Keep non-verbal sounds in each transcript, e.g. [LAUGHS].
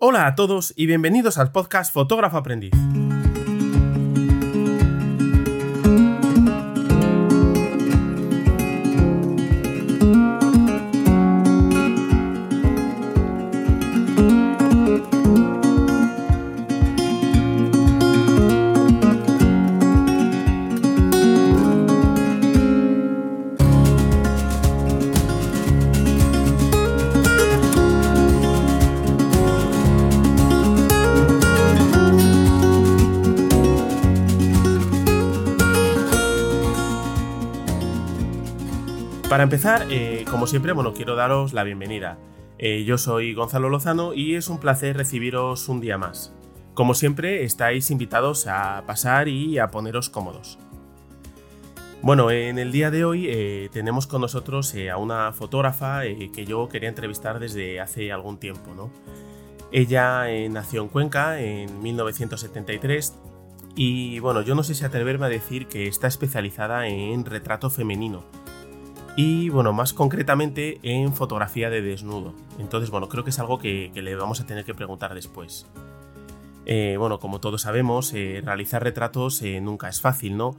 Hola a todos y bienvenidos al podcast Fotógrafo Aprendiz. Siempre, bueno, quiero daros la bienvenida. Eh, yo soy Gonzalo Lozano y es un placer recibiros un día más. Como siempre, estáis invitados a pasar y a poneros cómodos. Bueno, en el día de hoy eh, tenemos con nosotros a una fotógrafa que yo quería entrevistar desde hace algún tiempo, ¿no? Ella nació en Cuenca en 1973 y bueno, yo no sé si atreverme a decir que está especializada en retrato femenino y bueno, más concretamente en fotografía de desnudo. Entonces, bueno, creo que es algo que, le vamos a tener que preguntar después. Eh, bueno, como todos sabemos, eh, realizar retratos eh, nunca es fácil, ¿no?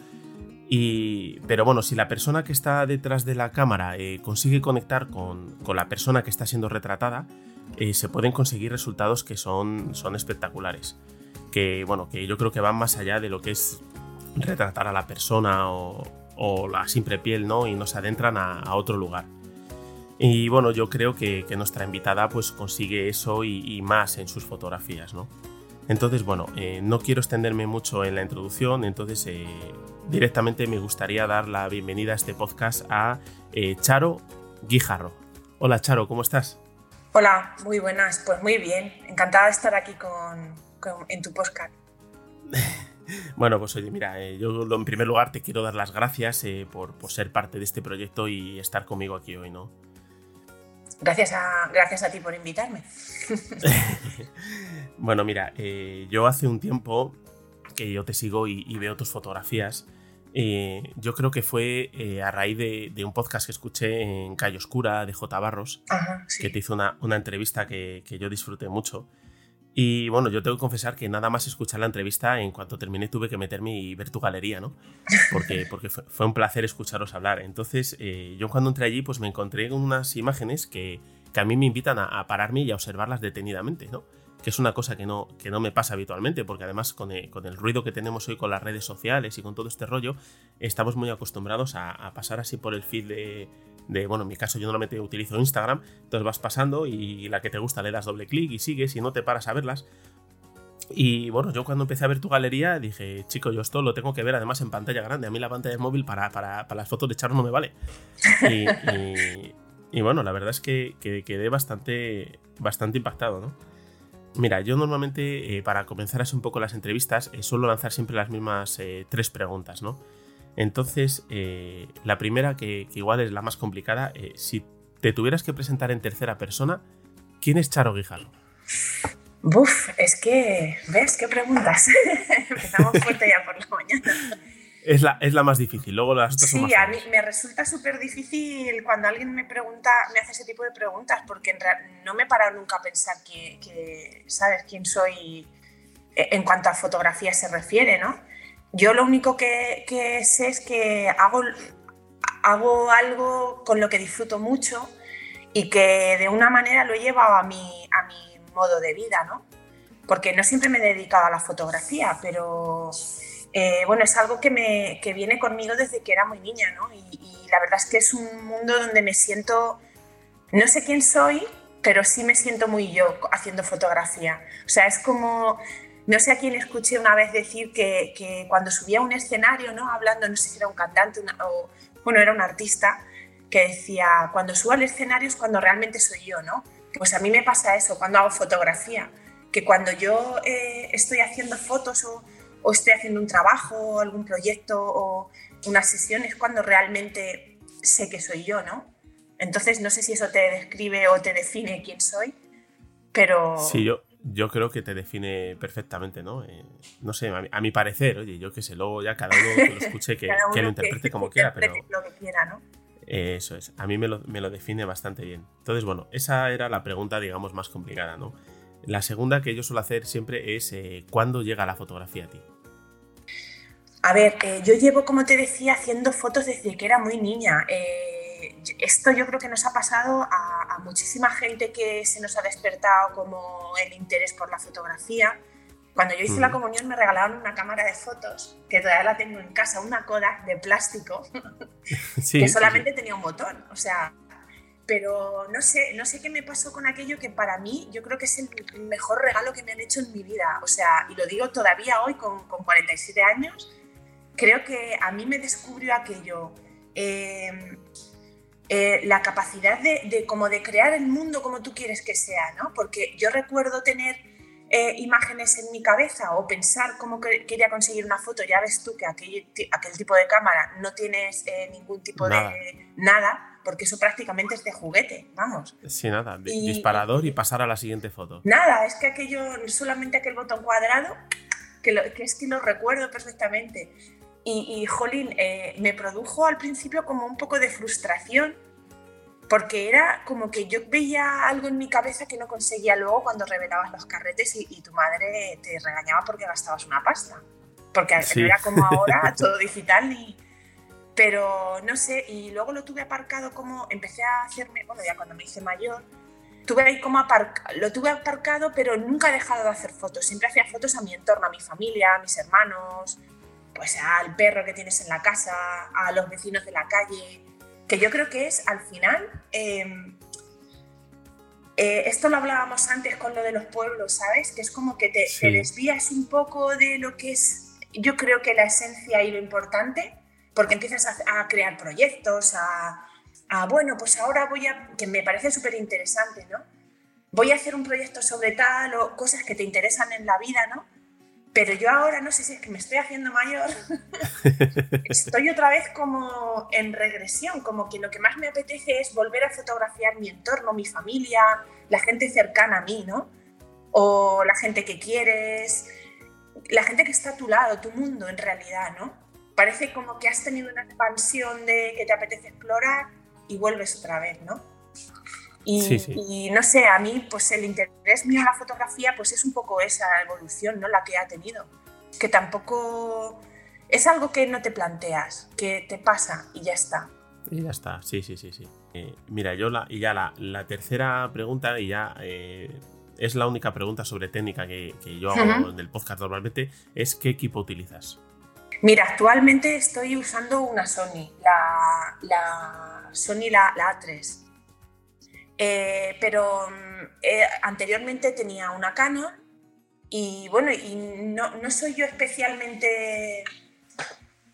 Y, pero bueno, si la persona que está detrás de la cámara consigue conectar con, con, la persona que está siendo retratada, se pueden conseguir resultados que son, son espectaculares. Que bueno, que yo creo que van más allá de lo que es retratar a la persona o, o la simple piel, ¿no? Y nos adentran a, otro lugar. Y bueno, yo creo que, nuestra invitada pues consigue eso y, más en sus fotografías, ¿no? Entonces, bueno, eh, no quiero extenderme mucho en la introducción, entonces eh, directamente me gustaría dar la bienvenida a este podcast a eh, Charo Guijarro. Hola Charo, ¿cómo estás? Hola, muy buenas, pues muy bien, encantada de estar aquí con, en tu podcast. [LAUGHS] Bueno, pues oye, mira, eh, yo en primer lugar te quiero dar las gracias eh, por, ser parte de este proyecto y estar conmigo aquí hoy, ¿no? Gracias a, gracias a ti por invitarme. [LAUGHS] bueno, mira, eh, yo hace un tiempo que yo te sigo y, veo tus fotografías. yo creo que fue a raíz de, un podcast que escuché en Calle Oscura de J. Barros, que te hizo una, entrevista que, que, yo disfruté mucho. Y bueno, yo tengo que confesar que nada más escuchar la entrevista, en cuanto terminé tuve que meterme y ver tu galería, ¿no? Porque, [LAUGHS] porque fue, un placer escucharos hablar. Entonces, eh, yo cuando entré allí, pues me encontré con unas imágenes que, que a mí me invitan a, pararme y a observarlas detenidamente, ¿no? Que es una cosa que no, que no me pasa habitualmente, porque además con el, con el, ruido que tenemos hoy con las redes sociales y con todo este rollo, estamos muy acostumbrados a, a pasar así por el feed de, de, bueno, en mi caso yo normalmente utilizo Instagram, entonces vas pasando y la que te gusta le das doble clic y sigues y no te paras a verlas. Y bueno, yo cuando empecé a ver tu galería dije, chico, yo esto lo tengo que ver además en pantalla grande. A mí la pantalla de móvil para, para, para las fotos de Charo no me vale. Y, bueno, la verdad es que, quedé bastante, bastante impactado, ¿no? Mira, yo normalmente eh, para comenzar así un poco las entrevistas eh, suelo lanzar siempre las mismas eh, tres preguntas, ¿no? Entonces, eh, la primera, que, igual es la más complicada, eh, si te tuvieras que presentar en tercera persona, ¿quién es Charo Guijarro? Buf, es que, ¿ves qué preguntas? [LAUGHS] Empezamos fuerte ya por la mañana. Es la, es la más difícil, luego las otras sí, son más a mí me resulta súper difícil cuando alguien me pregunta, me hace ese tipo de preguntas, porque no me he parado nunca a pensar que, ¿sabes? Quién soy eh, en cuanto a fotografía se refiere, ¿no? Yo lo único que, sé es que hago, hago algo con lo que disfruto mucho y que de una manera lo he llevado a mi, a mi modo de vida, ¿no? Porque no siempre me he dedicado a la fotografía, pero eh, bueno, es algo que, me, que viene conmigo desde que era muy niña, ¿no? Y, y, la verdad es que es un mundo donde me siento, no sé quién soy, pero sí me siento muy yo haciendo fotografía. O sea, es como no sé a quién escuché una vez decir que, cuando subía a un escenario, ¿no? hablando, no sé si era un cantante o, bueno, era un artista, que decía, cuando subo al escenario es cuando realmente soy yo, ¿no? Pues a mí me pasa eso cuando hago fotografía, que cuando yo eh, estoy haciendo fotos o, o, estoy haciendo un trabajo o algún proyecto o una sesión es cuando realmente sé que soy yo, ¿no? Entonces no sé si eso te describe o te define quién soy, pero... Sí, yo, yo creo que te define perfectamente, ¿no? Eh, no sé, a mi, parecer, oye, yo qué sé, luego ya cada uno que lo escuche, que, que lo interprete como quiera, pero... Lo que quiera, ¿no? eso es, a mí me lo, me lo, define bastante bien. Entonces, bueno, esa era la pregunta, digamos, más complicada, ¿no? La segunda que yo suelo hacer siempre es eh, ¿cuándo llega la fotografía a ti? A ver, eh, yo llevo, como te decía, haciendo fotos desde que era muy niña. Eh, esto yo creo que nos ha pasado a, a, muchísima gente que se nos ha despertado como el interés por la fotografía. Cuando yo hice la comunión me regalaron una cámara de fotos, que todavía la tengo en casa, una Kodak de plástico, [LAUGHS] sí, que solamente sí. tenía un botón. O sea, pero no sé, no sé qué me pasó con aquello que para mí yo creo que es el mejor regalo que me han hecho en mi vida. O sea, y lo digo todavía hoy con, con 47 años, creo que a mí me descubrió aquello, eh, eh, la capacidad de, de, como de crear el mundo como tú quieres que sea, ¿no? Porque yo recuerdo tener eh, imágenes en mi cabeza o pensar cómo que, quería conseguir una foto, ya ves tú que aquel, aquel tipo de cámara no tienes eh, ningún tipo nada. de nada, porque eso prácticamente es de juguete, vamos. Sí, nada, y, disparador y pasar a la siguiente foto. Nada, es que aquello, solamente aquel botón cuadrado, que, lo, que es que lo recuerdo perfectamente. Y, y jolín, eh, me produjo al principio como un poco de frustración, porque era como que yo veía algo en mi cabeza que no conseguía luego cuando revelabas los carretes y, y tu madre te regañaba porque gastabas una pasta. Porque sí. era como ahora, [LAUGHS] todo digital y pero no sé, y luego lo tuve aparcado como, empecé a hacerme, bueno, ya cuando me hice mayor, tuve ahí como aparcado, lo tuve aparcado, pero nunca he dejado de hacer fotos, siempre hacía fotos a mi entorno, a mi familia, a mis hermanos, pues al perro que tienes en la casa, a los vecinos de la calle, que yo creo que es al final, eh, eh, esto lo hablábamos antes con lo de los pueblos, ¿sabes? Que es como que te, sí. te desvías un poco de lo que es, yo creo que la esencia y lo importante, porque empiezas a, a crear proyectos, a, a, bueno, pues ahora voy a, que me parece súper interesante, ¿no? Voy a hacer un proyecto sobre tal o cosas que te interesan en la vida, ¿no? Pero yo ahora no sé si es que me estoy haciendo mayor, [LAUGHS] estoy otra vez como en regresión, como que lo que más me apetece es volver a fotografiar mi entorno, mi familia, la gente cercana a mí, ¿no? O la gente que quieres, la gente que está a tu lado, tu mundo en realidad, ¿no? Parece como que has tenido una expansión de que te apetece explorar y vuelves otra vez, ¿no? Y, sí, sí. y, no sé, a mí pues el interés mío en la fotografía pues es un poco esa evolución, ¿no? La que ha tenido. Que tampoco es algo que no te planteas, que te pasa y ya está. Y ya está, sí, sí, sí, sí. Eh, mira, yo la, y ya la, la, tercera pregunta, y ya eh, es la única pregunta sobre técnica que, que yo hago uh -huh. del podcast normalmente, es ¿qué equipo utilizas? Mira, actualmente estoy usando una Sony, la, la Sony la, la A3. Eh, pero eh, anteriormente tenía una Canon y bueno, y no, no soy yo especialmente...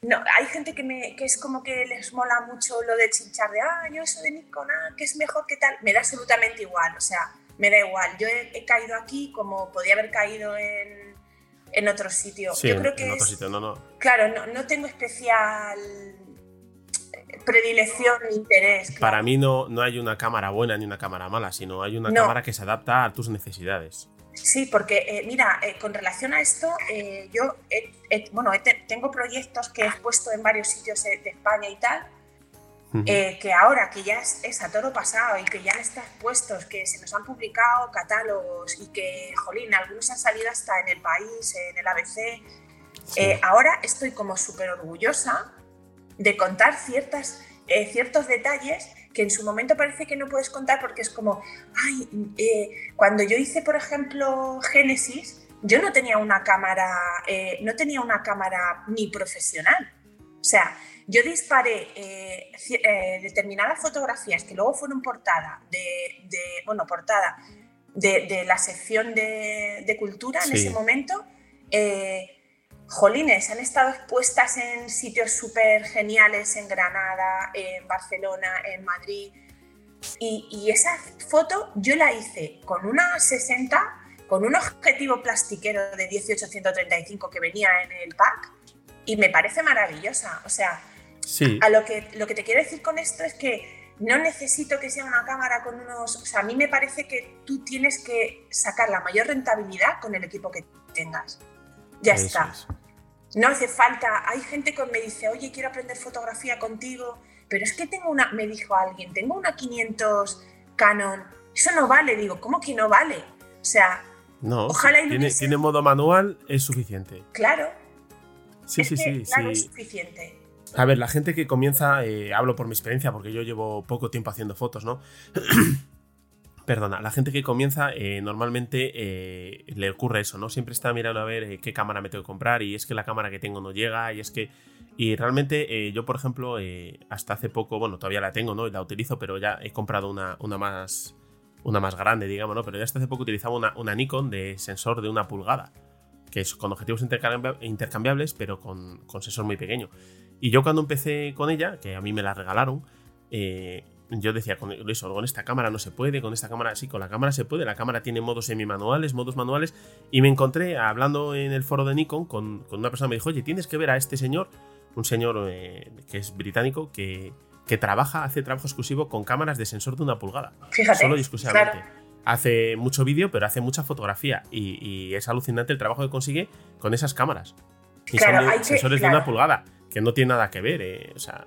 No, hay gente que, me, que es como que les mola mucho lo de chinchar de, ah, yo eso de Nikon, ah, que es mejor que tal. Me da absolutamente igual, o sea, me da igual. Yo he, he caído aquí como podía haber caído en, en otro sitio. Sí, yo en, creo que en es, otro sitio, no, no. Claro, no, no tengo especial predilección ni interés. Claro. Para mí no, no hay una cámara buena ni una cámara mala, sino hay una no. cámara que se adapta a tus necesidades. Sí, porque eh, mira, eh, con relación a esto, eh, yo bueno, tengo proyectos que he puesto en varios sitios de España y tal, uh -huh. que ahora que ya es, es, a todo pasado y que ya están puestos, que se nos han publicado catálogos y que, jolín, algunos han salido hasta en el país, en el ABC, sí. ahora estoy como súper orgullosa de contar ciertas, eh, ciertos detalles que en su momento parece que no puedes contar porque es como, ay, eh, cuando yo hice, por ejemplo, Génesis, yo no tenía una cámara, eh, no tenía una cámara ni profesional. O sea, yo disparé eh, eh, determinadas fotografías que luego fueron portada de, de bueno, portada de, de, la sección de, de cultura en sí. ese momento. Jolines, han estado expuestas en sitios súper geniales en Granada, en Barcelona, en Madrid. Y, y, esa foto yo la hice con una 60, con un objetivo plastiquero de 18-135 que venía en el pack y me parece maravillosa. O sea, sí. a lo, que, lo que te quiero decir con esto es que no necesito que sea una cámara con unos... O sea, a mí me parece que tú tienes que sacar la mayor rentabilidad con el equipo que tengas. Ya Eso está. Es. No hace falta. Hay gente que me dice, oye, quiero aprender fotografía contigo, pero es que tengo una, me dijo alguien, tengo una 500 Canon. Eso no vale. Digo, ¿cómo que no vale? O sea, No, Ojalá tiene, tiene modo manual, es suficiente. Claro. Sí, sí, sí. Claro, es suficiente. A ver, la gente que comienza, eh, hablo por mi experiencia, porque yo llevo poco tiempo haciendo fotos, ¿no? [CLEARS THROAT] Perdona, la gente que comienza eh, normalmente eh, le ocurre eso, ¿no? Siempre está mirando a ver qué cámara me tengo que comprar y es que la cámara que tengo no llega y es que... Y realmente yo, por ejemplo, hasta hace poco, bueno, todavía la tengo, ¿no? Y la utilizo, pero ya he comprado una, una más una más grande, digamos, ¿no? Pero ya hasta hace poco utilizaba una, una Nikon de sensor de una pulgada, que es con objetivos intercambiables, pero con, con sensor muy pequeño. Y yo cuando empecé con ella, que a mí me la regalaron, eh, yo decía, con eso, con esta cámara no se puede, con esta cámara sí, con la cámara se puede, la cámara tiene modos semi-manuales, modos manuales, y me encontré hablando en el foro de Nikon con, una persona que me dijo, oye, tienes que ver a este señor, un señor eh, que es británico, que, que trabaja, hace trabajo exclusivo con cámaras de sensor de una pulgada. Fíjate, solo y exclusivamente. Hace mucho vídeo, pero hace mucha fotografía. Y, es alucinante el trabajo que consigue con esas cámaras. Y son sensores de una pulgada, que no tiene nada que ver. Eh, o sea,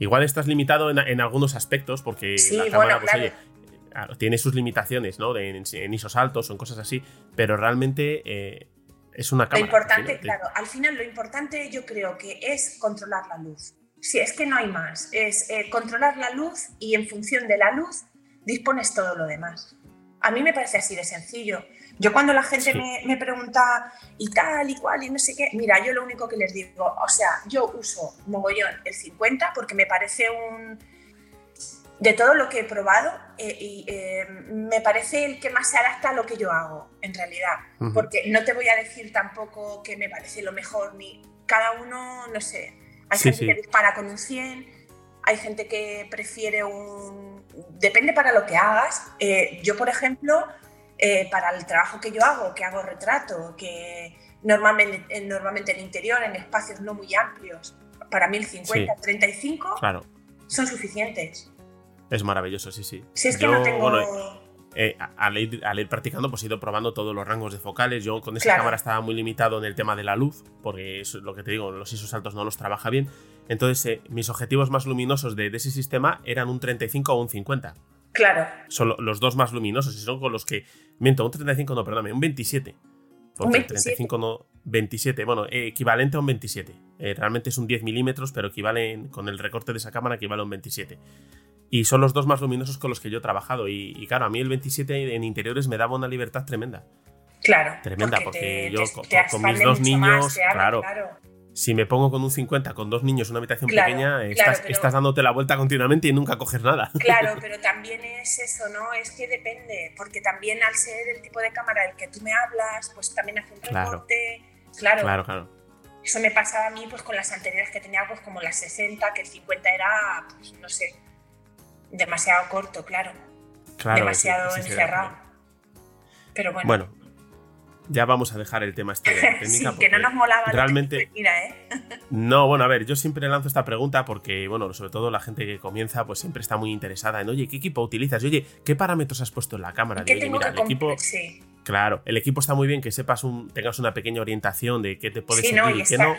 igual estás limitado en, algunos aspectos, porque la cámara, pues, tiene sus limitaciones, ¿no? en, isos altos o en cosas así, pero realmente eh, es una cámara. Lo importante, claro, al final lo importante yo creo que es controlar la luz. Sí, es que no hay más. Es eh, controlar la luz y en función de la luz dispones todo lo demás. A mí me parece así de sencillo. Yo cuando la gente me, pregunta y tal y cual y no sé qué, mira, yo lo único que les digo, o sea, yo uso mogollón el 50 porque me parece un... De todo lo que he probado, eh, y, eh, me parece el que más se adapta a lo que yo hago, en realidad. Porque no te voy a decir tampoco que me parece lo mejor, ni cada uno, no sé, hay gente que dispara con un 100, hay gente que prefiere un... Depende para lo que hagas. Eh, yo, por ejemplo, eh, para el trabajo que yo hago, que hago retrato, que normalmente, eh, normalmente en interior, en espacios no muy amplios, para 1050, 35, claro. son suficientes. Es maravilloso, sí, sí. Si es que no tengo... Eh, al, ir, practicando, pues he ido probando todos los rangos de focales. Yo con esa cámara estaba muy limitado en el tema de la luz, porque es lo que te digo, los ISOs altos no los trabaja bien. Entonces, eh, mis objetivos más luminosos de, ese sistema eran un 35 o un 50. Claro. Son los dos más luminosos y son con los que. Miento, un 35 no, perdóname, un 27. Porque un 35 no. 27, bueno, eh, equivalente a un 27. realmente es un 10 milímetros, pero equivale con el recorte de esa cámara equivale a un 27. Y son los dos más luminosos con los que yo he trabajado. Y, claro, a mí el 27 en interiores me daba una libertad tremenda. Claro. Tremenda, porque, yo con, mis dos niños, claro, Si me pongo con un 50, con dos niños, una habitación pequeña, estás, dándote la vuelta continuamente y nunca coges nada. Claro, [LAUGHS] pero también es eso, ¿no? Es que depende, porque también al ser el tipo de cámara del que tú me hablas, pues también hace un recorte. Claro. Claro, claro. Eso me pasaba a mí pues con las anteriores que tenía, pues como las 60, que el 50 era, pues no sé, demasiado corto, claro. demasiado encerrado. Pero bueno. Bueno, ya vamos a dejar el tema este de [LAUGHS] técnica. sí, que no nos molaba realmente. ¿eh? [LAUGHS] no, bueno, a ver, yo siempre lanzo esta pregunta porque, bueno, sobre todo la gente que comienza, pues siempre está muy interesada en, oye, ¿qué equipo utilizas? Y, oye, ¿qué parámetros has puesto en la cámara? ¿Qué tengo que el equipo. Sí. Claro, el equipo está muy bien que sepas un, tengas una pequeña orientación de qué te puede servir y, qué no.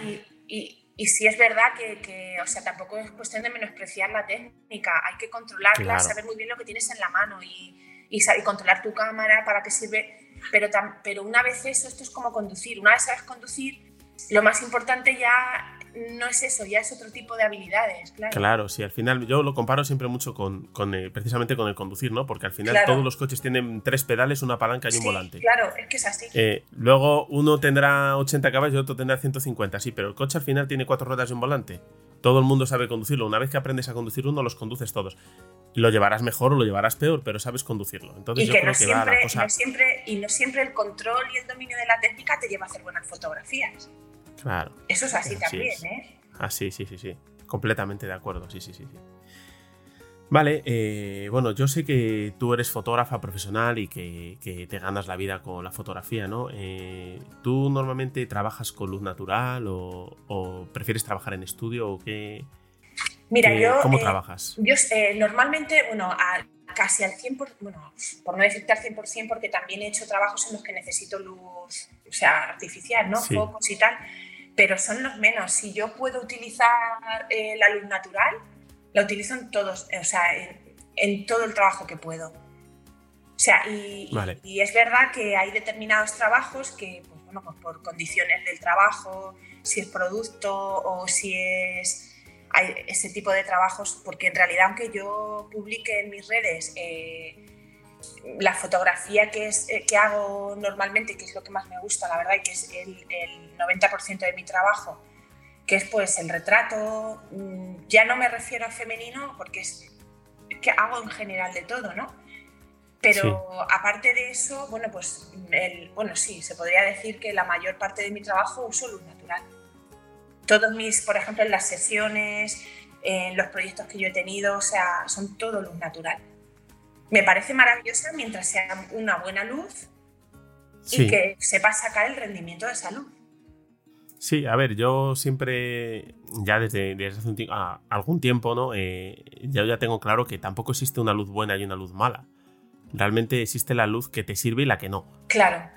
y, y sí es verdad que, o sea, tampoco es cuestión de menospreciar la técnica, hay que controlarla, saber muy bien lo que tienes en la mano y, y, controlar tu cámara para qué sirve. Pero, pero una vez eso, esto es como conducir, una vez sabes conducir, lo más importante ya no es eso, ya es otro tipo de habilidades, claro. Claro, sí, al final yo lo comparo siempre mucho con, con eh, precisamente con el conducir, ¿no? Porque al final todos los coches tienen tres pedales, una palanca y un volante. Claro, es que es así. Eh, luego uno tendrá 80 caballos y otro tendrá 150, sí, pero el coche al final tiene cuatro ruedas y un volante. Todo el mundo sabe conducirlo. Una vez que aprendes a conducir uno, los conduces todos. Lo llevarás mejor o lo llevarás peor, pero sabes conducirlo. Entonces yo creo que va la cosa... siempre, y no siempre el control y el dominio de la técnica te lleva a hacer buenas fotografías. Claro. Eso es así también, ¿eh? Ah, sí, sí, sí, sí. Completamente de acuerdo, sí, sí, sí. sí. Vale, eh, bueno, yo sé que tú eres fotógrafa profesional y que, te ganas la vida con la fotografía, ¿no? Eh, ¿Tú normalmente trabajas con luz natural o, prefieres trabajar en estudio o qué? Mira, yo... ¿Cómo eh, trabajas? Yo normalmente, bueno, casi al 100%, bueno, por no decirte al 100%, porque también he hecho trabajos en los que necesito luz, o sea, artificial, ¿no? Focos y tal pero son los menos. Si yo puedo utilizar eh, la luz natural, la utilizo en todos, o sea, en, todo el trabajo que puedo. sea, y, y, es verdad que hay determinados trabajos que, pues, bueno, pues por condiciones del trabajo, si es producto o si es hay ese tipo de trabajos, porque en realidad aunque yo publique en mis redes eh, la fotografía que, es, eh, que hago normalmente, que es lo que más me gusta, la verdad, y que es el, el 90% de mi trabajo, que es pues el retrato, mm, ya no me refiero a femenino porque es que hago en general de todo, ¿no? Pero aparte de eso, bueno, pues el, bueno, sí, se podría decir que la mayor parte de mi trabajo uso luz natural. Todos mis, por ejemplo, en las sesiones, en los proyectos que yo he tenido, o sea, son todo luz natural. Me parece maravillosa mientras sea una buena luz y que sepa sacar el rendimiento de esa luz. Sí, a ver, yo siempre, ya desde, hace algún tiempo, ¿no? Eh, yo ya tengo claro que tampoco existe una luz buena y una luz mala. Realmente existe la luz que te sirve y la que no. Claro.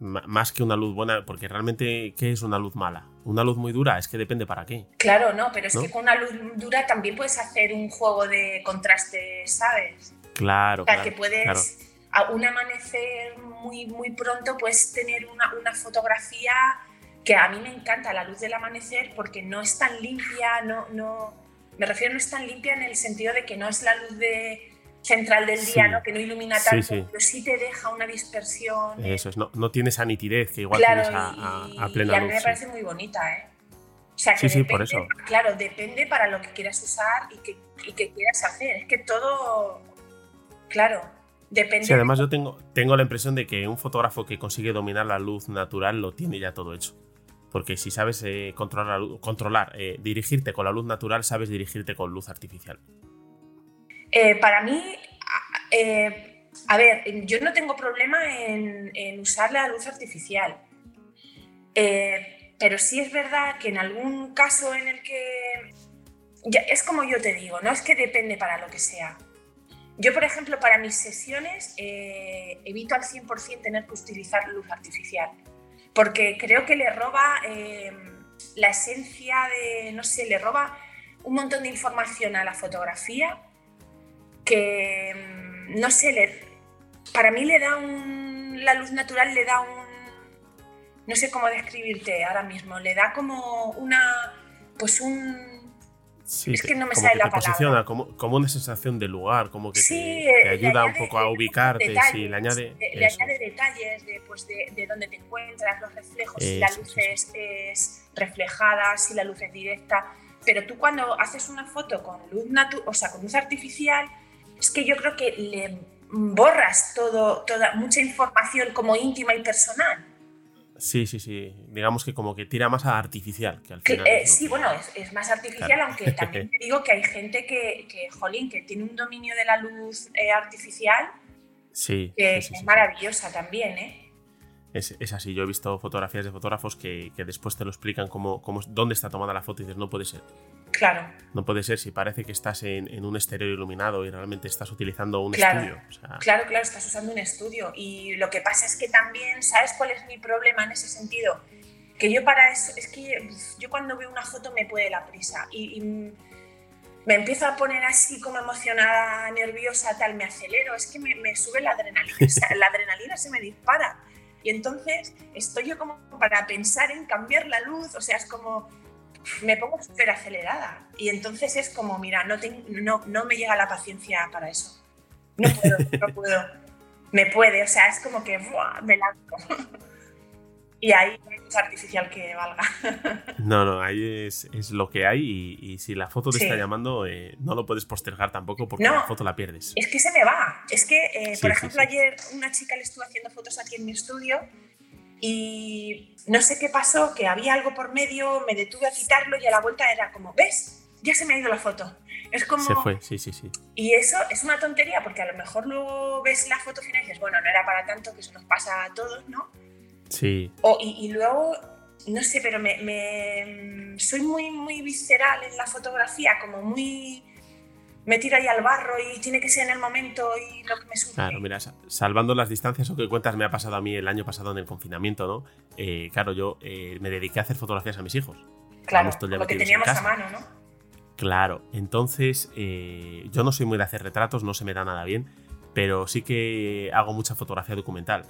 más que una luz buena, porque realmente, ¿qué es una luz mala? Una luz muy dura, es que depende para qué. Claro, no, pero es que con una luz dura también puedes hacer un juego de contraste, ¿sabes? Claro. O sea, que puedes, a un amanecer muy, muy pronto, puedes tener una, una fotografía que a mí me encanta la luz del amanecer porque no es tan limpia, no, no, me refiero no es tan limpia en el sentido de que no es la luz de, central del día, ¿no? que no ilumina tanto, pero sí te deja una dispersión. Eso es, no, no tiene esa nitidez que igual tienes a, a, plena y a mí me parece muy bonita, ¿eh? O sea, que depende, por eso. Claro, depende para lo que quieras usar y que, y que quieras hacer. Es que todo, claro, depende. Sí, además yo tengo, tengo la impresión de que un fotógrafo que consigue dominar la luz natural lo tiene ya todo hecho. Porque si sabes eh, controlar, eh, dirigirte con la luz natural, sabes dirigirte con luz artificial. Eh, para mí, a ver, yo no tengo problema en, usar la luz artificial. pero sí es verdad que en algún caso en el que... es como yo te digo, no es que depende para lo que sea. Yo, por ejemplo, para mis sesiones evito al 100% tener que utilizar luz artificial porque creo que le roba em, la esencia de, no sé, le roba un montón de información a la fotografía que, em, no sé, le, para mí le da un, la luz natural le da un, no sé cómo describirte ahora mismo, le da como una, pues un, es que no me sale la palabra. Posiciona como, como, una sensación de lugar, como que te, ayuda un poco a ubicarte, le añade, le añade detalles de, pues de, de, dónde te encuentras, los reflejos, si la luz es, reflejada, si la luz es directa. Pero tú cuando haces una foto con luz natu o sea, con luz artificial, es que yo creo que le borras todo, toda mucha información como íntima y personal. Sí, sí, sí. Digamos que como que tira más a artificial. Que al final eh, sí, bueno, es, más artificial, aunque también te digo que hay gente que, que, jolín, que tiene un dominio de la luz eh, artificial sí, que es maravillosa también, ¿eh? Es, es, así, yo he visto fotografías de fotógrafos que, que después te lo explican cómo, cómo, dónde está tomada la foto y dices, no puede ser. Claro. No puede ser si parece que estás en, un exterior iluminado y realmente estás utilizando un estudio. Claro, claro, estás usando un estudio. Y lo que pasa es que también, ¿sabes cuál es mi problema en ese sentido? Que yo para eso, es que yo cuando veo una foto me puede la prisa y, me empiezo a poner así como emocionada, nerviosa, tal, me acelero, es que me, me sube la adrenalina, [LAUGHS] la adrenalina se me dispara. Y entonces estoy yo como para pensar en cambiar la luz, o sea, es como me pongo súper acelerada. Y entonces es como, mira, no, no, no me llega la paciencia para eso. No puedo, no puedo. Me puede, o sea, es como que me lanzo. [LAUGHS] y ahí artificial que valga. [LAUGHS] no, no, ahí es, es lo que hay y, si la foto te está llamando, eh, no lo puedes postergar tampoco porque la foto la pierdes. Es que se me va. Es que, eh, por ejemplo, ayer una chica le estuvo haciendo fotos aquí en mi estudio y no sé qué pasó, que había algo por medio, me detuve a quitarlo y a la vuelta era como, ¿ves? Ya se me ha ido la foto. Es como... Se fue, sí, sí, sí. Y eso es una tontería porque a lo mejor luego ves la foto final y dices, bueno, no era para tanto, que eso nos pasa a todos, ¿no? Sí. O, y, luego, no sé, pero me, me, soy muy, muy visceral en la fotografía, como muy me tiro ahí al barro y tiene que ser en el momento y lo que me surge. Claro, mira, salvando las distancias o que cuentas me ha pasado a mí el año pasado en el confinamiento, ¿no? Eh, claro, yo eh, me dediqué a hacer fotografías a mis hijos. Claro, lo que teníamos a mano, ¿no? Claro, entonces eh, yo no soy muy de hacer retratos, no se me da nada bien, pero sí que hago mucha fotografía documental.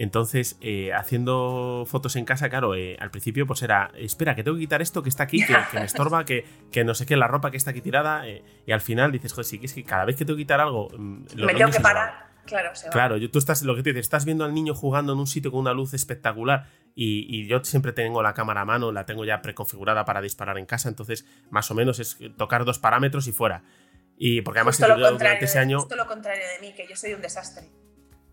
Entonces, eh, haciendo fotos en casa, claro, eh, al principio pues era, espera, que tengo que quitar esto que está aquí, que, me estorba, que, que, no sé qué, la ropa que está aquí tirada, eh, y al final dices, joder, sí, que es que cada vez que tengo que quitar algo... Mm, me tengo que parar. Claro, se claro, tú estás, lo que te dices, estás viendo al niño jugando en un sitio con una luz espectacular y, y, yo siempre tengo la cámara a mano, la tengo ya preconfigurada para disparar en casa, entonces más o menos es tocar dos parámetros y fuera. Y porque además durante ese año... Justo lo contrario de mí, que yo soy un desastre.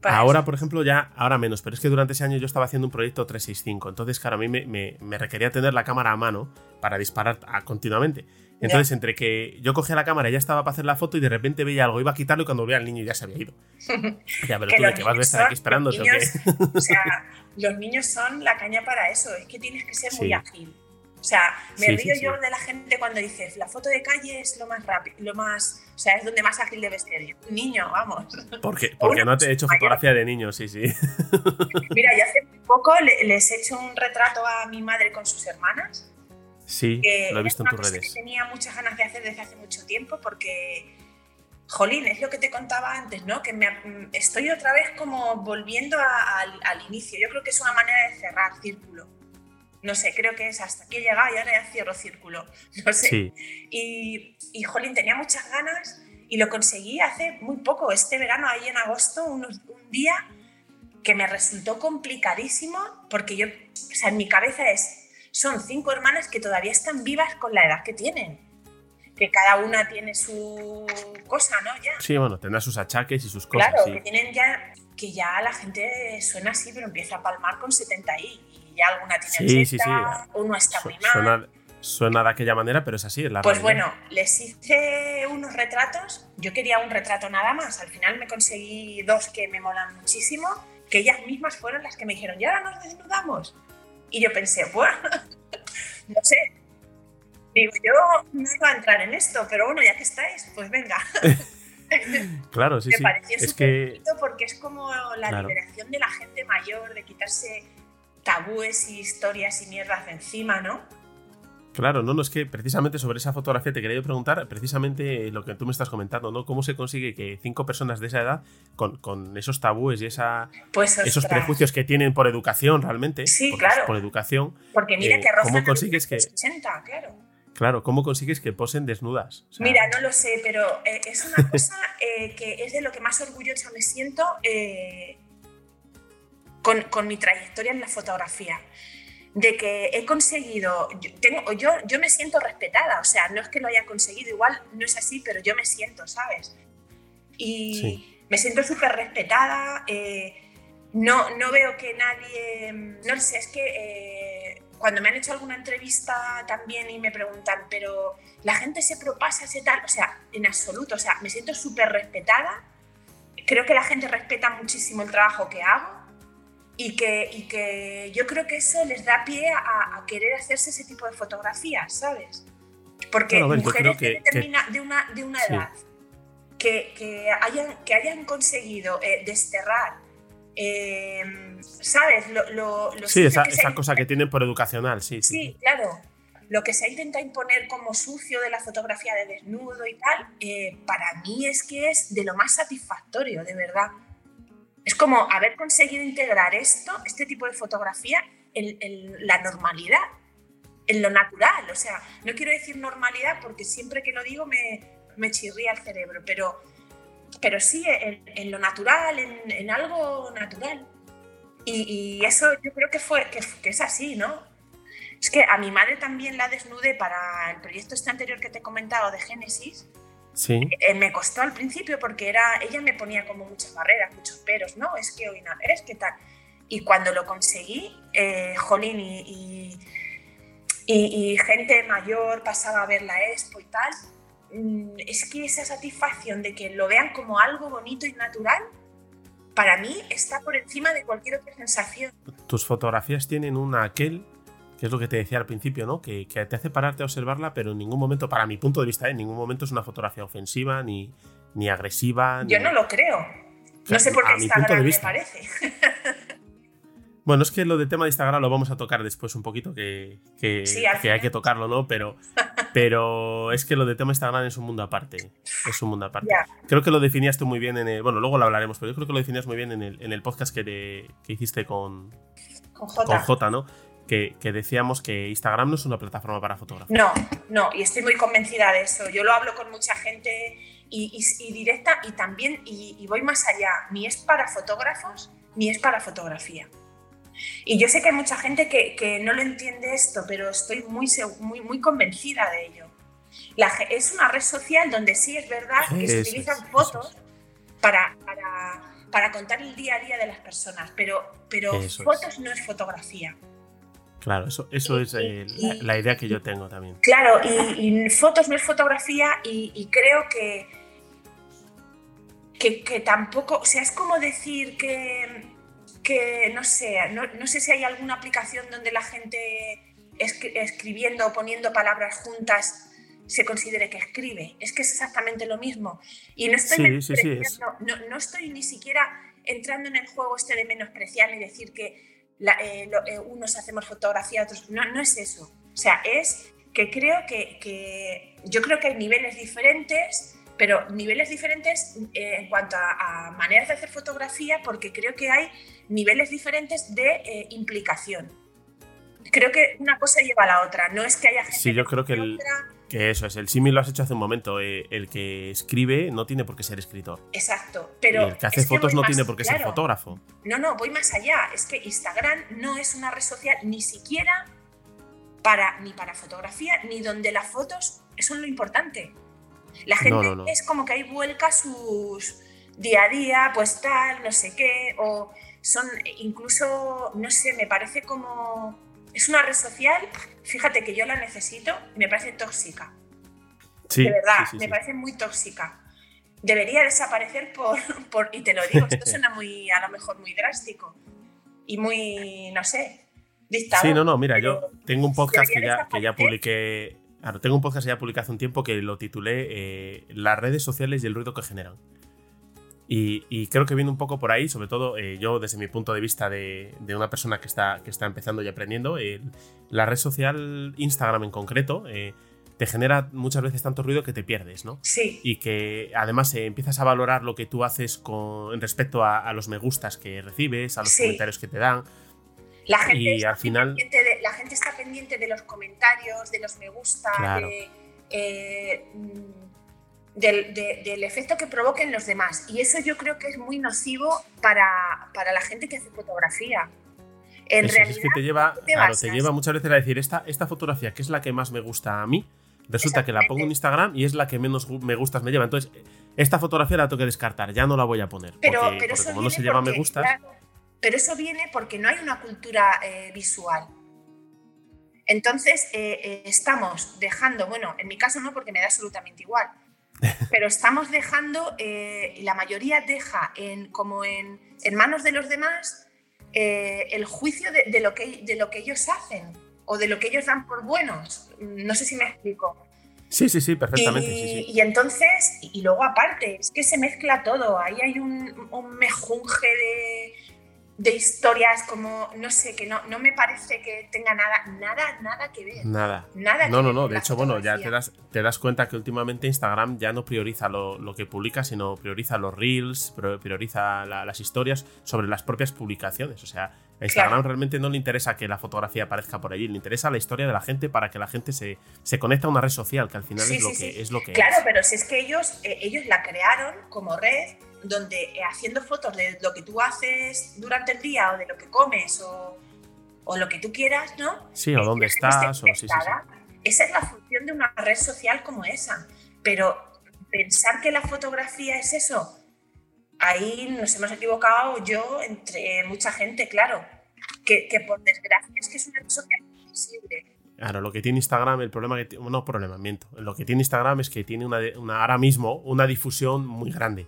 Ahora, por ejemplo, ya, ahora menos, pero es que durante ese año yo estaba haciendo un proyecto 365, entonces, claro, a mí me, requería tener la cámara a mano para disparar continuamente. Entonces, entre que yo cogía la cámara y ya estaba para hacer la foto y de repente veía algo, iba a quitarlo y cuando veía al niño ya se había ido. [LAUGHS] ya, pero tú de que vas a estar aquí esperando. o sea, [LAUGHS] los niños son la caña para eso, es que tienes que ser muy ágil. O sea, me río yo de la gente cuando dices, la foto de calle es lo más rápido, lo más, o sea, es donde más ágil debes ser. Un niño, vamos. ¿Por qué? Porque no te he hecho fotografía de niños, sí, sí. [LAUGHS] Mira, yo hace poco les he hecho un retrato a mi madre con sus hermanas. Sí, lo he visto en tus redes. Que tenía muchas ganas de hacer desde hace mucho tiempo porque, jolín, es lo que te contaba antes, ¿no? Que me, estoy otra vez como volviendo al inicio. Yo creo que es una manera de cerrar círculo no sé, creo que es hasta aquí he llegado y ahora ya cierro círculo, [LAUGHS] no sé. Y, y, jolín, tenía muchas ganas y lo conseguí hace muy poco, este verano, ahí en agosto, un día que me resultó complicadísimo porque yo, o sea, en mi cabeza es, son cinco hermanas que todavía están vivas con la edad que tienen. Que cada una tiene su cosa, ¿no? Ya. Sí, bueno, tendrá sus achaques y sus cosas. Claro, que tienen ya, que ya la gente suena así, pero empieza a palmar con 70 y, ya alguna tiene sí, 80, uno está muy mal. Suena, de aquella manera, pero es así, es la Pues bueno, les hice unos retratos. Yo quería un retrato nada más. Al final me conseguí dos que me molan muchísimo, que ellas mismas fueron las que me dijeron, ¿y ahora nos desnudamos? Y yo pensé, bueno, [LAUGHS] no sé. Digo, yo no iba a entrar en esto, pero bueno, ya que estáis, pues venga. [LAUGHS] claro, sí, me sí. pareció es que... porque es como la liberación de la gente mayor, de quitarse tabúes y historias y mierdas de encima, ¿no? Claro, no, no, es que precisamente sobre esa fotografía te quería preguntar precisamente lo que tú me estás comentando, ¿no? ¿Cómo se consigue que cinco personas de esa edad, con, esos tabúes y esa, pues, esos prejuicios que tienen por educación realmente, sí, claro. por educación, porque mira eh, que ¿cómo consigues que 80, claro. Claro, ¿cómo consigues que posen desnudas? Mira, no lo sé, pero eh, es una cosa eh, que es de lo que más orgullosa me siento con, mi trayectoria en la fotografía de que he conseguido, yo, tengo, yo, yo me siento respetada, o sea, no es que lo haya conseguido, igual no es así, pero yo me siento, ¿sabes? Y me siento súper respetada, eh, no, no veo que nadie, no sé, es que eh, cuando me han hecho alguna entrevista también y me preguntan, pero la gente se propasa, ese tal, o sea, en absoluto, o sea, me siento súper respetada, creo que la gente respeta muchísimo el trabajo que hago y que, y que yo creo que eso les da pie a, querer hacerse ese tipo de fotografías, ¿sabes? Porque mujeres que, de, una, de una edad que, que, hayan, que hayan conseguido eh, desterrar, em, ¿sabes? Lo, lo, sí, esa, esa cosa que tienen por educacional, sí, sí. Sí, claro. Lo que se ha intentado imponer como sucio de la fotografía de desnudo y tal, eh, para mí es que es de lo más satisfactorio, de verdad es como haber conseguido integrar esto, este tipo de fotografía, en, la normalidad, en lo natural. O sea, no quiero decir normalidad porque siempre que lo digo me, chirría el cerebro, pero, pero sí en, lo natural, en, algo natural. Y, eso yo creo que, fue, que, que es así, ¿no? Es que a mi madre también la desnudé para el proyecto este anterior que te he comentado de Génesis Sí. Eh, me costó al principio porque era, ella me ponía como muchas barreras, muchos peros, no, es que hoy no, es que tal. Y cuando lo conseguí, eh, Jolín y, y, gente mayor pasaba a ver la expo y tal, mm, es que esa satisfacción de que lo vean como algo bonito y natural, para mí está por encima de cualquier otra sensación. Tus fotografías tienen un aquel que es lo que te decía al principio, ¿no? Que, te hace pararte a observarla, pero en ningún momento, para mi punto de vista, ¿eh? en ningún momento es una fotografía ofensiva ni, ni agresiva. Yo no lo creo. No sé por qué Instagram me parece. [LAUGHS] Bueno, es que lo del tema de Instagram lo vamos a tocar después un poquito, que, que, hay que tocarlo, ¿no? Pero, [LAUGHS] Pero es que lo de tema Instagram es un mundo aparte. Es un mundo aparte. Creo que lo definías tú muy bien en el. Bueno, luego lo hablaremos, pero yo creo que lo definías muy bien en el, en el podcast que, que hiciste con, con J. ¿no? Que, que, decíamos que Instagram no es una plataforma para fotógrafos. No, no, y estoy muy convencida de eso. Yo lo hablo con mucha gente y, y, directa y también, y, voy más allá, ni es para fotógrafos ni es para fotografía. Y yo sé que hay mucha gente que, que no lo entiende esto, pero estoy muy, muy, muy convencida de ello. La, es una red social donde sí es verdad que se utilizan fotos para, para, para, contar el día a día de las personas, pero, pero fotos no es fotografía. Claro, eso, eso es eh, la, idea que yo tengo también. Claro, y, fotos no es fotografía y, creo que, que, tampoco, o sea, es como decir que, que no sé, no, sé si hay alguna aplicación donde la gente escribiendo o poniendo palabras juntas se considere que escribe. Es que es exactamente lo mismo. Y no estoy, no, no, estoy ni siquiera entrando en el juego este de menospreciar ni decir que eh, eh, unos hacemos fotografía, otros. No, no es eso. O sea, es que creo que, yo creo que hay niveles diferentes, pero niveles diferentes eh, en cuanto a, maneras de hacer fotografía, porque creo que hay niveles diferentes de implicación. Creo que una cosa lleva a la otra. No es que haya gente. Sí, yo creo que el. Que eso es, el símil lo has hecho hace un momento. Eh, el que escribe no tiene por qué ser escritor. Exacto, pero. el que hace fotos no tiene por qué ser fotógrafo. No, no, voy más allá. Es que Instagram no es una red social ni siquiera para, ni para fotografía, ni donde las fotos son lo importante. La gente es como que ahí vuelca sus día a día, pues tal, no sé qué, o son incluso, no sé, me parece como es una red social, fíjate que yo la necesito, me parece tóxica. Sí, de verdad, me parece muy tóxica. Debería desaparecer por, [LAUGHS] por, y te lo digo, esto [LAUGHS] suena muy, a lo mejor muy drástico y muy, no sé, dictador. Sí, no, no, mira, yo tengo un podcast que ya, que ya publiqué, claro, tengo un podcast que ya publiqué hace un tiempo que lo titulé eh, Las redes sociales y el ruido que generan. Y, creo que viene un poco por ahí, sobre todo eh, yo desde mi punto de vista de, una persona que está, que está empezando y aprendiendo, la red social Instagram en concreto eh, te genera muchas veces tanto ruido que te pierdes, ¿no? Sí. Y que además eh, empiezas a valorar lo que tú haces con respecto a, los me gustas que recibes, a los comentarios que te dan. La gente, y al final... la gente está pendiente de los comentarios, de los me gusta, de del, efecto que provoquen los demás. Y eso yo creo que es muy nocivo para, la gente que hace fotografía. En realidad, es que te lleva, claro, te lleva muchas veces a decir, esta, esta fotografía que es la que más me gusta a mí, resulta que la pongo en Instagram y es la que menos me gustas me lleva. Entonces, esta fotografía la tengo que descartar, ya no la voy a poner. Pero, porque, como no se lleva me gustas. pero eso viene porque no hay una cultura eh, visual. Entonces, eh, eh, estamos dejando, bueno, en mi caso no, porque me da absolutamente igual, pero estamos dejando, eh, la mayoría deja en, como en, manos de los demás eh, el juicio de, lo que, de lo que ellos hacen o de lo que ellos dan por buenos. No sé si me explico. Sí, sí, sí, perfectamente. Y, entonces, y luego aparte, es que se mezcla todo. Ahí hay un, un mejunje de, de historias como, no sé, que no, no me parece que tenga nada, nada, nada que ver. Nada. Nada no, no, no. De hecho, bueno, ya te das, te das cuenta que últimamente Instagram ya no prioriza lo, que publica, sino prioriza los reels, prioriza las historias sobre las propias publicaciones. O sea, a Instagram realmente no le interesa que la fotografía aparezca por allí, le interesa la historia de la gente para que la gente se, se conecte a una red social, que al final es, lo que, es lo que Claro, pero si es que ellos, eh, ellos la crearon como red donde eh, haciendo fotos de lo que tú haces durante el día o de lo que comes o, lo que tú quieras, ¿no? Sí, o dónde estás. O, Esa es la función de una red social como esa. Pero pensar que la fotografía es eso, ahí nos hemos equivocado yo entre mucha gente, claro. Que, por desgracia es que es una red social invisible. Claro, lo que tiene Instagram, el problema que no problema, miento. Lo que tiene Instagram es que tiene una, una, ahora mismo una difusión muy grande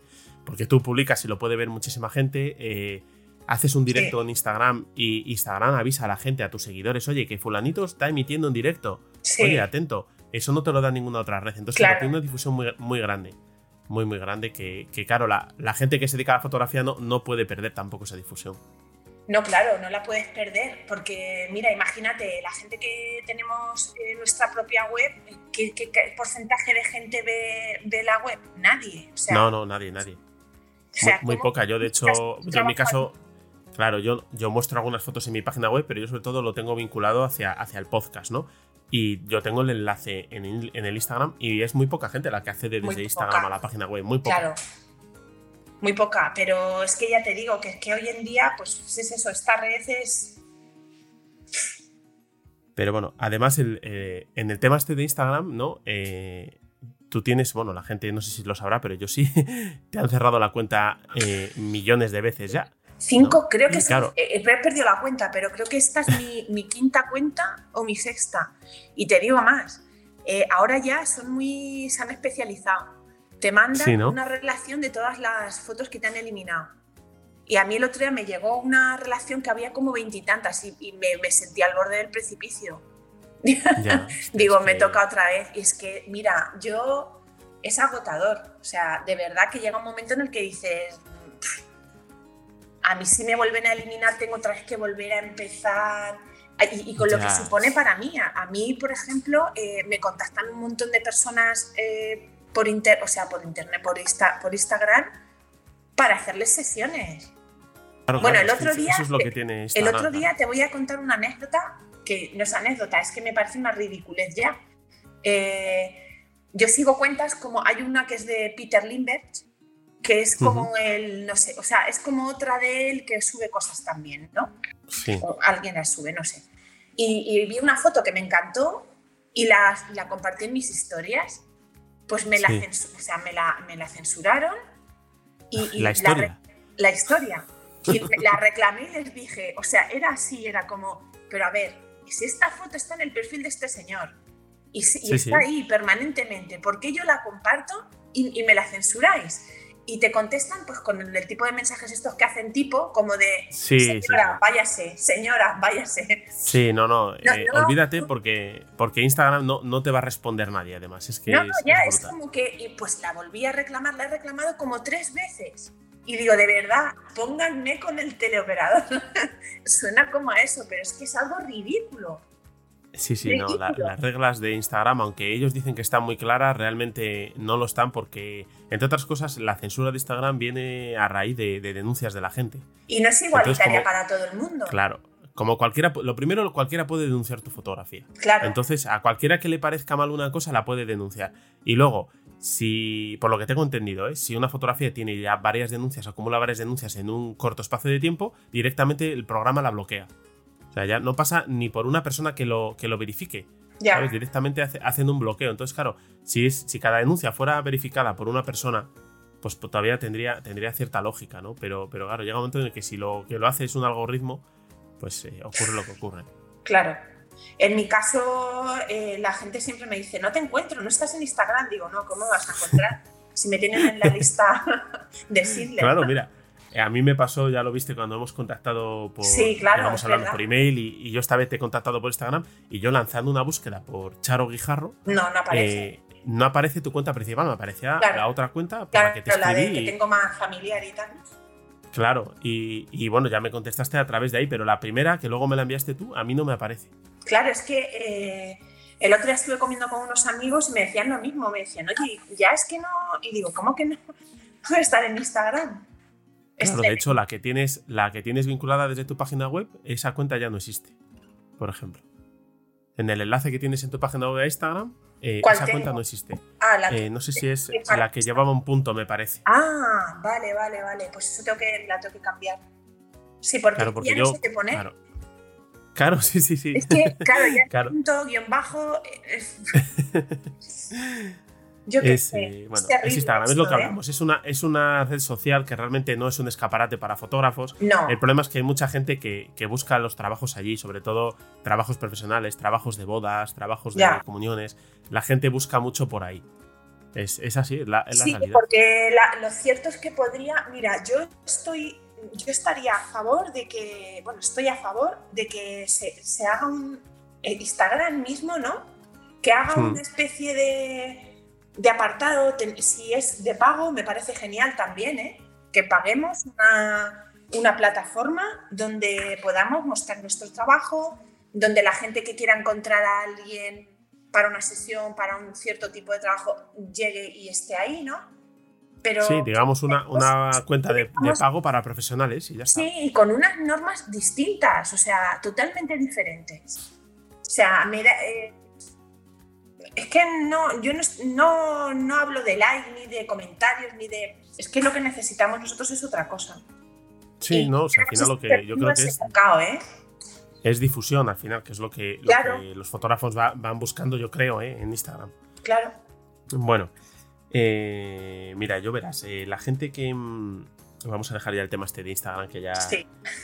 porque tú publicas y lo puede ver muchísima gente. Eh, haces un directo en Instagram y Instagram avisa a la gente, a tus seguidores, oye, que fulanito está emitiendo en directo. Oye, atento. Eso no te lo da ninguna otra red. Entonces tiene una difusión muy, muy, grande. Muy, muy grande. Que, claro, la, la, gente que se dedica a la fotografía no, no puede perder tampoco esa difusión. No, claro, no la puedes perder, porque mira, imagínate, la gente que tenemos en nuestra propia web, ¿qué, porcentaje de gente ve, la web? Nadie. no, no, nadie, nadie. muy, poca. Yo, de hecho, yo en mi caso, claro, yo, yo muestro algunas fotos en mi página web, pero yo sobre todo lo tengo vinculado hacia, hacia el podcast, ¿no? Y yo tengo el enlace en, el Instagram y es muy poca gente la que accede desde Instagram a la página web, muy poca. Claro muy poca, pero es que ya te digo que, que hoy en día, pues es eso, esta red es... Pero bueno, además eh, en el tema este de Instagram, ¿no? Eh, tú tienes, bueno, la gente no sé si lo sabrá, pero yo sí, [LAUGHS] te han cerrado la cuenta eh, millones de veces ya. Cinco, creo que claro. he perdido la cuenta, pero creo que esta es mi, [LAUGHS] mi, quinta cuenta o mi sexta. Y te digo más, ahora ya son muy, se han especializado te mandan una relación de todas las fotos que te han eliminado. Y a mí el otro día me llegó una relación que había como veintitantas y, y, me, me, sentí al borde del precipicio. [LAUGHS] Digo, me toca otra vez. Y es que, mira, yo es agotador. O sea, de verdad que llega un momento en el que dices, a mí si me vuelven a eliminar tengo otra vez que volver a empezar. Y, con lo que supone para mí. A, mí, por ejemplo, eh, me contactan un montón de personas eh, por, inter, o sea, por internet, por, Insta, por Instagram, para hacerles sesiones. bueno, el otro día, es lo que tiene el otro día te voy a contar una anécdota que no es anécdota, es que me parece una ridiculez ya. Eh, yo sigo cuentas como hay una que es de Peter Limbert, que es como el, no sé, o sea, es como otra de él que sube cosas también, ¿no? Sí. O alguien la sube, no sé. Y, vi una foto que me encantó y la, la compartí en mis historias pues me la, o sea, me la, me la censuraron y, la historia. La, historia. Y la [LAUGHS] reclamé y les dije, o sea, era así, era como, pero a ver, si esta foto está en el perfil de este señor y, está ahí permanentemente, ¿por qué yo la comparto y, y me la censuráis? Y te contestan pues con el, tipo de mensajes estos que hacen tipo, como de señora, váyase, señora, váyase. Sí, no, no, [LAUGHS] eh, olvídate porque, porque Instagram no, no te va a responder nadie, además. Es que no, no, ya es, como que, y pues la volví a reclamar, la he reclamado como tres veces. Y digo, de verdad, pónganme con el teleoperador. [LAUGHS] Suena como a eso, pero es que es algo ridículo. Sí, sí, no, las reglas de Instagram, aunque ellos dicen que están muy claras, realmente no lo están porque, entre otras cosas, la censura de Instagram viene a raíz de, denuncias de la gente. Y no es igualitaria para todo el mundo. Claro, como cualquiera, lo primero, cualquiera puede denunciar tu fotografía. Claro. Entonces, a cualquiera que le parezca mal una cosa, la puede denunciar. Y luego, si, por lo que tengo entendido, ¿eh? si una fotografía tiene ya varias denuncias, acumula varias denuncias en un corto espacio de tiempo, directamente el programa la bloquea. O sea, ya no pasa ni por una persona que lo, que lo verifique. Ya. Directamente haciendo un bloqueo. Entonces, claro, si, es, si cada denuncia fuera verificada por una persona, pues, pues todavía tendría, tendría cierta lógica, ¿no? Pero, pero claro, llega un momento en el que si lo que lo hace es un algoritmo, pues eh, ocurre lo que ocurre. Claro. En mi caso, eh, la gente siempre me dice, no te encuentro, no estás en Instagram. Digo, no, ¿cómo vas a encontrar? [LAUGHS] si me tienen en la lista [LAUGHS] de Sidler. Claro, mira, a mí me pasó, ya lo viste cuando hemos contactado por. Sí, claro. por email y, yo esta vez te he contactado por Instagram y yo lanzando una búsqueda por Charo Guijarro. No, no aparece. Eh, no aparece tu cuenta principal, me aparecía la otra cuenta por la que te escribí. La de que tengo más familiar y tal. Claro, y, bueno, ya me contestaste a través de ahí, pero la primera, que luego me la enviaste tú, a mí no me aparece. Claro, es que eh, el otro día estuve comiendo con unos amigos y me decían lo mismo, me decían, oye, ya es que no. Y digo, ¿cómo que no? Estar en Instagram. Claro, de hecho, la que, tienes, la que tienes vinculada desde tu página web, esa cuenta ya no existe, por ejemplo. En el enlace que tienes en tu página web de Instagram, eh, esa cuenta no existe. Ah, eh, no sé si es la que llevaba un punto, me parece. Ah, vale, vale, vale. Pues eso tengo que, la tengo que cambiar. Sí, porque, claro, porque ya no se te pone. Claro. [LAUGHS] sí, sí, sí. Es que, claro, ya [LAUGHS] punto, guion bajo. Eh, [LAUGHS] es, eh, bueno, es Instagram, es lo que ¿eh? hablamos. Es, una, es una red social que realmente no es un escaparate para fotógrafos. No. El problema es que hay mucha gente que, busca los trabajos allí, sobre todo trabajos profesionales, trabajos de bodas, trabajos de comuniones. La gente busca mucho por ahí. Es, así, es la, sí, porque lo cierto es que podría. Mira, yo estoy. Yo estaría a favor de que. Bueno, estoy a favor de que se, haga un. Instagram mismo, ¿no? Que haga hmm. una especie de de apartado, si es de pago, me parece genial también, ¿eh? que paguemos una, una plataforma donde podamos mostrar nuestro trabajo, donde la gente que quiera encontrar a alguien para una sesión, para un cierto tipo de trabajo, llegue y esté ahí, ¿no? Pero, sí, digamos una, una cuenta de, pago para profesionales y ya está. Sí, y con unas normas distintas, o sea, totalmente diferentes. O sea, mira, eh, es que no, yo no, no, hablo de like, ni de comentarios, ni de... Es que lo que necesitamos nosotros es otra cosa. Sí, no, o sea, al final lo que yo creo que es... ¿eh? Es difusión, al final, que es lo que, los fotógrafos van buscando, yo creo, ¿eh? en Instagram. Claro. Bueno, eh, mira, yo verás, la gente que... Vamos a dejar ya el tema este de Instagram, que ya,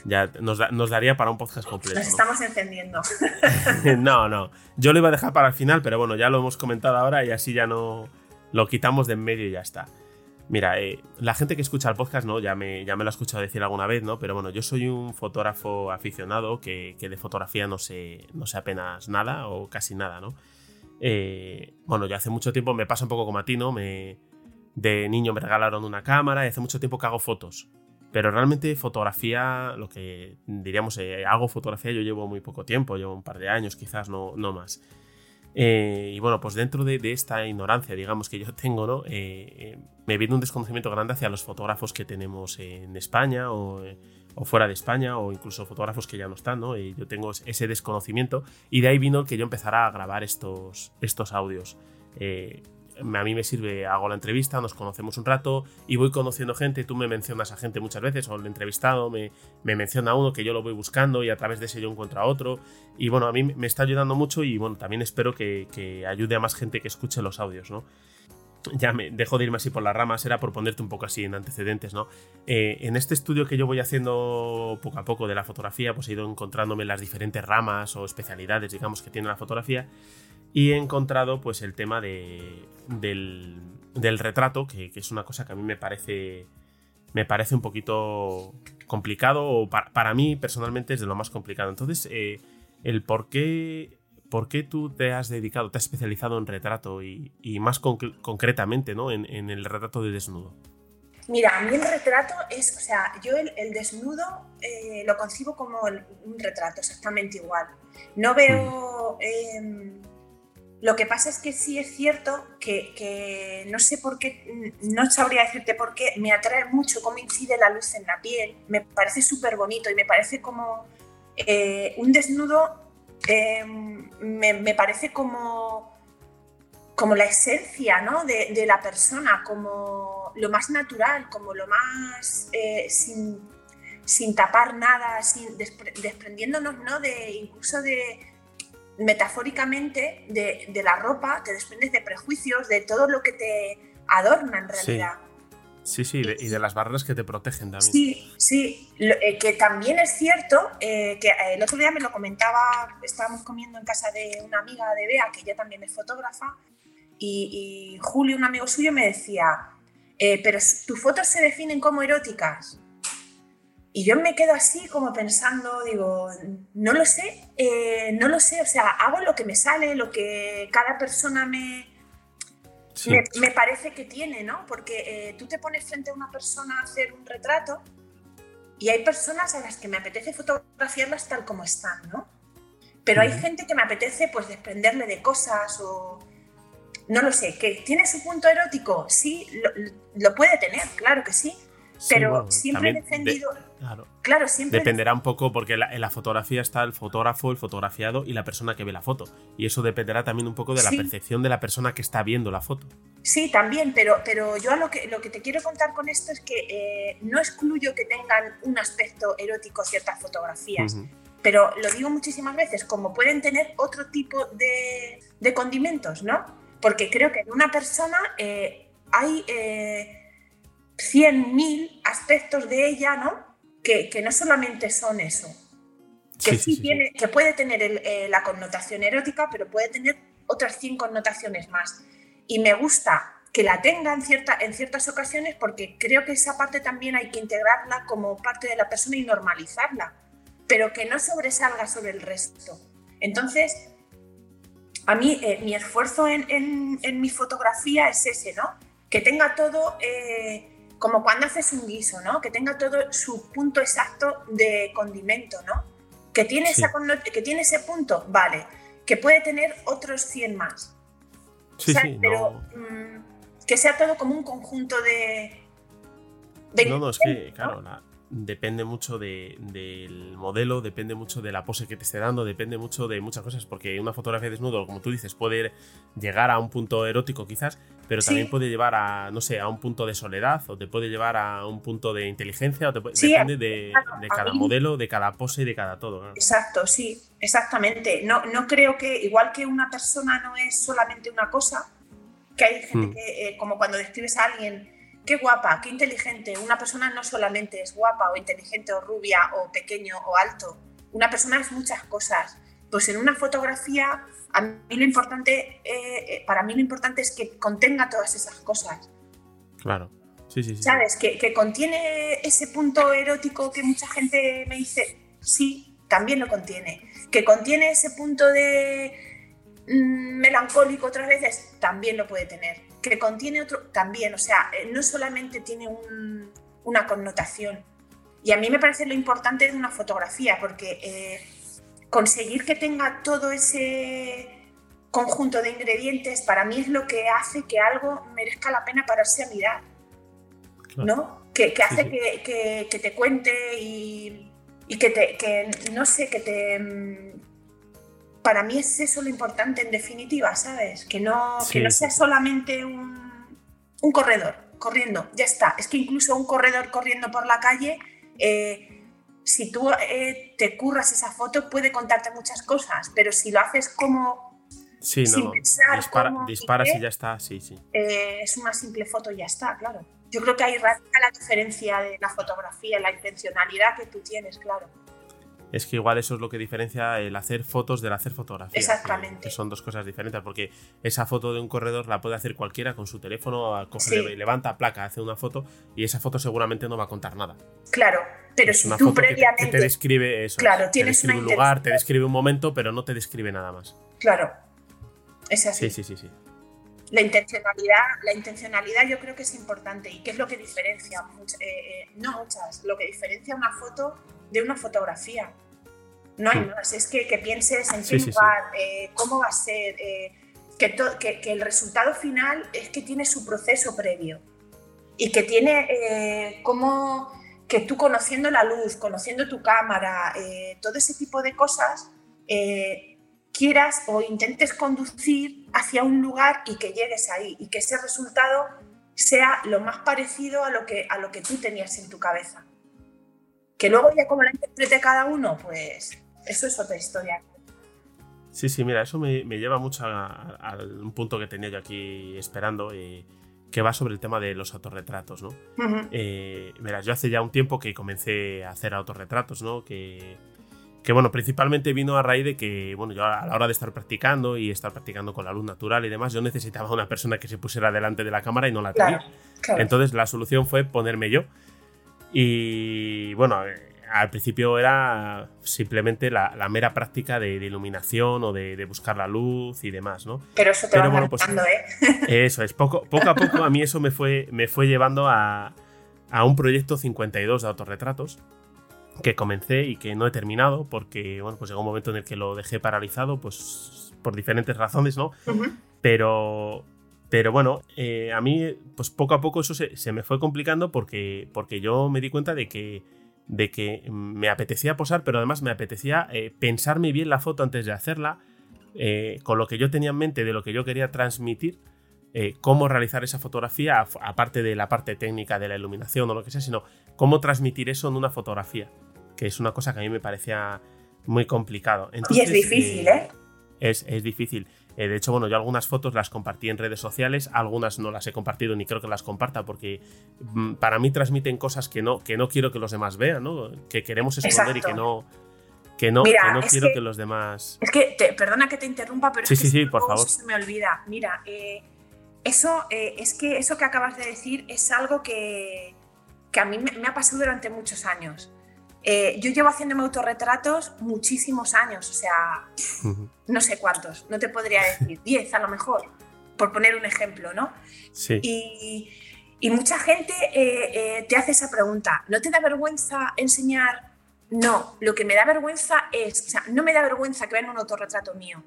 ya nos, daría para un podcast completo. Nos estamos encendiendo. [LAUGHS] [LAUGHS] no, no. Yo lo iba a dejar para el final, pero bueno, ya lo hemos comentado ahora y así ya no lo quitamos de en medio y ya está. Mira, eh, la gente que escucha el podcast, ¿no? Ya me, ya me lo ha escuchado decir alguna vez, ¿no? Pero bueno, yo soy un fotógrafo aficionado que, de fotografía no sé, no sé apenas nada o casi nada, ¿no? Eh, bueno, ya hace mucho tiempo me pasa un poco como a ti, ¿no? Me, de niño me regalaron una cámara y hace mucho tiempo que hago fotos. Pero realmente fotografía, lo que diríamos, eh, hago fotografía yo llevo muy poco tiempo, llevo un par de años quizás, no, no más. Eh, y bueno, pues dentro de, esta ignorancia, digamos, que yo [LAUGHS] tengo, ¿no? Eh, me viene un desconocimiento grande hacia los fotógrafos que tenemos en España o, fuera de España o incluso fotógrafos que ya no están, ¿no? Yo tengo ese desconocimiento y de ahí vino que yo empezara a grabar estos, estos audios a mí me sirve, hago la entrevista, nos conocemos un rato y voy conociendo gente, tú me mencionas a gente muchas veces, o el entrevistado me, me menciona a uno que yo lo voy buscando y a través de ese yo encuentro a otro. Y bueno, a mí me está ayudando mucho y bueno, también espero que, ayude a más gente que escuche los audios, ¿no? ya me dejo de irme así por las ramas, era por ponerte un poco así en antecedentes, ¿no? Eh, en este estudio que yo voy haciendo poco a poco de la fotografía, pues he ido encontrándome las diferentes ramas o especialidades, digamos, que tiene la fotografía y he encontrado pues el tema de, del, retrato, que, es una cosa que a mí me parece, me parece un poquito complicado, o para, mí personalmente es de lo más complicado. Entonces, eh, el por qué, por qué tú te has dedicado, te has especializado en retrato y, más concretamente ¿no? En, el retrato de desnudo. Mira, a mí el retrato es, o sea, yo el, desnudo eh, lo concibo como un retrato, exactamente igual. No veo... Em, lo que pasa es que sí es cierto que, no sé por qué, no sabría decirte por qué, me atrae mucho cómo incide la luz en la piel, me parece súper bonito y me parece como eh, un desnudo, em, me, parece como, como la esencia ¿no? de, la persona, como lo más natural, como lo más eh, sin, tapar nada, sin, desprendiéndonos ¿no? de, incluso de metafóricamente de, la ropa, te desprendes de prejuicios, de todo lo que te adorna en realidad. Sí, sí, y de las barreras que te protegen también. Sí, sí, eh, que también es cierto, eh, que el otro día me lo comentaba, estábamos comiendo en casa de una amiga de Bea, que ella también es fotógrafa, y, Julio, un amigo suyo, me decía, eh, pero tus fotos se definen como eróticas. Y yo me quedo así como pensando, digo, no lo sé, eh, no lo sé, o sea, hago lo que me sale, lo que cada persona me, me, parece que tiene, ¿no? Porque eh, tú te pones frente a una persona a hacer un retrato y hay personas a las que me apetece fotografiarlas tal como están, ¿no? Pero hay gente que me apetece pues desprenderle de cosas o... No lo sé, que tiene su punto erótico, sí, lo puede tener, claro que sí, pero siempre he defendido. Claro. siempre. Dependerá un poco, porque en la fotografía está el fotógrafo, el fotografiado y la persona que ve la foto. Y eso dependerá también un poco de la percepción de la persona que está viendo la foto. Sí, también, pero, pero yo lo que, lo que te quiero contar con esto es que eh, no excluyo que tengan un aspecto erótico ciertas fotografías. Pero lo digo muchísimas veces, como pueden tener otro tipo de, de condimentos, ¿no? Porque creo que en una persona eh, hay. Eh, 100.000 aspectos de ella, ¿no? Que, no solamente son eso. Que sí, tiene, que puede tener eh, la connotación erótica, pero puede tener otras 100 connotaciones más. Y me gusta que la tenga en, cierta, en ciertas ocasiones porque creo que esa parte también hay que integrarla como parte de la persona y normalizarla, pero que no sobresalga sobre el resto. Entonces, a mí eh, mi esfuerzo en, mi fotografía es ese, ¿no? Que tenga todo... Eh, como cuando haces un guiso, ¿no? Que tenga todo su punto exacto de condimento, ¿no? Que tiene, esa, que tiene ese punto, vale. Que puede tener otros 100 más. Sí, sí, Pero mm, que sea todo como un conjunto de... no, no, es que, claro, la, depende mucho del modelo, depende mucho de la pose que te esté dando, depende mucho de muchas cosas, porque una fotografía de desnudo, como tú dices, puede llegar a un punto erótico quizás, pero también puede llevar a, no sé, a un punto de soledad, o te puede llevar a un punto de inteligencia, o depende de, cada modelo, de cada pose y de cada todo. Exacto, sí, exactamente. No, no creo que, igual que una persona no es solamente una cosa, que hay gente hmm. que, eh, como cuando describes a alguien, qué guapa, qué inteligente. Una persona no solamente es guapa o inteligente o rubia o pequeño o alto. Una persona es muchas cosas. Pues en una fotografía, a mí lo importante, eh, para mí lo importante es que contenga todas esas cosas. Claro. Sí, sí, sí. ¿Sabes? Que, que contiene ese punto erótico que mucha gente me dice, sí, también lo contiene. Que contiene ese punto de mm, melancólico otras veces, también lo puede tener que contiene otro también, o sea, eh, no solamente tiene una connotación. Y a mí me parece lo importante de una fotografía, porque eh, conseguir que tenga todo ese conjunto de ingredientes para mí es lo que hace que algo merezca la pena pararse a mirar. ¿No? Que, hace Que, te cuente y, que te, que, no sé, que te, para mí es eso lo importante en definitiva, ¿sabes? Que no, que no sea solamente un, un, corredor corriendo, ya está. Es que incluso un corredor corriendo por la calle, eh, si tú eh, te curras esa foto, puede contarte muchas cosas, pero si lo haces como... Sí, sin no, disparas y ya está, sí, sí. Eh, es una simple foto y ya está, claro. Yo creo que ahí radica la diferencia de la fotografía, la intencionalidad que tú tienes, claro es que igual eso es lo que diferencia el hacer fotos del hacer fotografía. Exactamente. Que, son dos cosas diferentes, porque esa foto de un corredor la puede hacer cualquiera con su teléfono, coge, levanta placa, hace una foto y esa foto seguramente no va a contar nada. Claro, pero si tú previamente. Que, te describe eso. Claro, tienes un lugar, te describe un momento, pero no te describe nada más. Claro, es así. Sí, sí, sí, sí. La intencionalidad, la intencionalidad yo creo que es importante y qué es lo que diferencia, eh, eh, no muchas, lo que diferencia una foto de una fotografía. No hay más, es que, pienses en qué lugar, eh, cómo va a ser, que, que, el resultado final es que tiene su proceso previo y que tiene como que tú conociendo la luz, conociendo tu cámara, todo ese tipo de cosas, quieras o intentes conducir hacia un lugar y que llegues ahí y que ese resultado sea lo más parecido a lo que, a lo que tú tenías en tu cabeza. Que luego ya como la interprete cada uno, pues eso es otra historia. Sí, sí, mira, eso me, lleva mucho a, un punto que tenía yo aquí esperando, eh, que va sobre el tema de los autorretratos, ¿no? Eh, mira, yo hace ya un tiempo que comencé a hacer autorretratos, ¿no? Que, que bueno, principalmente vino a raíz de que, bueno, yo a la hora de estar practicando y estar practicando con la luz natural y demás, yo necesitaba una persona que se pusiera delante de la cámara y no la tenía. Entonces la solución fue ponerme yo. Y bueno, eh, al principio era simplemente la, mera práctica de, iluminación o de, buscar la luz y demás, ¿no? Pero eso te va bueno, pues, ¿eh? [LAUGHS] Eso es, poco, poco a poco a mí eso me fue, me fue llevando a, a un proyecto 52 de autorretratos que comencé y que no he terminado porque, bueno, pues llegó un momento en el que lo dejé paralizado, pues por diferentes razones, ¿no? Pero, pero bueno, eh, a mí, pues poco a poco eso se, me fue complicando porque, porque yo me di cuenta de que, de que me apetecía posar, pero además me apetecía eh, pensarme bien la foto antes de hacerla, eh, con lo que yo tenía en mente de lo que yo quería transmitir. cómo realizar esa fotografía, aparte de la parte técnica de la iluminación o lo que sea, sino cómo transmitir eso en una fotografía que es una cosa que a mí me parecía muy complicado. y es difícil, ¿eh? Es, difícil. Eh, de hecho, bueno, yo algunas fotos las compartí en redes sociales, algunas no las he compartido ni creo que las comparta porque mm, para mí transmiten cosas que no, que no quiero que los demás vean, ¿no? Que queremos esconder y que no, que no, no quiero que, los demás. Es que, perdona que te interrumpa, pero sí, es que sí, por favor. se me olvida. Mira, eh, eso es que eso que acabas de decir es algo que, que a mí me, ha pasado durante muchos años. Eh, yo llevo haciéndome autorretratos muchísimos años, o sea, no sé cuántos, no te podría [LAUGHS] decir, 10 a lo mejor, por poner un ejemplo, ¿no? Sí. Y, Y mucha gente eh, eh, te hace esa pregunta, ¿no te da vergüenza enseñar? No, lo que me da vergüenza es, o sea, no me da vergüenza que vean un autorretrato mío.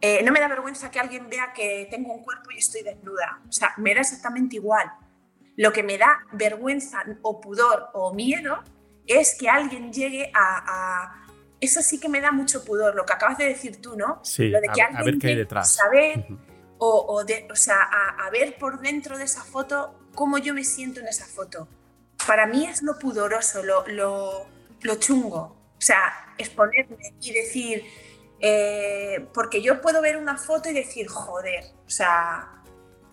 Eh, no me da vergüenza que alguien vea que tengo un cuerpo y estoy desnuda. O sea, me da exactamente igual. Lo que me da vergüenza o pudor o miedo es que alguien llegue a, Eso sí que me da mucho pudor, lo que acabas de decir tú, ¿no? Sí, lo de que a, ver qué hay detrás. Saber, o, de, o sea, a, ver por dentro de esa foto cómo yo me siento en esa foto. Para mí es lo pudoroso, lo, lo, lo chungo. O sea, exponerme y decir, eh, porque yo puedo ver una foto y decir, joder, o sea,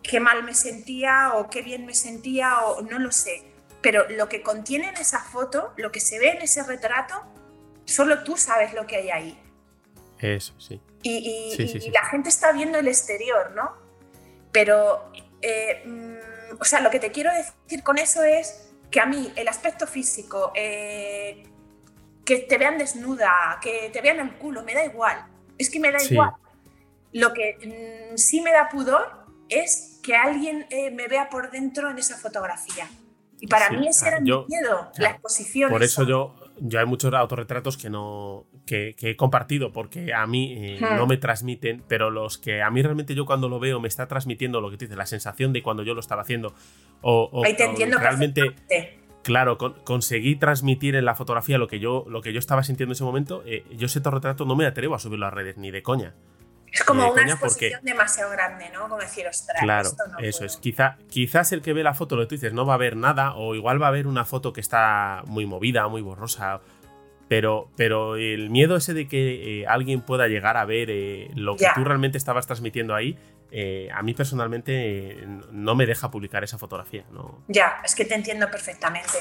qué mal me sentía o qué bien me sentía o no lo sé. Pero lo que contiene en esa foto, lo que se ve en ese retrato, solo tú sabes lo que hay ahí. Eso, sí. Y, la gente está viendo el exterior, ¿no? Pero, eh, mm, o sea, lo que te quiero decir con eso es que a mí el aspecto físico, eh, que te vean desnuda, que te vean el culo, me da igual. Es que me da igual. Lo que mm, sí me da pudor es que alguien eh, me vea por dentro en esa fotografía. Y para mí ese era mi miedo, la exposición. Por eso yo, yo hay muchos autorretratos que no que, he compartido porque a mí eh, no hmm. me transmiten, pero los que a mí realmente yo cuando lo veo me está transmitiendo lo que te dice, la sensación de cuando yo lo estaba haciendo. O, Ahí te entiendo realmente claro, conseguí transmitir en la fotografía lo que yo, lo que yo estaba sintiendo en ese momento. Eh, yo ese retrato no me atrevo a subirlo a redes, ni de coña. Es como una exposición demasiado grande, ¿no? Como decir, ostras, claro, eso es. Quizá, quizás el que ve la foto, lo que tú dices, no va a ver nada, o igual va a ver una foto que está muy movida, muy borrosa. Pero, pero el miedo ese de que eh, alguien pueda llegar a ver eh, lo que tú realmente estabas transmitiendo ahí, eh, a mí personalmente no me deja publicar esa fotografía. ¿no? Ya, es que te entiendo perfectamente.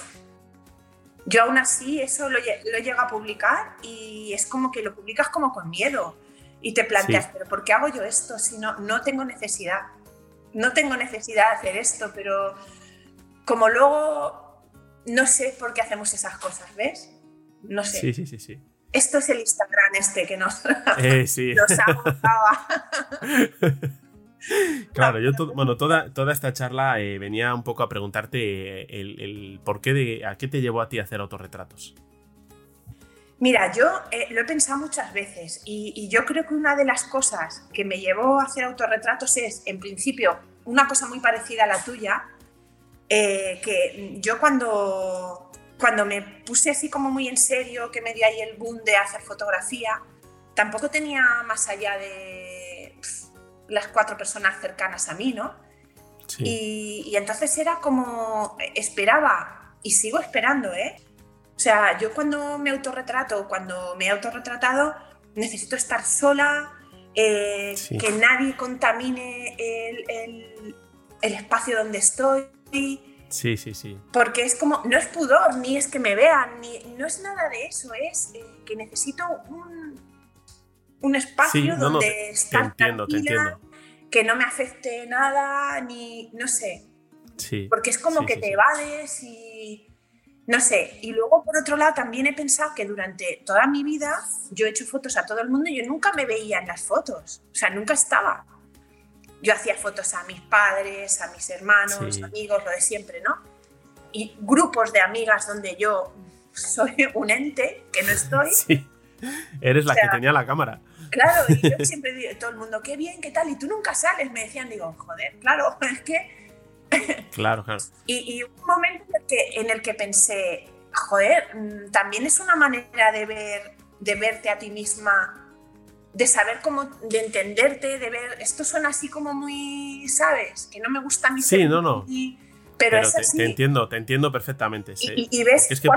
Yo aún así eso lo, lo llego a publicar y es como que lo publicas como con miedo y te planteas, pero ¿por qué hago yo esto si no, no tengo necesidad? No tengo necesidad de hacer esto, pero como luego no sé por qué hacemos esas cosas, ¿ves? No sé. Sí, sí, sí, sí. Esto es el Instagram este que nos, [LAUGHS] eh, sí. [LAUGHS] nos [LAUGHS] Claro, yo bueno, toda, toda esta charla eh, venía un poco a preguntarte eh, el, por qué de, a qué te llevó a ti a hacer autorretratos. Mira, yo eh, lo he pensado muchas veces y, yo creo que una de las cosas que me llevó a hacer autorretratos es, en principio, una cosa muy parecida a la tuya, que yo cuando, cuando me puse así como muy en serio, que me dio ahí el boom de hacer fotografía, tampoco tenía más allá de las cuatro personas cercanas a mí, ¿no? Y, entonces era como, esperaba, y sigo esperando, ¿eh? O sea, yo cuando me autorretrato, cuando me he autorretratado, necesito estar sola, eh, que nadie contamine el, espacio donde estoy. Sí, sí, sí. Porque es como, no es pudor, ni es que me vean, ni no es nada de eso, es eh, que necesito un, un espacio donde estar que no me afecte nada, ni no sé. Sí, Porque es como que te evades y no sé. Y luego, por otro lado, también he pensado que durante toda mi vida yo he hecho fotos a todo el mundo y yo nunca me veía en las fotos. O sea, nunca estaba. Yo hacía fotos a mis padres, a mis hermanos, amigos, lo de siempre, ¿no? Y grupos de amigas donde yo soy un ente, que no estoy. [LAUGHS] Sí. Eres la que tenía la cámara. Claro, y yo [LAUGHS] siempre digo, todo el mundo, qué bien, qué tal, y tú nunca sales, me decían, digo, joder, claro, [LAUGHS] es que... [LAUGHS] Claro, claro. Y, un momento en el, que, en el que pensé, joder, mm, también es una manera de ver, de verte a ti misma, de saber cómo, de entenderte, de ver, esto suena así como muy, ¿sabes? Que no me gusta mi Sí, no, no. Pero, te, entiendo, te entiendo perfectamente. Y, ves es que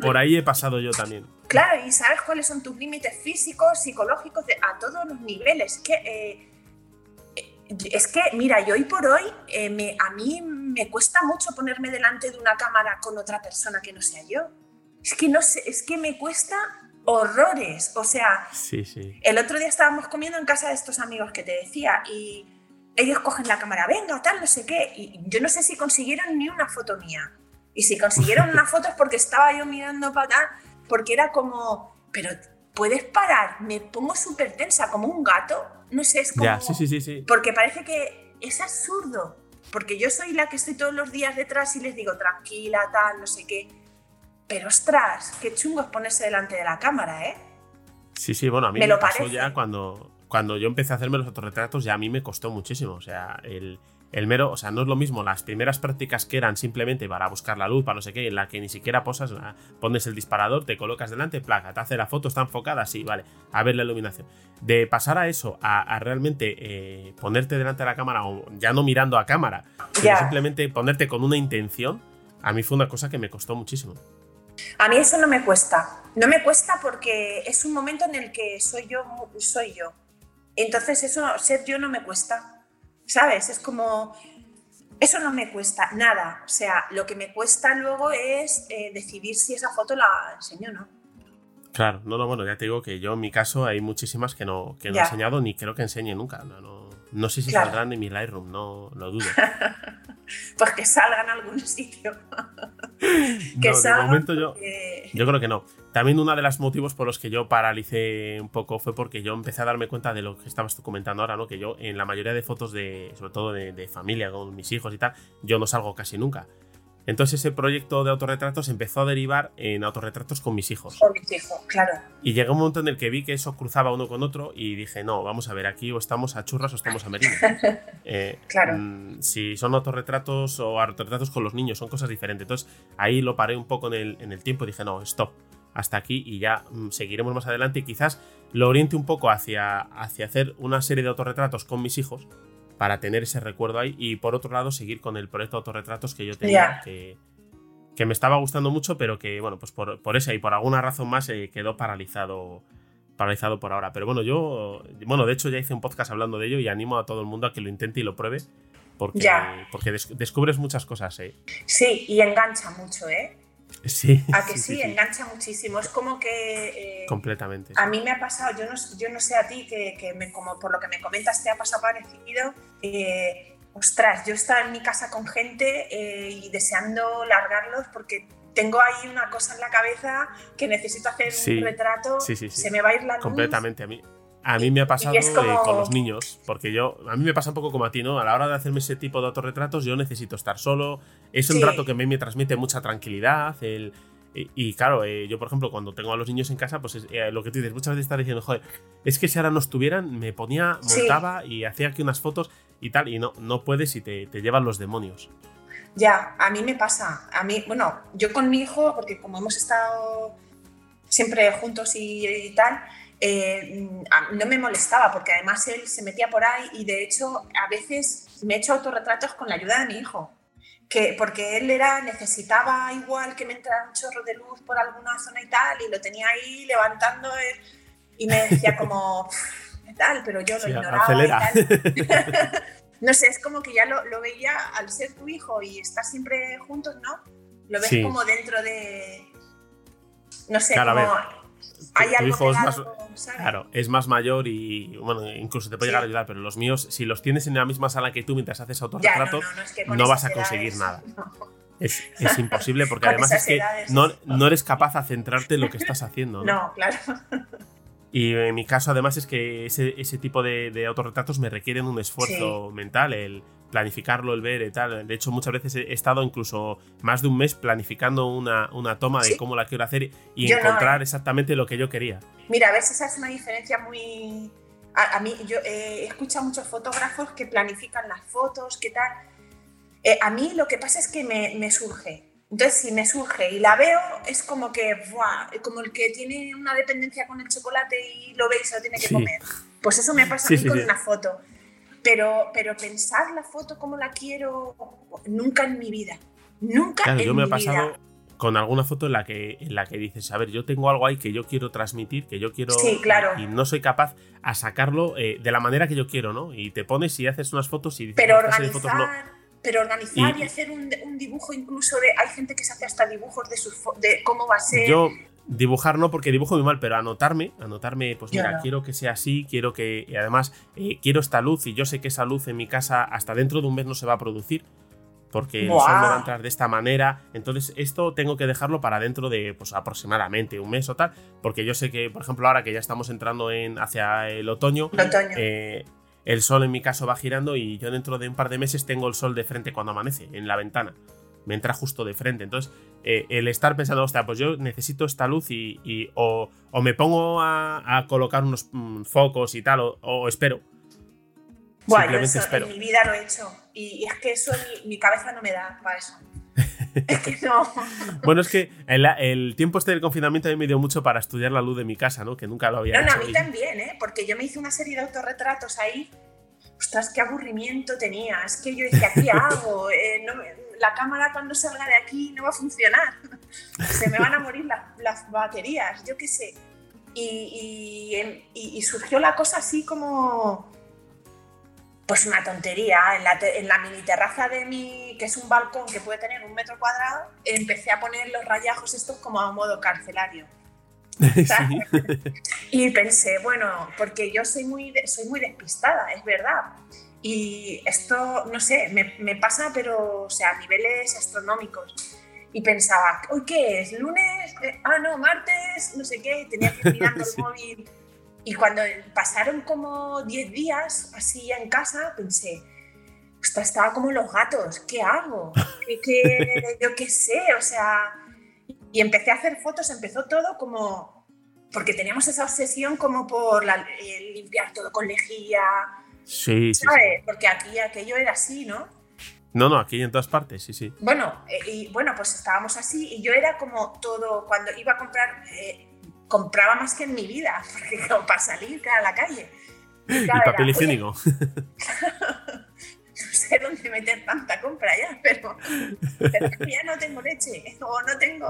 por ahí, he pasado yo también. Claro, y sabes cuáles son tus límites físicos, psicológicos, a todos los niveles. Que, eh, es que, mira, yo hoy por hoy, eh, a mí me cuesta mucho ponerme delante de una cámara con otra persona que no sea yo. Es que, no sé, es que me cuesta horrores. O sea, sí, sí. el otro día estábamos comiendo en casa de estos amigos que te decía y ellos cogen la cámara, venga, tal, no sé qué. Y yo no sé si consiguieron ni una foto mía. Y si consiguieron una foto es porque estaba yo mirando para acá, porque era como, pero puedes parar, me pongo súper tensa, como un gato. No sé, es como. Ya, sí, sí, sí, sí. Porque parece que es absurdo. porque yo soy la que estoy todos los días detrás y les digo tranquila, tal, no sé qué. Pero ostras, qué chungo es ponerse delante de la cámara, ¿eh? Sí, sí, bueno, a mí me, pasó ya cuando, cuando yo empecé a hacerme los autorretratos, ya a mí me costó muchísimo. O sea, el, el mero, o sea, no es lo mismo las primeras prácticas que eran simplemente para buscar la luz, para no sé qué, en la que ni siquiera posas, pones el disparador, te colocas delante, placa, te hace la foto, está enfocada, sí, vale, a ver la iluminación. De pasar a eso, a, realmente eh, ponerte delante de la cámara, o ya no mirando a cámara, sino simplemente ponerte con una intención, a mí fue una cosa que me costó muchísimo. A mí eso no me cuesta. No me cuesta porque es un momento en el que soy yo, soy yo. Entonces eso, ser yo no me cuesta. ¿Sabes? Es como, eso no me cuesta nada. O sea, lo que me cuesta luego es eh, decidir si esa foto la enseño o no. Claro, no, no, bueno, ya te digo que yo en mi caso hay muchísimas que no, que no he enseñado ni creo que enseñe nunca. No, no, no sé si saldrán en mi Lightroom, no lo dudo. [LAUGHS] pues que salgan a algún sitio. [LAUGHS] que no, de momento yo, yo creo que no. También uno de los motivos por los que yo paralicé un poco fue porque yo empecé a darme cuenta de lo que estabas tú comentando ahora, ¿no? Que yo en la mayoría de fotos de, sobre todo de, de familia, con mis hijos y tal, yo no salgo casi nunca. Entonces ese proyecto de autorretratos empezó a derivar en autorretratos con mis hijos. Con mis hijos, claro. Y llegó un momento en el que vi que eso cruzaba uno con otro y dije, no, vamos a ver, aquí o estamos a churras o estamos a merinas. [LAUGHS] Eh, claro. Mm, si son autorretratos o autorretratos con los niños, son cosas diferentes. Entonces ahí lo paré un poco en el, en el tiempo y dije, no, stop, hasta aquí y ya mm, seguiremos más adelante y quizás lo oriente un poco hacia, hacia hacer una serie de autorretratos con mis hijos para tener ese recuerdo ahí y por otro lado seguir con el proyecto de autorretratos que yo tenía, que, que, me estaba gustando mucho, pero que, bueno, pues por, por esa y por alguna razón más eh, quedó paralizado paralizado por ahora. Pero bueno, yo, bueno, de hecho ya hice un podcast hablando de ello y animo a todo el mundo a que lo intente y lo pruebe. Porque, porque descubres muchas cosas, ¿eh? Sí, y engancha mucho, ¿eh? Sí. A que sí, engancha muchísimo. Es como que. Eh, Completamente. A mí me ha pasado, yo no, yo no sé a ti, que, como por lo que me comentas te ha pasado parecido. Eh, ostras, yo estaba en mi casa con gente eh, y deseando largarlos porque tengo ahí una cosa en la cabeza que necesito hacer un retrato. se me va a ir la luz. Completamente. A mí, a mí me ha pasado con los niños, porque yo, a mí me pasa un poco como a ti, ¿no? A la hora de hacerme ese tipo de autorretratos, yo necesito estar solo. Es un rato que a mí me transmite mucha tranquilidad. El, y, claro, eh, yo por ejemplo, cuando tengo a los niños en casa, pues eh, lo que tú dices, muchas veces estás diciendo, joder, es que si ahora no estuvieran, me ponía, montaba y hacía aquí unas fotos y tal, y no, no puedes y te, te llevan los demonios. Ya, a mí me pasa. A mí, bueno, yo con mi hijo, porque como hemos estado siempre juntos y tal, eh, no me molestaba porque además él se metía por ahí y de hecho a veces me he hecho autorretratos con la ayuda de mi hijo. Que, porque él era, necesitaba igual que me entrara un chorro de luz por alguna zona y tal, y lo tenía ahí levantando y me decía como, tal? Pero yo lo ignoraba. [LAUGHS] no sé, es como que ya lo, veía al ser tu hijo y estar siempre juntos, ¿no? Lo ves como dentro de, no sé, como tu, hijo es más, claro, es más mayor y bueno, incluso te puede llegar a ayudar, pero los míos, si los tienes en la misma sala que tú mientras haces autorretrato, no, vas a conseguir nada. [LAUGHS] Es, es, imposible porque [LAUGHS] además es que no, no, eres capaz de centrarte en lo que estás haciendo. No, claro. [LAUGHS] Y en mi caso, además, es que ese, ese tipo de, de, autorretratos me requieren un esfuerzo mental, el planificarlo, el ver y tal. De hecho, muchas veces he estado incluso más de un mes planificando una, una toma de cómo la quiero hacer y encontrar ¿eh? exactamente lo que yo quería. Mira, a veces es una diferencia muy... A, mí, yo he escuchado muchos fotógrafos que planifican las fotos, qué tal. Eh, a mí lo que pasa es que me, me surge. Entonces, si me surge y la veo, es como que, ¡buah! como el que tiene una dependencia con el chocolate y lo ve y se lo tiene que comer. Pues eso me pasa a mí con una foto. Pero, pero pensar la foto como la quiero, nunca en mi vida. Nunca claro, yo me he pasado con alguna foto en la que en la que dices, a ver, yo tengo algo ahí que yo quiero transmitir, que yo quiero sí, claro. y no soy capaz a sacarlo eh, de la manera que yo quiero, ¿no? Y te pones y haces unas fotos y dices, pero organizar, fotos no. pero organizar y, hacer un, un, dibujo incluso de hay gente que se hace hasta dibujos de sus de cómo va a ser. Yo dibujar no porque dibujo muy mal, pero anotarme, anotarme, pues mira, quiero que sea así, quiero que, y además, eh, quiero esta luz y yo sé que esa luz en mi casa hasta dentro de un mes no se va a producir, porque el sol no va a entrar de esta manera, entonces esto tengo que dejarlo para dentro de, pues aproximadamente un mes o tal, porque yo sé que, por ejemplo, ahora que ya estamos entrando en, hacia el otoño, otoño. Eh, el sol en mi caso va girando y yo dentro de un par de meses tengo el sol de frente cuando amanece, en la ventana. Me entra justo de frente. Entonces, eh, el estar pensando, hostia, pues yo necesito esta luz y, o, me pongo a, colocar unos mm, focos y tal, o, espero. Bueno, eso espero. en mi vida lo he hecho. Y, es que eso mi cabeza no me da para eso. [LAUGHS] es que no. bueno, es que el, tiempo este del confinamiento a mí me dio mucho para estudiar la luz de mi casa, ¿no? Que nunca lo había no, hecho. No, a mí también, ¿eh? Porque yo me hice una serie de autorretratos ahí. Ostras, qué aburrimiento tenía. Es que yo decía, ¿qué hago? Eh, la cámara cuando salga de aquí no va a funcionar. [LAUGHS] Se me van a morir las, baterías, yo qué sé. y surgió la cosa así como pues una tontería. En la, mini terraza de mi, que es un balcón que puede tener un metro cuadrado, empecé a poner los rayajos estos como a modo carcelario. [LAUGHS] [LAUGHS] y pensé, bueno, porque yo soy muy, soy muy despistada, es verdad. Y esto, no sé, me, pasa, pero, o sea, a niveles astronómicos. Y pensaba, ¿hoy qué es? ¿Lunes? Eh, ah, no, martes, no sé qué. Tenía que ir [LAUGHS] mirando el móvil y cuando pasaron como 10 días así en casa, pensé, estaba como los gatos, ¿qué hago? ¿Qué, [LAUGHS] yo qué sé, o sea... Y empecé a hacer fotos, empezó todo como... Porque teníamos esa obsesión como por limpiar todo con lejía. Sí, sí, Porque aquí aquello era así, ¿no? No, no, aquí en todas partes, sí, sí. Bueno, eh, y bueno, pues estábamos así y yo era como todo, cuando iba a comprar eh, compraba más que en mi vida, [LAUGHS] porque como para salir a la calle. Y, papel higiénico. [LAUGHS] no sé dónde meter tanta compra ya, pero, ya no tengo leche [LAUGHS] o no tengo.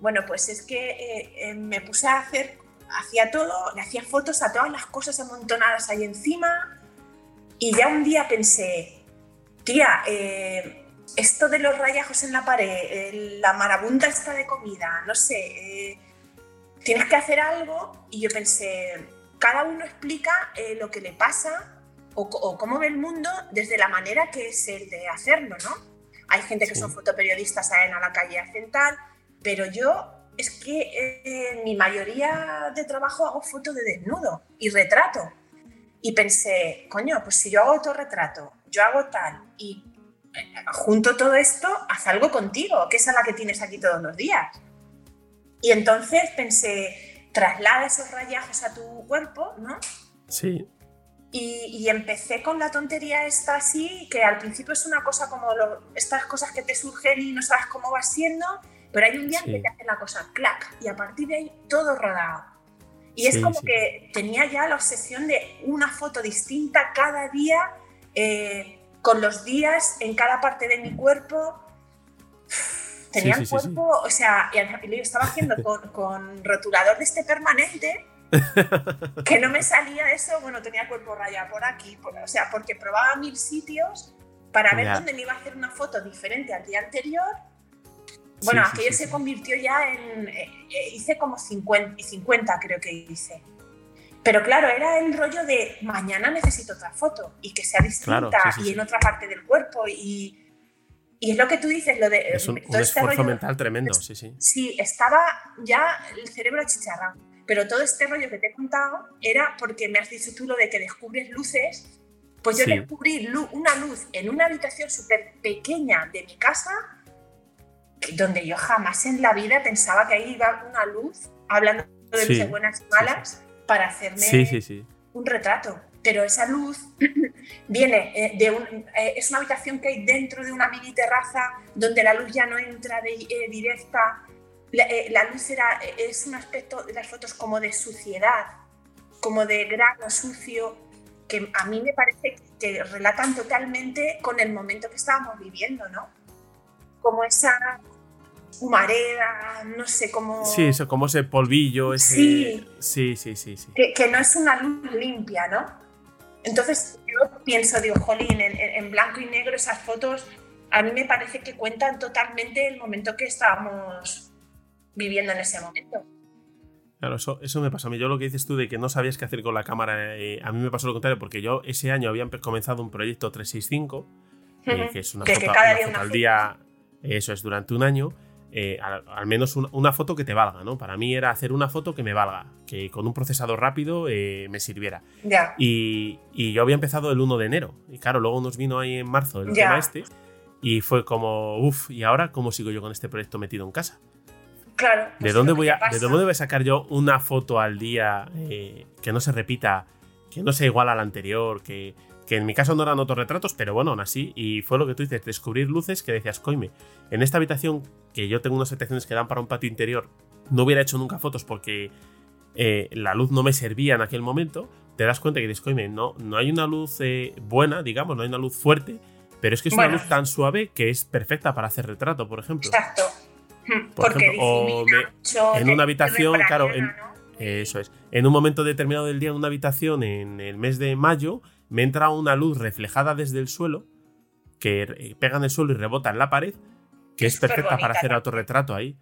Bueno, pues es que eh, me puse a hacer, hacía todo, le hacía fotos a todas las cosas amontonadas ahí encima. Y ya un día pensé, tía, eh, esto de los rayajos en la pared, la marabunta esta de comida, no sé, tienes que hacer algo y yo pensé, cada uno explica eh, lo que le pasa o, cómo ve el mundo desde la manera que es el de hacerlo, ¿no? Hay gente que son fotoperiodistas, salen a la calle, hacen tal, pero yo es que eh, en mi mayoría de trabajo hago fotos de desnudo y retrato. Y pensé, coño, pues si yo hago autorretrato, yo hago tal y eh, junto todo esto, haz algo contigo, que es a la que tienes aquí todos los días. Y entonces pensé, traslada esos rayajos a tu cuerpo, ¿no? Sí. Y, empecé con la tontería esta así, que al principio es una cosa como estas cosas que te surgen y no sabes cómo va siendo, pero hay un día que te hace la cosa clac y a partir de ahí todo rodado. Y es como que tenía ya la obsesión de una foto distinta cada día, eh, con los días en cada parte de mi cuerpo. Tenía el cuerpo, o sea, y lo estaba haciendo [LAUGHS] con, con, rotulador de este permanente, [LAUGHS] que no me salía eso, bueno, tenía cuerpo rayado por aquí, o sea, porque probaba mil sitios para ver dónde me iba a hacer una foto diferente al día anterior. Bueno, aquello se convirtió ya en, eh, eh, hice como 50, 50 creo que hice. Pero claro, era el rollo de mañana necesito otra foto y que sea distinta y en otra parte del cuerpo y y es lo que tú dices, lo de... Es un, este esfuerzo mental tremendo, sí, sí. Sí, estaba ya el cerebro chicharra. Pero todo este rollo que te he contado era porque me has dicho tú lo de que descubres luces. Pues yo descubrí una luz en una habitación súper pequeña de mi casa, donde yo jamás en la vida pensaba que ahí iba una luz, hablando de sí, buenas y malas, para hacerme un retrato pero esa luz [CLEARS THROAT] viene eh, de un, eh, es una habitación que hay dentro de una mini terraza donde la luz ya no entra de, eh, directa. La, luz era, es un aspecto de las fotos como de suciedad, como de grano sucio, que a mí me parece que relatan totalmente con el momento que estábamos viviendo, ¿no? Como esa humareda, no sé cómo... Sí, eso, como ese polvillo, ese... Sí, sí, sí, sí. Que, que, no es una luz limpia, ¿no? Entonces yo pienso, digo, jolín, en, blanco y negro esas fotos a mí me parece que cuentan totalmente el momento que estábamos viviendo en ese momento. Claro, eso, eso me pasó a mí. Yo lo que dices tú de que no sabías qué hacer con la cámara, eh, a mí me pasó lo contrario, porque yo ese año había comenzado un proyecto 365, eh, que es una, foto, al día, eso es durante un año, eh, al, menos una, foto que te valga, ¿no? Para mí era hacer una foto que me valga, que con un procesador rápido eh, me sirviera. Ya. Y, yo había empezado el 1 de enero. Y claro, luego nos vino ahí en marzo el tema este. Y fue como, uff, ¿y ahora cómo sigo yo con este proyecto metido en casa? Claro. ¿De, dónde voy a, ¿De dónde voy a sacar yo una foto al día eh, que no se repita, que no sea igual a la anterior, que, que en mi caso no eran autorretratos, pero bueno, aún así, y fue lo que tú dices, descubrir luces que decías, coime, en esta habitación, que yo tengo unas habitaciones que dan para un patio interior, no hubiera hecho nunca fotos porque eh, la luz no me servía en aquel momento, te das cuenta que dices, coime, no, no hay una luz eh, buena, digamos, no hay una luz fuerte, pero es que es una luz tan suave que es perfecta para hacer retrato, por ejemplo. Exacto. [LAUGHS] porque o en una habitación, claro, eso es. En un momento determinado del día, en una habitación en el mes de mayo, me entra una luz reflejada desde el suelo que pega en el suelo y rebota en la pared, que es, perfecta para hacer autorretrato ahí.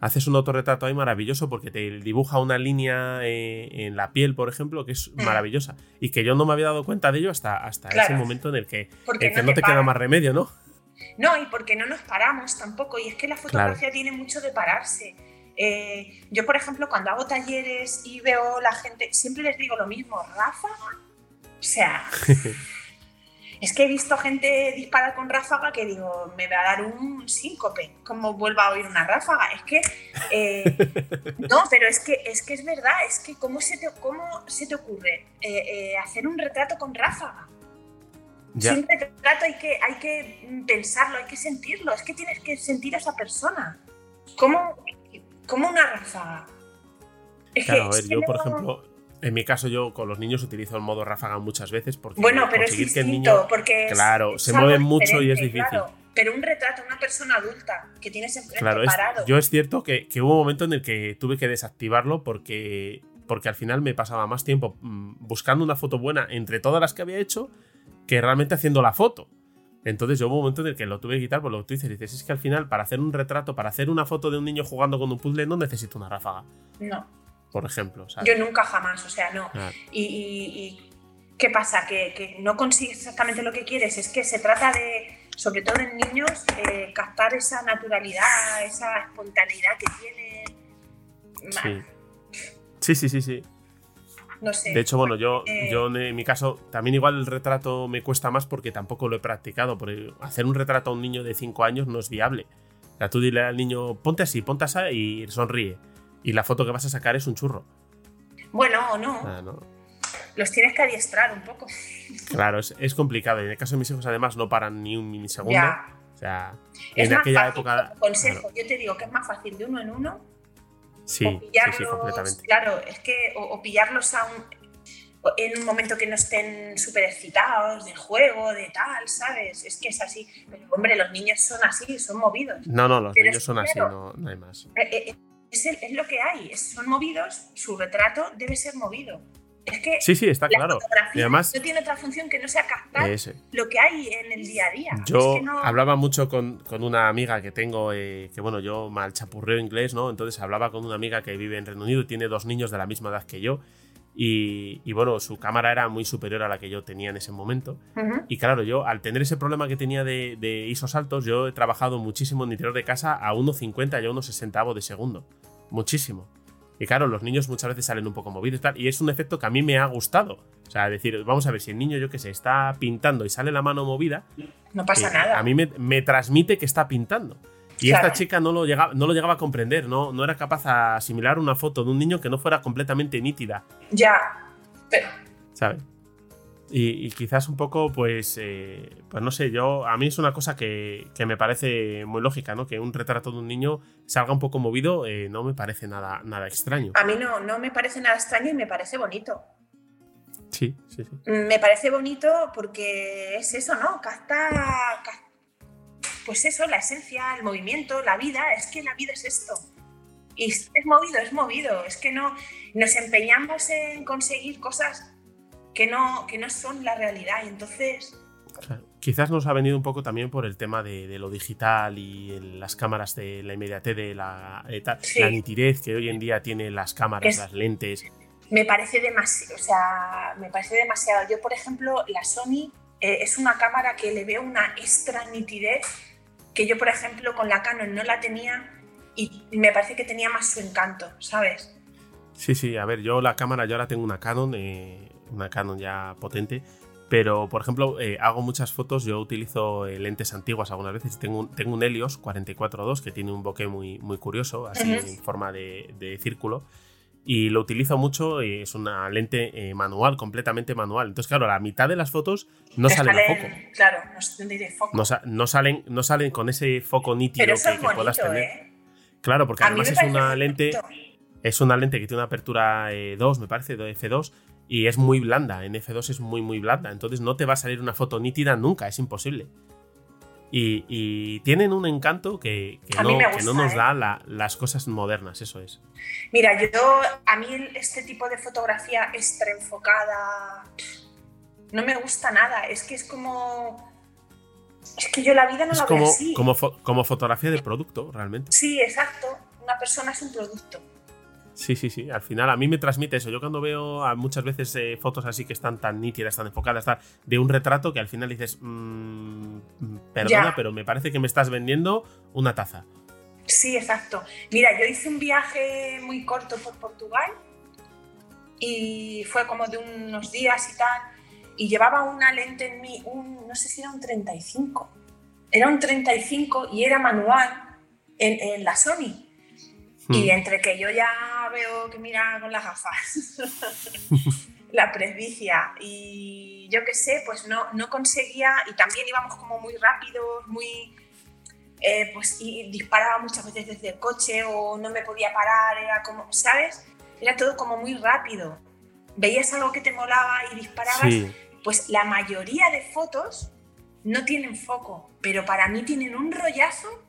Haces un autorretrato ahí maravilloso porque te dibuja una línea eh, en la piel, por ejemplo, que es mm. maravillosa. Y que yo no me había dado cuenta de ello hasta, hasta ese momento en el que, no, te, queda más remedio, ¿no? No, y porque no nos paramos tampoco. Y es que la fotografía tiene mucho de pararse. Eh, yo, por ejemplo, cuando hago talleres y veo la gente, siempre les digo lo mismo, Rafa, o sea, [LAUGHS] es que he visto gente disparar con ráfaga que digo, me va a dar un síncope, como vuelva a oír una ráfaga. Es que, eh, [LAUGHS] no, pero es que, es que es verdad, es que ¿cómo se te, cómo se te ocurre eh, eh, hacer un retrato con ráfaga? Ya. un retrato hay que, hay que pensarlo, hay que sentirlo, es que tienes que sentir a esa persona. ¿Cómo, cómo una ráfaga? claro, a ver, yo, por ejemplo, en mi caso, yo con los niños utilizo el modo ráfaga muchas veces porque bueno, pero es que el niño, porque claro, se mueve mucho y es difícil. pero un retrato, una persona adulta que tienes enfrente claro, parado. yo es cierto que, hubo un momento en el que tuve que desactivarlo porque, porque al final me pasaba más tiempo mm, buscando una foto buena entre todas las que había hecho que realmente haciendo la foto. Entonces yo hubo un momento en el que lo tuve que quitar por lo que tú dices. Dices, es que al final para hacer un retrato, para hacer una foto de un niño jugando con un puzzle no necesito una ráfaga. No por ejemplo. Yo nunca jamás, o sea, no. Y, ¿qué pasa? Que, no consigues exactamente lo que quieres. Es que se trata de, sobre todo en niños, eh, captar esa naturalidad, esa espontaneidad que tiene. Sí. sí, sí, sí, No sé. De hecho, bueno, yo, eh, yo en mi caso, también igual el retrato me cuesta más porque tampoco lo he practicado. Porque hacer un retrato a un niño de 5 años no es viable. O sea, tú dile al niño, ponte así, ponte así y sonríe y la foto que vas a sacar es un churro. Bueno, o no. Ah, Los tienes que adiestrar un poco. Claro, es, complicado. En el caso de mis hijos, además, no paran ni un milisegundo. O sea, en aquella época. Consejo, yo te digo que es más fácil de uno en uno. Sí, sí, completamente. Claro, es que o, pillarlos a en un momento que no estén súper excitados de juego, de tal, ¿sabes? Es que es así. Pero, hombre, los niños son así, son movidos. No, no, los niños son así, no, hay más. Eh, eh, es, lo que hay, son movidos, su retrato debe ser movido. Es que sí, sí, está claro. Y además, no tiene otra función que no sea captar lo que hay en el día a día. Yo hablaba mucho con, una amiga que tengo, eh, que bueno, yo mal chapurreo inglés, ¿no? Entonces hablaba con una amiga que vive en Reino Unido y tiene dos niños de la misma edad que yo. Y, bueno, su cámara era muy superior a la que yo tenía en ese momento. Y claro, yo al tener ese problema que tenía de, de, ISOs altos, yo he trabajado muchísimo en interior de casa a 1.50 y a 1.60 de segundo. Muchísimo. Y claro, los niños muchas veces salen un poco movidos y tal. Y es un efecto que a mí me ha gustado. O sea, decir, vamos a ver, si el niño, yo que sé, está pintando y sale la mano movida. No pasa eh, nada. A mí me, transmite que está pintando. Y esta chica no lo, llegaba, no lo llegaba a comprender, no, no era capaz de asimilar una foto de un niño que no fuera completamente nítida. Ya. Pero... ¿Sabes? Y, quizás un poco, pues, eh, pues no sé, yo, a mí es una cosa que, me parece muy lógica, ¿no? Que un retrato de un niño salga un poco movido, eh, no me parece nada, nada extraño. A mí no, no me parece nada extraño y me parece bonito. Sí, sí, sí. Me parece bonito porque es eso, ¿no? Capta, pues eso, la esencia, el movimiento, la vida, es que la vida es esto. Y es movido, es movido. Es que no nos empeñamos en conseguir cosas que no, que no son la realidad. Y entonces... Quizás nos ha venido un poco también por el tema de, lo digital y las cámaras de la inmediatez de la, eh, la nitidez que hoy en día tienen las cámaras, las lentes. Me parece demasiado, o sea, me parece demasiado. Yo, por ejemplo, la Sony eh, es una cámara que le veo una extra nitidez que yo, por ejemplo, con la Canon no la tenía y me parece que tenía más su encanto, ¿sabes? Sí, sí, a ver, yo la cámara, yo ahora tengo una Canon, eh, una Canon ya potente, pero por ejemplo, eh, hago muchas fotos, yo utilizo eh, lentes antiguas algunas veces, tengo un, tengo un Helios 44.2 que tiene un bokeh muy, muy curioso, así en forma de, de, círculo, y lo utilizo mucho, es una lente manual, completamente manual, entonces claro, la mitad de las fotos no salen, a foco. Claro, no, de foco. No, salen, no salen con ese foco nítido que, puedas tener. Claro, porque además es una lente... Es una lente que tiene una apertura 2, eh, me parece, de F2, y es muy blanda. En F2 es muy, muy blanda. Entonces no te va a salir una foto nítida nunca, es imposible. Y, tienen un encanto que, no, nos ¿eh? da las cosas modernas, eso es. Mira, yo, a mí este tipo de fotografía extra enfocada no me gusta nada. Es que es como. Es que yo la vida no la como, veo así. Como, como fotografía de producto, realmente. Sí, exacto. Una persona es un producto. Sí, sí, sí. Al final a mí me transmite eso. Yo cuando veo muchas veces eh, fotos así que están tan nítidas, tan enfocadas, de un retrato que al final dices, mmm, perdona, pero me parece que me estás vendiendo una taza. Sí, exacto. Mira, yo hice un viaje muy corto por Portugal y fue como de unos días y tal. Y llevaba una lente en mí, un, no sé si era un 35. Era un 35 y era manual en, en la Sony. Y hmm. entre que yo ya veo que mira con las gafas [LAUGHS] la presbicia y yo qué sé, pues no, no conseguía, y también íbamos como muy rápidos, muy... Eh, pues y disparaba muchas veces desde el coche o no me podía parar, era como, ¿sabes? Era todo como muy rápido. Veías algo que te molaba y disparabas, pues la mayoría de fotos no tienen foco, pero para mí tienen un rollazo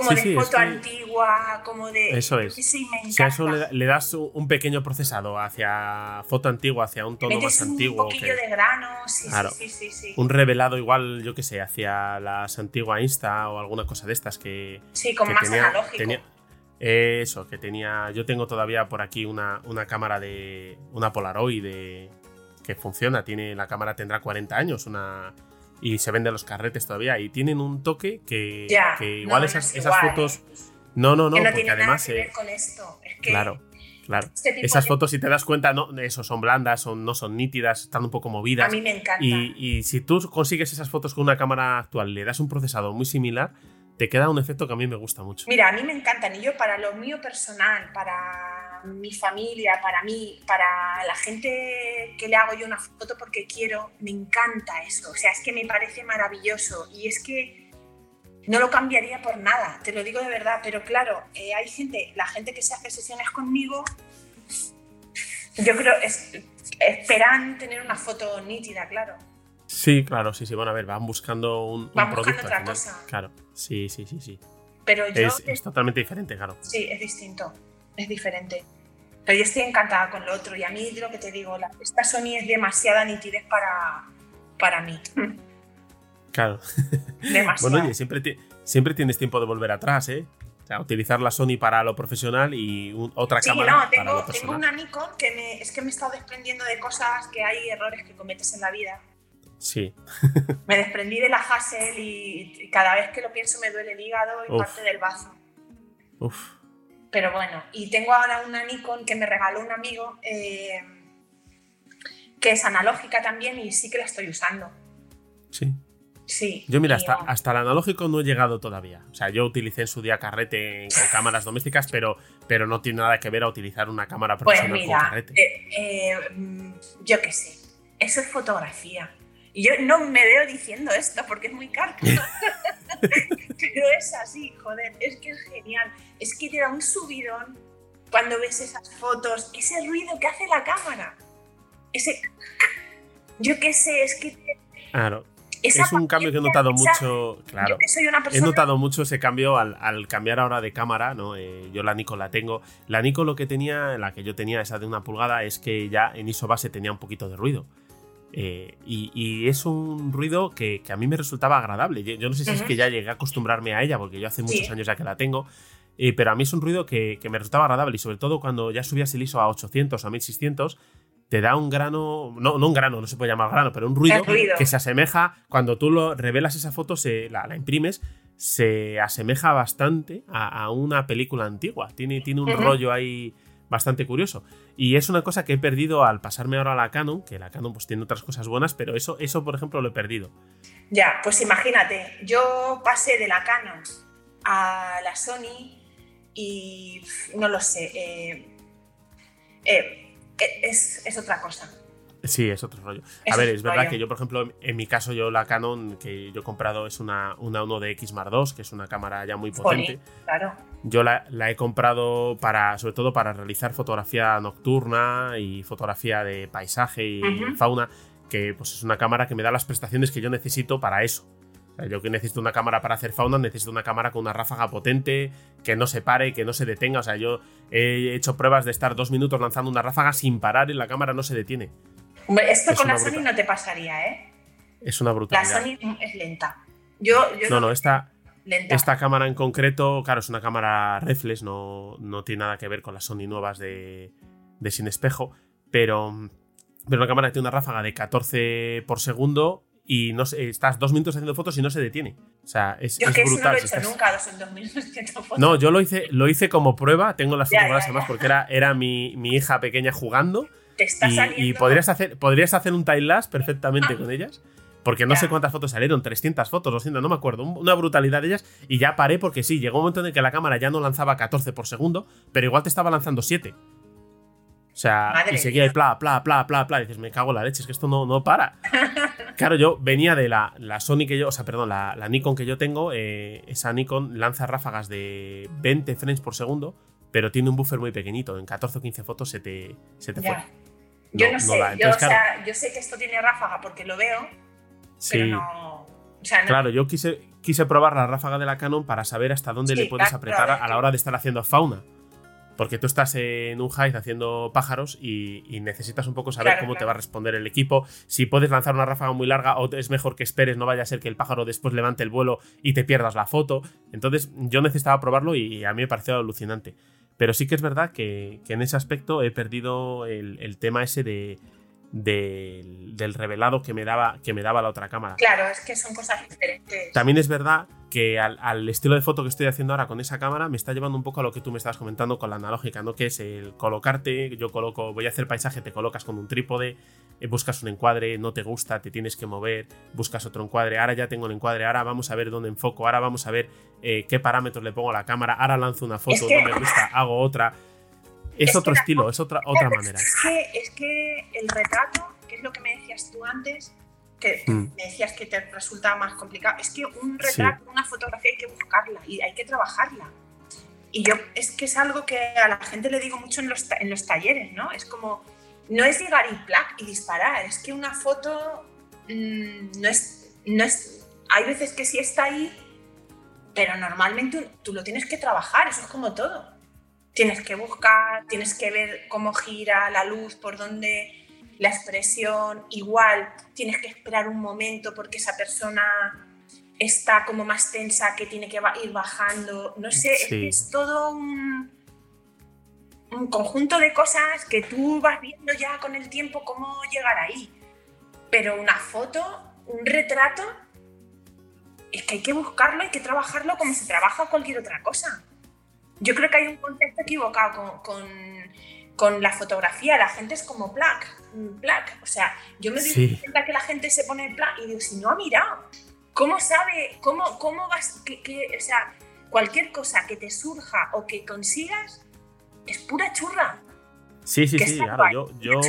como de foto antigua, como de... Eso es. Sí, me si a eso le, das un pequeño procesado hacia foto antigua, hacia un tono más antiguo. Un poquillo de grano, sí, sí, sí, Un revelado igual, yo qué sé, hacia las antiguas Insta o alguna cosa de estas que... Sí, como más analógico. eso, que tenía... Yo tengo todavía por aquí una, una cámara de... Una Polaroid de, que funciona, tiene la cámara tendrá 40 años, una y se venden los carretes todavía y tienen un toque que, igual esas, esas fotos... No, no, no, porque además... Nada con esto. claro, claro. Este esas fotos, si te das cuenta, no, eso son blandas, son, no son nítidas, están un poco movidas. A mí me encanta. Y, y si tú consigues esas fotos con una cámara actual, le das un procesador muy similar, te queda un efecto que a mí me gusta mucho. Mira, a mí me encantan y yo para lo mío personal, para mi familia, para mí, para la gente que le hago yo una foto porque quiero, me encanta eso. O sea, es que me parece maravilloso y es que no lo cambiaría por nada, te lo digo de verdad. Pero claro, eh, hay gente, la gente que se hace sesiones conmigo, yo creo, es, esperan tener una foto nítida, claro. Sí, claro, sí, sí. Bueno, a ver, van buscando un, van buscando otra cosa. Claro, sí, sí, sí, sí. Pero yo es, totalmente diferente, claro. Sí, es distinto, es diferente. Pero yo estoy encantada con lo otro y a mí lo que te digo, la, esta Sony es demasiada nitidez para, para mí. Claro. [LAUGHS] Demasiado. bueno, oye, siempre, siempre tienes tiempo de volver atrás, ¿eh? O sea, utilizar la Sony para lo profesional y otra sí, cámara no, tengo, para lo personal. tengo una Nikon que me, es que me he estado desprendiendo de cosas que hay errores que cometes en la vida Sí. me desprendí de la Hassel y cada vez que lo pienso me duele el hígado y parte del bazo. Uf. Pero bueno, y tengo ahora una Nikon que me regaló un amigo eh, que es analógica también y sí que la estoy usando. Sí. Sí. Yo mira, hasta, hasta el analógico no he llegado todavía. O sea, yo utilicé en su día carrete con cámaras domésticas, pero, pero no tiene nada que ver a utilizar una cámara pues profesional con carrete. Eh, eh, yo qué sé, eso es fotografía. Y yo no me veo diciendo esto porque es muy caro. [LAUGHS] Pero es así, joder, es que es genial. Es que te da un subidón cuando ves esas fotos, ese ruido que hace la cámara. Ese. [LAUGHS] Yo qué sé, es que. Claro. es un cambio que he notado mucho. Claro. He notado mucho ese cambio al, cambiar ahora de cámara, ¿no? Eh, yo la Nikon la tengo. La Nikon lo que tenía, la que yo tenía, esa de una pulgada, es que ya en ISO base tenía un poquito de ruido. Eh, y, es un ruido que, a mí me resultaba agradable. Yo, no sé si es que ya llegué a acostumbrarme a ella, porque yo hace muchos años ya que la tengo, eh, pero a mí es un ruido que, me resultaba agradable y sobre todo cuando ya subías el ISO a 800 o a 1600, te da un grano, no, un grano, no se puede llamar grano, pero un ruido, que se asemeja cuando tú lo revelas esa foto, se, la, imprimes, se asemeja bastante a, una película antigua. Tiene, tiene un rollo ahí bastante curioso. Y es una cosa que he perdido al pasarme ahora a la Canon, que la Canon pues tiene otras cosas buenas, pero eso, eso por ejemplo, lo he perdido. Ya, pues imagínate, yo pasé de la Canon a la Sony y no lo sé, eh, eh, es, otra cosa. Sí, es otro rollo. a ver, es verdad que yo, por ejemplo, en mi caso, yo la Canon que yo he comprado es una, una 1DX Mark II, que es una cámara ya muy potente. claro. Yo la, he comprado para, sobre todo para realizar fotografía nocturna y fotografía de paisaje y fauna, que pues es una cámara que me da las prestaciones que yo necesito para eso. yo que necesito una cámara para hacer fauna, necesito una cámara con una ráfaga potente, que no se pare, que no se detenga. O sea, yo he hecho pruebas de estar dos minutos lanzando una ráfaga sin parar y la cámara no se detiene. Esto con la Sony no te pasaría, ¿eh? Es una brutalidad. La Sony es lenta. Yo, no, no, esta, esta cámara en concreto, claro, es una cámara reflex, no, no tiene nada que ver con las Sony nuevas de, sin espejo, pero, pero una cámara que tiene una ráfaga de 14 por segundo y no estás dos minutos haciendo fotos y no se detiene. O sea, es, yo es brutal. no lo he hecho nunca, dos, minutos haciendo fotos. No, yo lo hice, lo hice como prueba, tengo las fotografías además porque era, era mi, mi hija pequeña jugando y, podrías, hacer, podrías hacer un time lapse perfectamente con ellas. Porque no sé cuántas fotos salieron, 300 fotos, 200, no me acuerdo, una brutalidad de ellas. Y ya paré porque sí, llegó un momento en el que la cámara ya no lanzaba 14 por segundo, pero igual te estaba lanzando 7. O sea, y seguía ahí, pla, pla, pla, pla, pla. Y dices, me cago en la leche, es que esto no, no para. [LAUGHS] claro, yo venía de la, la, Sony que yo, o sea, perdón, la, Nikon que yo tengo. Eh, esa Nikon lanza ráfagas de 20 frames por segundo, pero tiene un buffer muy pequeñito. En 14 o 15 fotos se te, se te fue. Yo no, sé, yo, o sea, yo sé que esto tiene ráfaga porque lo veo, sí. pero no, Claro, yo quise, quise probar la ráfaga de la Canon para saber hasta dónde le puedes apretar a la hora de estar haciendo fauna. Porque tú estás en un height haciendo pájaros y, necesitas un poco saber cómo te va a responder el equipo. Si puedes lanzar una ráfaga muy larga o es mejor que esperes, no vaya a ser que el pájaro después levante el vuelo y te pierdas la foto. Entonces yo necesitaba probarlo y a mí me pareció alucinante. Pero sí que es verdad que, en ese aspecto he perdido el, tema ese de, del revelado que me, daba, que me daba la otra cámara. Claro, es que son cosas diferentes. También es verdad que al, estilo de foto que estoy haciendo ahora con esa cámara me está llevando un poco a lo que tú me estabas comentando con la analógica, ¿no? Que es el colocarte, yo coloco, voy a hacer paisaje, te colocas con un trípode, eh, buscas un encuadre, no te gusta, te tienes que mover, buscas otro encuadre, ahora ya tengo el encuadre, ahora vamos a ver dónde enfoco, ahora vamos a ver eh, qué parámetros le pongo a la cámara, ahora lanzo una foto, no me gusta, hago otra. Es, otro estilo, es otra, otra manera. Es que, es que el retrato, que es lo que me decías tú antes, que mm. me decías que te resulta más complicado. Es que un retrato, una fotografía hay que buscarla y hay que trabajarla. Y yo es que es algo que a la gente le digo mucho en los, en los talleres, ¿no? Es como, no es llegar y plac y disparar, es que una foto mm, no, es, no es... Hay veces que sí está ahí, pero normalmente tú lo tienes que trabajar, eso es como todo. Tienes que buscar, tienes que ver cómo gira la luz, por dónde la expresión, igual tienes que esperar un momento porque esa persona está como más tensa que tiene que ir bajando. No sé, es, todo un, un, conjunto de cosas que tú vas viendo ya con el tiempo cómo llegar ahí. Pero una foto, un retrato, es que hay que buscarlo, hay que trabajarlo como se trabaja cualquier otra cosa. Yo creo que hay un concepto equivocado con con la fotografía. La gente es como black, black. O sea, yo me doy cuenta que la gente se pone black y digo, si no ha mirado, ¿cómo sabe, cómo, cómo vas, que, o sea, cualquier cosa que te surja o que consigas es pura churra. Sí, sí, sí, claro, yo, yo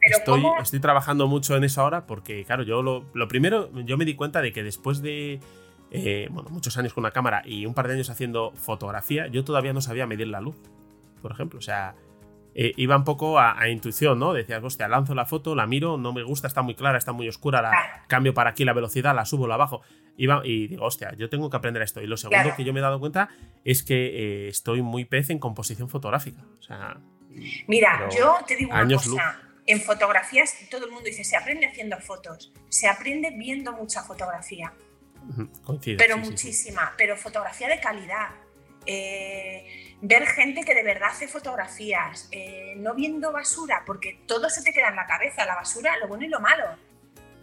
estoy, estoy, trabajando mucho en eso ahora porque, claro, yo lo, lo primero, yo me di cuenta de que después de, eh, bueno, muchos años con una cámara y un par de años haciendo fotografía, yo todavía no sabía medir la luz, por ejemplo. O sea, eh, iba un poco a, intuición, ¿no? Decías, hostia, lanzo la foto, la miro, no me gusta, está muy clara, está muy oscura, la cambio para aquí la velocidad, la subo, la bajo. Iba, y digo, hostia, yo tengo que aprender esto. Y lo segundo que yo me he dado cuenta es que eh, estoy muy pez en composición fotográfica. O sea. Mira, yo te digo una cosa. En fotografías todo el mundo dice, se aprende haciendo fotos, se aprende viendo mucha fotografía. Coincide, pero muchísima, pero fotografía de calidad. Eh, ver gente que de verdad hace fotografías, eh, no viendo basura, porque todo se te queda en la cabeza, la basura, lo bueno y lo malo.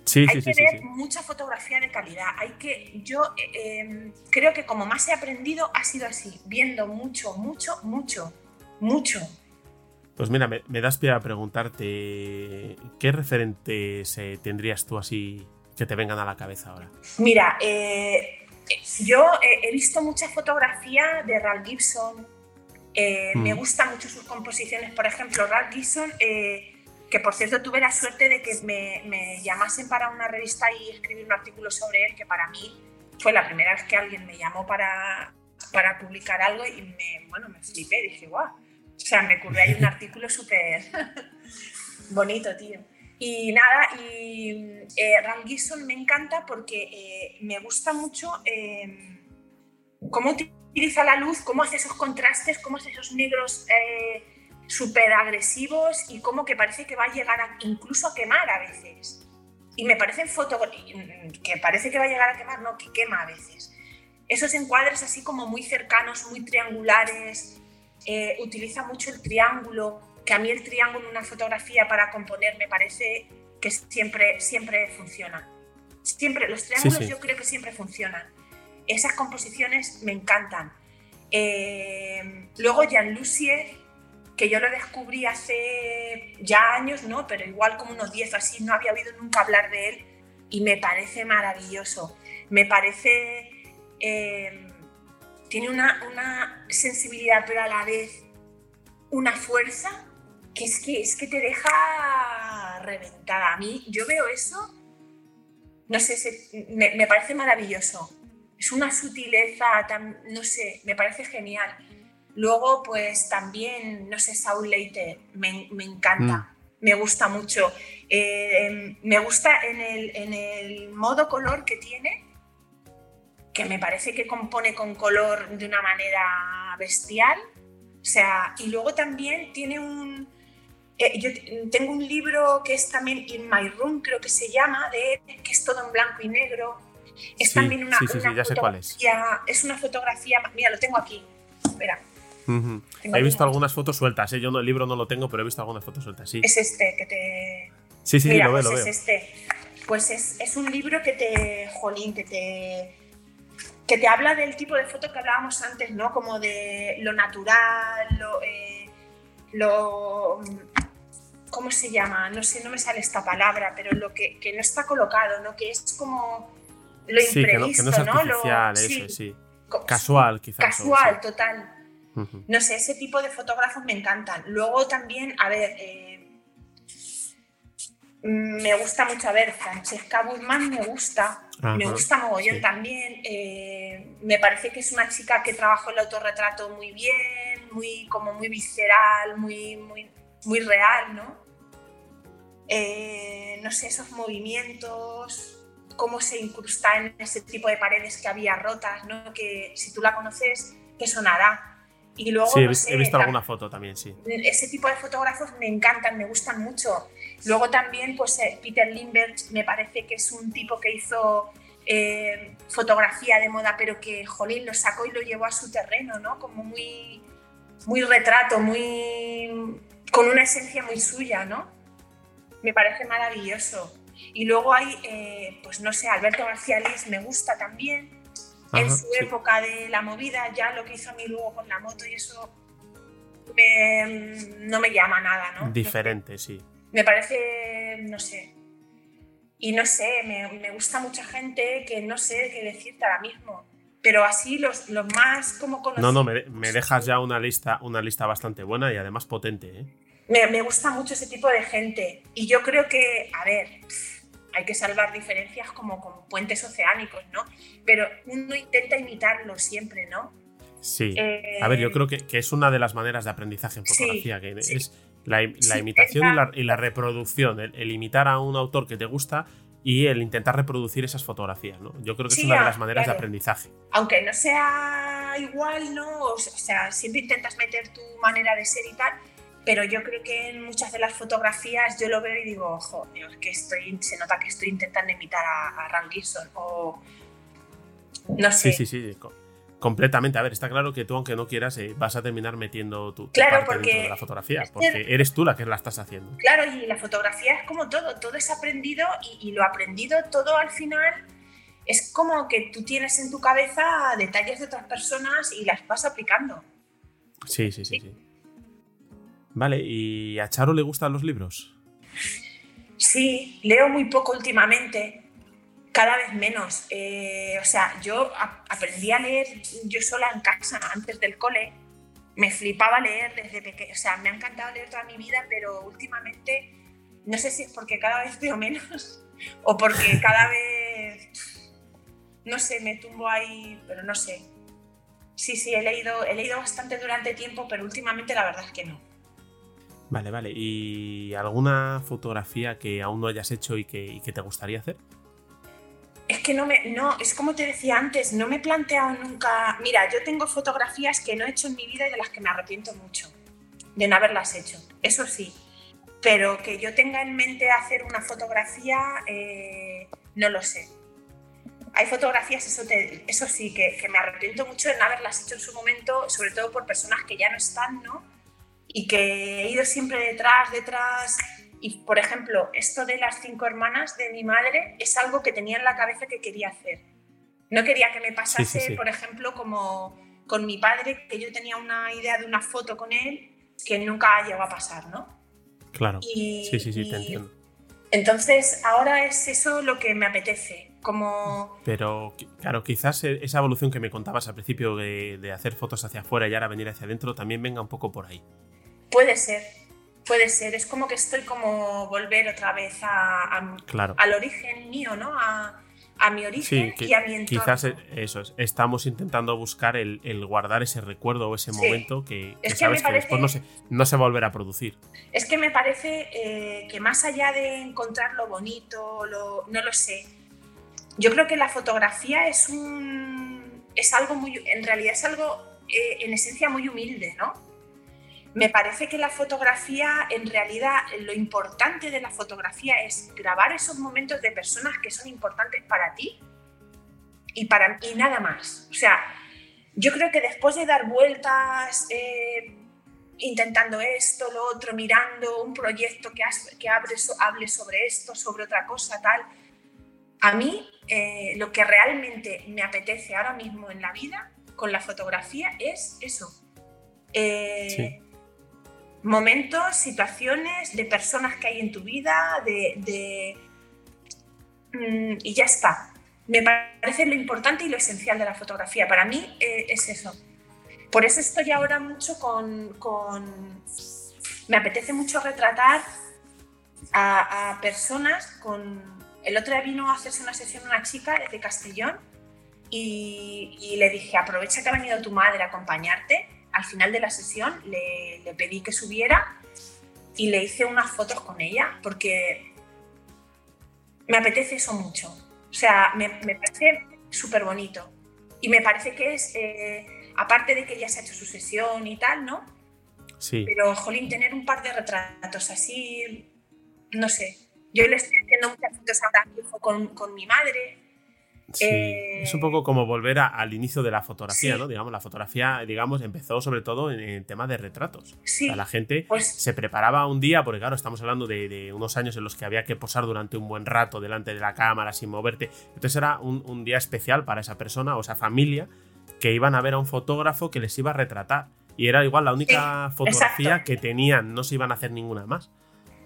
Sí, hay sí, que sí, ver mucha fotografía de calidad. Hay que, yo eh, em, creo que como más he aprendido ha sido así, viendo mucho, mucho, mucho, mucho. Pues mira, me, das pie a preguntarte qué referentes eh, tendrías tú así que te vengan a la cabeza ahora. Mira, eh, yo he visto mucha fotografía de Ralph Gibson. Me mm. gustan mucho sus composiciones. Por ejemplo, Ralph Gibson que por cierto tuve la suerte de que me, llamasen para una revista y escribir un artículo sobre él, que para mí fue la primera vez que alguien me llamó para, para publicar algo y me, bueno, me flipé, dije, guau. O sea, me ocurrió ahí un [LAUGHS] artículo súper [LAUGHS] bonito, tío. Y nada, y eh, me encanta porque eh, me gusta mucho eh, cómo utiliza la luz, cómo hace esos contrastes, cómo hace esos negros eh, súper agresivos y como que parece que va a llegar incluso a quemar a veces. Y me parecen fotos que parece que va a llegar a quemar, no, que quema a veces. Esos encuadres así como muy cercanos, muy triangulares, utiliza mucho el triángulo, que a mí el triángulo en una fotografía para componer me parece que siempre, siempre funciona. Siempre, los triángulos yo creo que siempre funcionan. Esas composiciones me encantan. Eh, luego Jean Lucier que yo lo descubrí hace ya años, ¿no? Pero igual como unos 10 así, no había oído nunca hablar de él y me parece maravilloso. Me parece... Eh, tiene una, una, sensibilidad, pero a la vez una fuerza que es que, es que te deja reventada. A mí, yo veo eso, no sé, me, me parece maravilloso. Es una sutileza, tan, no sé, me parece genial. Luego, pues también, no sé, Saul Leite, me, encanta, mm. me gusta mucho. Eh, me gusta en el, modo color que tiene, que me parece que compone con color de una manera bestial. O sea, y luego también tiene un... Eh, yo tengo un libro que es también In My Room, creo que se llama, de que es todo en blanco y negro. Es también una, sí, sí, ya sé cuál es. es una fotografía, mira, lo tengo aquí, espera, He visto algunas fotos sueltas, ¿eh? yo no, el libro no lo tengo, pero he visto algunas fotos sueltas, sí. Es este que te... Sí, sí, lo pues veo, es este. Pues es, un libro que te, jolín, que te, que te habla del tipo de foto que hablábamos antes, ¿no? Como de lo natural, lo... Eh, lo ¿Cómo se llama? No sé, no me sale esta palabra, pero lo que, no está colocado, ¿no? Que es como lo imprevisto, que no, es artificial, Eso, sí. Casual, quizás. Casual, total. No sé, ese tipo de fotógrafos me encantan. Luego también, a ver, eh, me gusta mucho, a ver, Francesca Guzmán me gusta, me gusta mogollón también. Eh, me parece que es una chica que trabajó el autorretrato muy bien, muy, como muy visceral, muy, muy, muy real, ¿no? Eh, no sé, esos movimientos, cómo se incrusta en ese tipo de paredes que había rotas, ¿no? Que si tú la conoces, te sonará y luego, sí, he, visto alguna foto también, sí. Ese tipo de fotógrafos me encantan, me gustan mucho. Luego también, pues eh, Peter Lindbergh me parece que es un tipo que hizo eh, fotografía de moda, pero que, jolín, lo sacó y lo llevó a su terreno, ¿no? Como muy, muy retrato, muy... con una esencia muy suya, ¿no? Me parece maravilloso. Y luego hay, eh, pues no sé, Alberto García Liz me gusta también en su época de la movida, ya lo que hizo a mí luego con la moto y eso no me llama nada, ¿no? Diferente, sí. Me parece, no sé. Y no sé, me, gusta mucha gente que no sé qué decirte ahora mismo. Pero así los, los más como conocidos. No, no, me, dejas ya una lista, una lista bastante buena y además potente, ¿eh? Me, me gusta mucho ese tipo de gente. Y yo creo que, a ver, hay que salvar diferencias como con puentes oceánicos, ¿no? Pero uno intenta imitarlo siempre, ¿no? Sí. a ver, yo creo que, es una de las maneras de aprendizaje en fotografía, que es la, imitación y, la, reproducción, el, imitar a un autor que te gusta y el intentar reproducir esas fotografías, ¿no? Yo creo que es una de las maneras de aprendizaje. Aunque no sea igual, ¿no? O sea, siempre intentas meter tu manera de ser y tal, pero yo creo que en muchas de las fotografías yo lo veo y digo, ojo, que estoy, se nota que estoy intentando imitar a, a Ram Gibson o no sé. Sí, sí, sí, Completamente. A ver, está claro que tú, aunque no quieras, eh, vas a terminar metiendo tu, claro, parte dentro de la fotografía, porque eres tú la que la estás haciendo. Claro, y la fotografía es como todo, todo es aprendido y, lo aprendido todo al final es como que tú tienes en tu cabeza detalles de otras personas y las vas aplicando. Sí, sí, sí, sí. Vale, ¿y a Charo le gustan los libros? Sí, leo muy poco últimamente cada vez menos. Eh, o sea, yo aprendí a leer yo sola en casa antes del cole. Me flipaba leer desde pequeño. O sea, me ha encantado leer toda mi vida, pero últimamente no sé si es porque cada vez leo menos [LAUGHS] o porque cada vez, no sé, me tumbo ahí, pero no sé. Sí, sí, he leído, he leído bastante durante tiempo, pero últimamente la verdad es que no. Vale, vale. ¿Y alguna fotografía que aún no hayas hecho y que, te gustaría hacer? Es que no me, no, es como te decía antes, no me he planteado nunca. Mira, yo tengo fotografías que no he hecho en mi vida y de las que me arrepiento mucho de no haberlas hecho, eso sí. Pero que yo tenga en mente hacer una fotografía, eh, no lo sé. Hay fotografías, eso, eso sí, que, que, me arrepiento mucho de no haberlas hecho en su momento, sobre todo por personas que ya no están, ¿no? Y que he ido siempre detrás, detrás, y, por ejemplo, esto de las cinco hermanas de mi madre es algo que tenía en la cabeza que quería hacer. No quería que me pasase, por ejemplo, como con mi padre, que yo tenía una idea de una foto con él que nunca llegó a pasar, ¿no? Claro. sí, sí, sí, te entiendo. Entonces, ahora es eso lo que me apetece. Como... Pero, claro, quizás e, esa evolución que me contabas al principio de, de hacer fotos hacia afuera y ahora venir hacia adentro también venga un poco por ahí. Puede ser, Puede ser, es como que estoy como volver otra vez a, al origen mío, ¿no? A, mi origen y a mi entorno. Quizás e, eso es, estamos intentando buscar el, guardar ese recuerdo o ese momento que, sabes que después no se, no se va a volver a producir. Es que me parece eh, que más allá de encontrar lo bonito, lo, no lo sé, yo creo que la fotografía es un es algo muy, en realidad es algo eh, en esencia muy humilde, ¿no? Me parece que la fotografía, en realidad, lo importante de la fotografía es grabar esos momentos de personas que son importantes para ti y, para, y nada más. O sea, yo creo que después de dar vueltas, eh, intentando esto, lo otro, mirando un proyecto que, que hable, hable, sobre esto, sobre otra cosa, tal, a mí eh, lo que realmente me apetece ahora mismo en la vida con la fotografía es eso. Eh, momentos, situaciones, de personas que hay en tu vida, de, mm, y ya está. Me parece lo importante y lo esencial de la fotografía. Para mí eh, es eso. Por eso estoy ahora mucho con, Me apetece mucho retratar a, personas con... El otro día vino a hacerse una sesión una chica de Castellón y, y le dije, aprovecha que ha venido tu madre a acompañarte al final de la sesión le, pedí que subiera y le hice unas fotos con ella porque me apetece eso mucho. O sea, me, parece súper bonito. Y me parece que es, eh, aparte de que ya se ha hecho su sesión y tal, ¿no? Sí. Pero, jolín, tener un par de retratos así, no sé. Yo le estoy haciendo muchas fotos ahora con, con mi madre, Sí, es un poco como volver al inicio de la fotografía, ¿no? Digamos, la fotografía, digamos, empezó sobre todo en el tema de retratos. Sí, la gente pues se preparaba un día, porque claro, estamos hablando de, unos años en los que había que posar durante un buen rato delante de la cámara sin moverte. Entonces era un, día especial para esa persona o esa familia que iban a ver a un fotógrafo que les iba a retratar. Y era igual la única fotografía que tenían, no se iban a hacer ninguna más.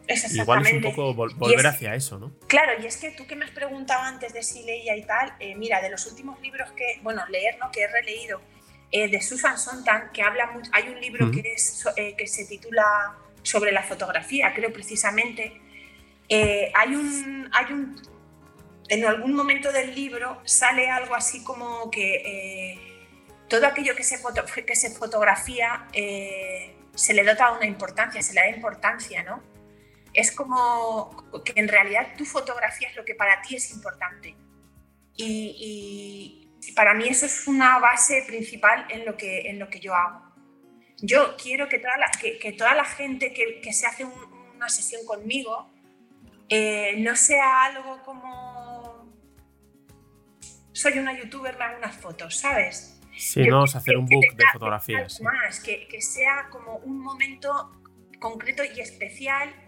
Igual es un poco volver hacia eso, ¿no? Claro, y es que tú que me has preguntado antes de si leía y tal, eh, mira, de los últimos libros que, bueno, leer, ¿no? Que he releído, eh, de Susan Sontag, que habla mucho, hay un libro que, es, eh, que se titula sobre la fotografía, creo precisamente. hay, un, hay un, en algún momento del libro sale algo así como que todo aquello que se, que se fotografía se le dota una importancia, se le da importancia, ¿no? Es como que en realidad tu fotografía es lo que para ti es importante. Y, para mí eso es una base principal en lo que, en lo que yo hago. Yo quiero que toda la, que, toda la gente que, que se hace una sesión conmigo eh, no sea algo como soy una youtuber, me hago unas fotos, ¿sabes? Sí, no, hacer un book de fotografías. Más, que, que sea como un momento concreto y especial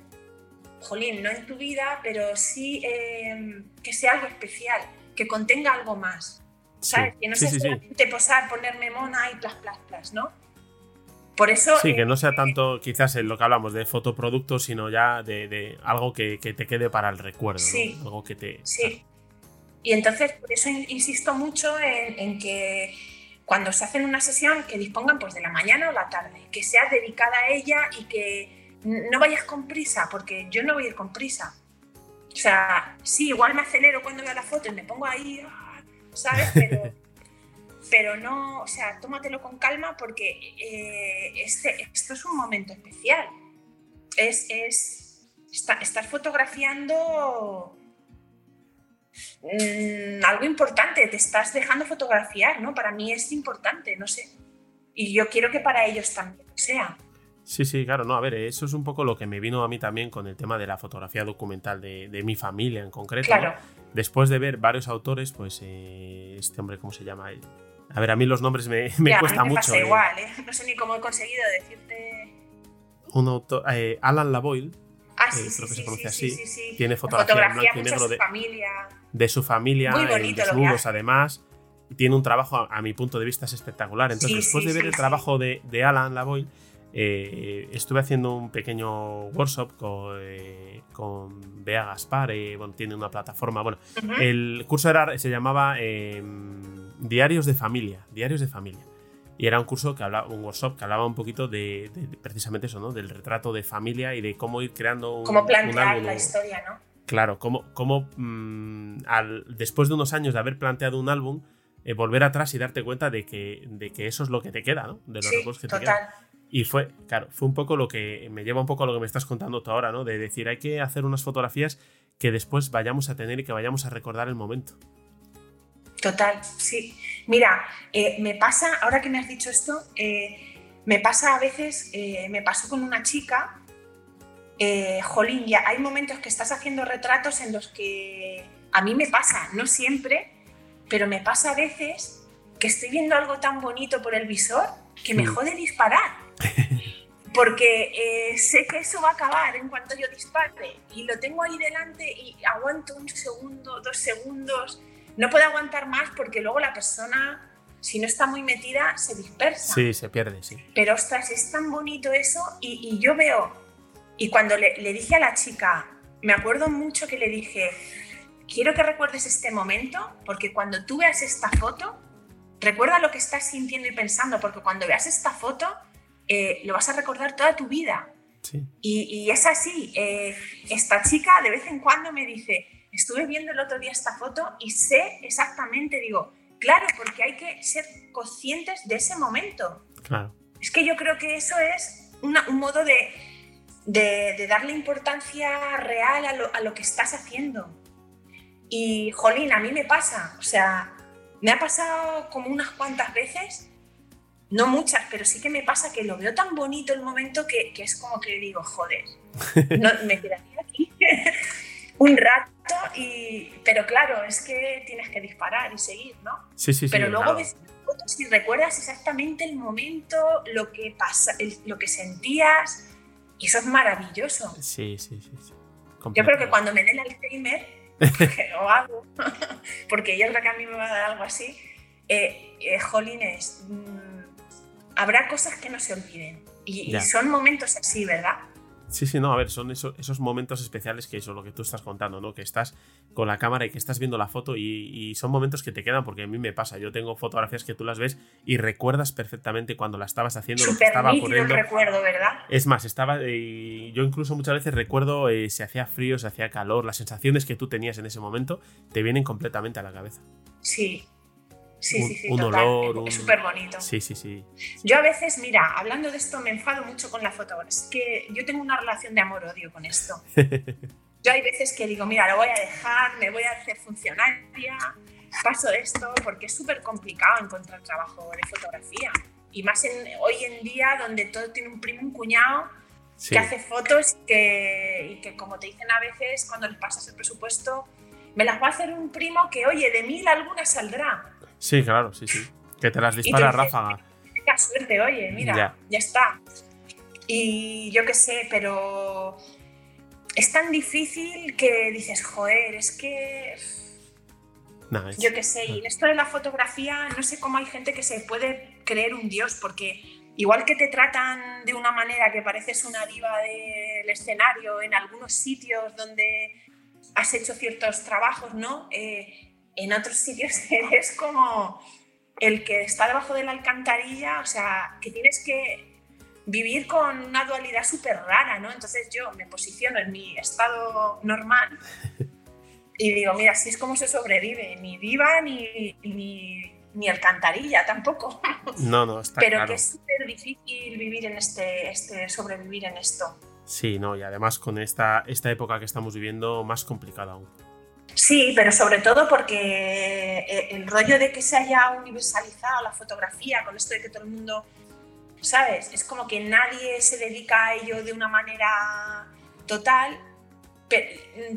jolín, no en tu vida, pero sí em, que sea algo especial, que contenga algo más. ¿Sabes? que no sea solamente posar, ponerme mona y plas, plas, plas, ¿no? Por eso. Sí, que no sea tanto quizás en lo que hablamos de fotoproductos, sino ya de, algo que, te quede para el recuerdo. Sí. Algo que te. Sí. Y entonces, por eso insisto mucho en, que cuando se hacen una sesión, que dispongan pues de la mañana o la tarde, que sea dedicada a ella y que no vayas con prisa, porque yo no voy a ir con prisa. O sea, sí, igual me acelero cuando veo la foto y me pongo ahí, ¿sabes? [LAUGHS] Pero, pero no, o sea, tómatelo con calma porque eh, este, esto es un momento especial. Es, es estar fotografiando mm, algo importante, te estás dejando fotografiar, ¿no? Para mí es importante, no sé. Y yo quiero que para ellos también sea. Sí, sí, claro, no, a ver, eso es un poco lo que me vino a mí también con el tema de la fotografía documental de, mi familia en concreto. Claro. Después de ver varios autores, pues eh, este hombre, ¿cómo se llama? A ver, a mí los nombres me, [LAUGHS] me cuesta mucho. Pasa eh. igual, ¿eh? No sé ni cómo he conseguido decirte. Un autor, eh, Alan Lavoyle. Ah, sí, creo que se conoce así. Tiene fotografía, en blanco y negro de, familia. de su familia, Muy bonito desnudos, además. Tiene un trabajo, a, mi punto de vista, es espectacular. Entonces, después de ver el trabajo de, de Alan Lavoyle eh, estuve haciendo un pequeño workshop con, eh, con Bea Gaspar, eh, tiene una plataforma. Bueno, el curso era, se llamaba em, Diarios de Familia. Diarios de Familia. Y era un curso que hablaba, un workshop que hablaba un poquito de, precisamente eso, ¿no? Del retrato de familia y de cómo ir creando un. Cómo plantear la historia, ¿no? Claro, cómo, cómo mm, después de unos años de haber planteado un álbum, volver atrás y darte cuenta de que, de que eso es lo que te queda, ¿no? De los recuerdos que te quedan. Y fue, claro, fue un poco lo que me lleva un poco a lo que me estás contando tú ahora, ¿no? De decir, hay que hacer unas fotografías que después vayamos a tener y que vayamos a recordar el momento. Total, sí. Mira, eh, me pasa, ahora que me has dicho esto, eh, me pasa a veces, eh, me pasó con una chica, jolín, ya hay momentos que estás haciendo retratos en los que a mí me pasa, no siempre, pero me pasa a veces que estoy viendo algo tan bonito por el visor que me mm. jode disparar. Porque eh, sé que eso va a acabar en cuanto yo dispare y lo tengo ahí delante y aguanto un segundo, dos segundos. No puedo aguantar más porque luego la persona, si no está muy metida, se dispersa. Sí, se pierde, sí. Pero ostras, es tan bonito eso y, yo veo, y cuando le, le dije a la chica, me acuerdo mucho que le dije, quiero que recuerdes este momento porque cuando tú veas esta foto, recuerda lo que estás sintiendo y pensando porque cuando veas esta foto eh, lo vas a recordar toda tu vida. Y, es así. Eh, esta chica de vez en cuando me dice, estuve viendo el otro día esta foto y sé exactamente, digo, claro, porque hay que ser conscientes de ese momento. Claro. Es que yo creo que eso es un modo de, de, darle importancia real a lo, a lo que estás haciendo. Y, jolín, a mí me pasa, o sea, me ha pasado como unas cuantas veces no muchas, pero sí que me pasa que lo veo tan bonito el momento que, es como que digo, joder, [LAUGHS] no, me quedaría aquí [LAUGHS] un rato, y, pero claro, es que tienes que disparar y seguir, ¿no? Sí, sí, sí. Pero luego ves fotos y recuerdas exactamente el momento, lo que, pasa, lo que sentías, y eso es maravilloso. Sí, sí, sí. Yo creo que cuando me dé el Alzheimer, que lo hago, [LAUGHS] porque yo creo que a mí me va a dar algo así, eh, eh jolines, mm, habrá cosas que no se olviden. Y, son momentos así, ¿verdad? Sí, sí, no, a ver, son esos, momentos especiales que eso, lo que tú estás contando, ¿no? Que estás con la cámara y que estás viendo la foto y, son momentos que te quedan porque a mí me pasa. Yo tengo fotografías que tú las ves y recuerdas perfectamente cuando la estabas haciendo, lo que estaba ocurriendo. recuerdo, ¿verdad? Es más, estaba. y yo incluso muchas veces recuerdo eh, si hacía frío, si hacía calor, las sensaciones que tú tenías en ese momento te vienen completamente a la cabeza. Sí, Sí, sí, sí, un total. Es súper bonito. Sí, sí, sí. Yo a veces, mira, hablando de esto, me enfado mucho con la fotografía. Es que yo tengo una relación de amor-odio con esto. [LAUGHS] yo hay veces que digo, mira, lo voy a dejar, me voy a hacer funcionaria, paso esto, porque es súper complicado encontrar trabajo de fotografía. Y más en, hoy en día, donde todo tiene un primo, un cuñado, que hace fotos que, y que, como te dicen a veces, cuando les pasas el presupuesto, me las va a hacer un primo que, oye, de mil alguna saldrá. Sí, claro, sí, sí. Que te las dispara ráfaga. Qué suerte, oye, mira, ya, ya está. Y yo qué sé, pero es tan difícil que dices, joder, es que yo qué sé, y en esto de la fotografía no sé cómo hay gente que se puede creer un dios, porque igual que te tratan de una manera que pareces una diva del escenario en algunos sitios donde has hecho ciertos trabajos, ¿no? Eh, en otros sitios [LAUGHS] eres como el que está debajo de la alcantarilla, o sea, que tienes que vivir con una dualidad súper rara, ¿no? Entonces yo me posiciono en mi estado normal Y digo, mira, así es como se sobrevive, ni diva ni, ni, alcantarilla tampoco. No, no, está Pero que es súper difícil vivir en este, este, sobrevivir en esto. Sí, no, y además con esta, esta época que estamos viviendo, más complicada aún. Sí, pero sobre todo porque eh, el rollo de que se haya universalizado la fotografía, con esto de que todo el mundo, ¿sabes? Es como que nadie se dedica a ello de una manera total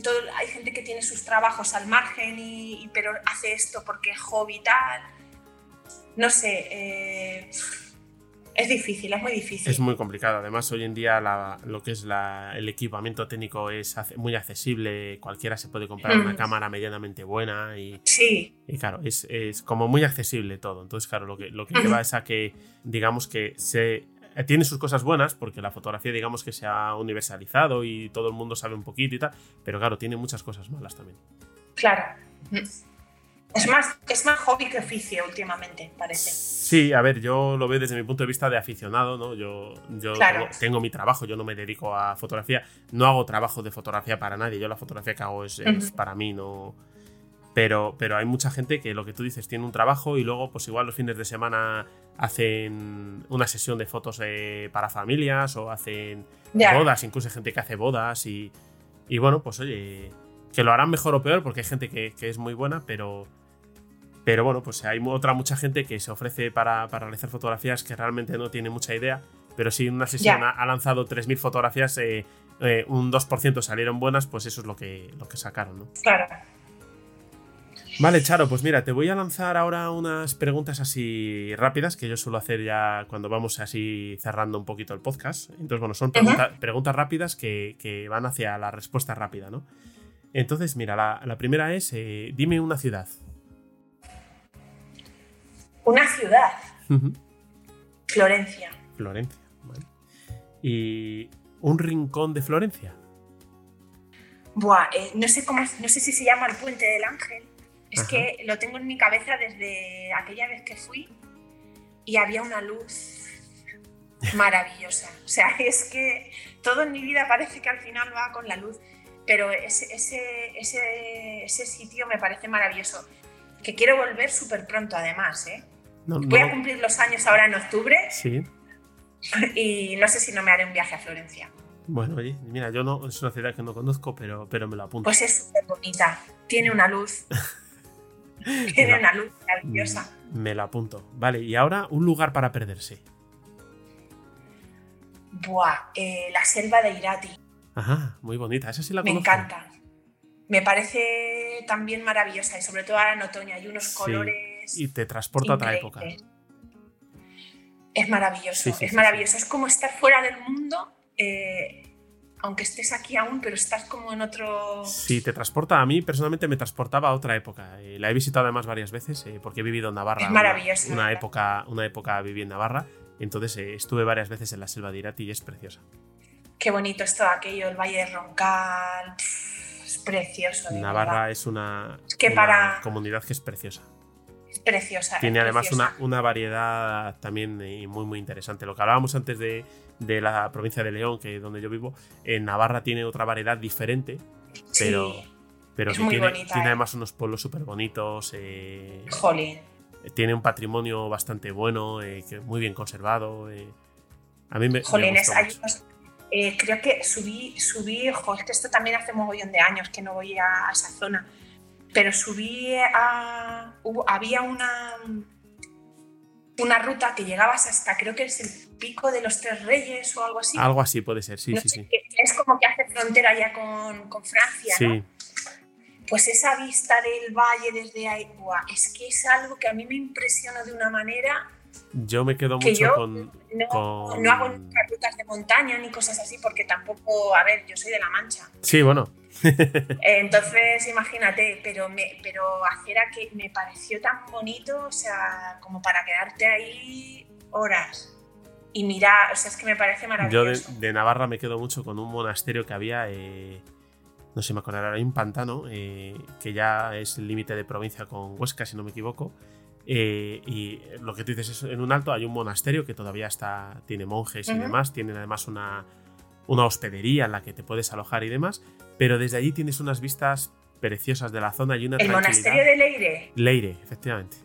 todo, hay gente que tiene sus trabajos al margen, y, pero hace esto porque es hobby tal. No sé, eh, es difícil, es muy difícil. Es muy complicado. Además, hoy en día lo que es el equipamiento técnico es muy accesible. Cualquiera se puede comprar una mm. cámara medianamente buena. Y, sí. Y claro, es, es, como muy accesible todo. Entonces, claro, lo que, lo que lleva es a que, digamos que se eh, tiene sus cosas buenas, porque la fotografía, digamos que se ha universalizado y todo el mundo sabe un poquito y tal, pero claro, tiene muchas cosas malas también. Claro. Es más, es más hobby que oficio últimamente, parece. Sí, a ver, yo lo veo desde mi punto de vista de aficionado, ¿no? Yo, yo tengo, mi trabajo, yo no me dedico a fotografía, no hago trabajo de fotografía para nadie, yo la fotografía que hago es, es para mí, no, pero, pero hay mucha gente que lo que tú dices tiene un trabajo y luego, pues igual los fines de semana hacen una sesión de fotos eh, para familias o hacen bodas, incluso hay gente que hace bodas y, y, bueno, pues oye, que lo harán mejor o peor porque hay gente que, es muy buena, pero, pero bueno, pues hay otra mucha gente que se ofrece para, realizar fotografías que realmente no tiene mucha idea, pero si una sesión ha, lanzado 3.000 fotografías, eh, eh, un 2% salieron buenas, pues eso es lo que, lo que sacaron, ¿no? Claro. Vale, Charo, pues mira, te voy a lanzar ahora unas preguntas así rápidas que yo suelo hacer ya cuando vamos así cerrando un poquito el podcast. Entonces, bueno, son preguntas rápidas que, van hacia la respuesta rápida, ¿no? Entonces, mira, la, primera es, eh, dime una ciudad. Una ciudad. Florencia. Florencia, vale. ¿Y un rincón de Florencia? Buah, eh, no sé cómo, no sé si se llama el Puente del Ángel. Es que lo tengo en mi cabeza desde aquella vez que fui y había una luz maravillosa. O sea, es que todo en mi vida parece que al final va con la luz, pero ese, ese, ese, sitio me parece maravilloso. Que quiero volver súper pronto, además. ¿eh? Voy a cumplir los años ahora en octubre. Sí. Y no sé si no me haré un viaje a Florencia. Bueno, oye, mira, yo no, es una ciudad que no conozco, pero, pero me lo apunto. Pues es súper bonita, tiene una luz. [LAUGHS] Tiene una luz maravillosa. Me la apunto. Vale, y ahora un lugar para perderse. Buah, eh, la selva de Irati. Ajá, muy bonita. Esa sí la Me encanta. Me parece también maravillosa y sobre todo ahora en otoño hay unos colores. Y te transporta a otra época. Es maravilloso, es maravilloso. Es como estar fuera del mundo eh, aunque estés aquí aún, pero estás como en otro... Sí, te transporta. A mí personalmente me transportaba a otra época. Eh, la he visitado además varias veces eh, porque he vivido en Navarra. Es maravilloso. Una, época, una época viví en Navarra. Entonces eh, estuve varias veces en la selva de Irati y es preciosa. Qué bonito es todo aquello, el Valle de Roncal. es precioso. Navarra es una, comunidad que es preciosa. Es preciosa. Tiene además Una, una, variedad también muy, muy interesante. Lo que hablábamos antes de, de la provincia de León, que es donde yo vivo, en Navarra tiene otra variedad diferente, pero, pero tiene, tiene ¿eh? además unos pueblos súper bonitos. Eh, tiene un patrimonio bastante bueno, eh, muy bien conservado. a mí me, Jolín, creo que subí, subí, es que esto también hace un mogollón de años que no voy a, esa zona, pero subí a... había una una ruta que llegabas hasta, creo que es el pico de los Tres Reyes o algo así. Algo así puede ser, sí, sí, sí. es como que hace frontera ya con, Francia, ¿no? pues esa vista del valle desde ahí, es que es algo que a mí me impresiona de una manera. Yo me quedo mucho con, no, no hago rutas de montaña ni cosas así, porque tampoco, a ver, yo soy de La Mancha. Sí, bueno. [LAUGHS] Entonces, imagínate, pero, me, pero hacer a que me pareció tan bonito, o sea, como para quedarte ahí horas y mirar, o sea, es que me parece maravilloso. Yo de, Navarra me quedo mucho con un monasterio que había. Eh, no sé me acordará, hay un pantano eh, que ya es el límite de provincia con Huesca, si no me equivoco. Eh, y lo que tú dices es en un alto hay un monasterio que todavía está, tiene monjes y demás, tienen además una, una hospedería en la que te puedes alojar y demás, pero desde allí tienes unas vistas preciosas de la zona y una ¿El monasterio de Leire? Leire, efectivamente.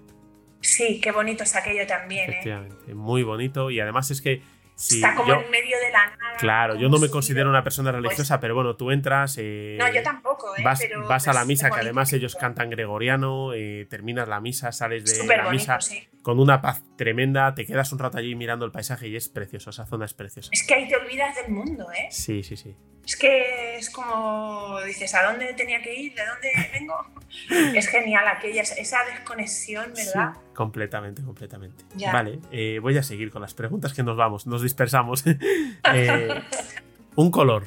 Sí, qué bonito es aquello también. ¿eh? Efectivamente, muy bonito y además es que Está como en medio de la nada. Claro, yo no me considero una persona pues religiosa, pero bueno, tú entras. Eh, no, yo tampoco, ¿eh? Vas, vas a la misa, que además ellos cantan gregoriano, eh, terminas la misa, sales de la misa con una paz tremenda, te quedas un rato allí mirando el paisaje y es precioso, esa zona es preciosa. Es que ahí te olvidas del mundo, ¿eh? Sí, sí, sí. Es que es como dices, ¿a dónde tenía que ir? ¿De dónde vengo? es genial aquella, esa desconexión, ¿verdad? completamente, completamente. Vale, eh, voy a seguir con las preguntas que nos vamos, nos dispersamos. [LAUGHS] Eh, un color.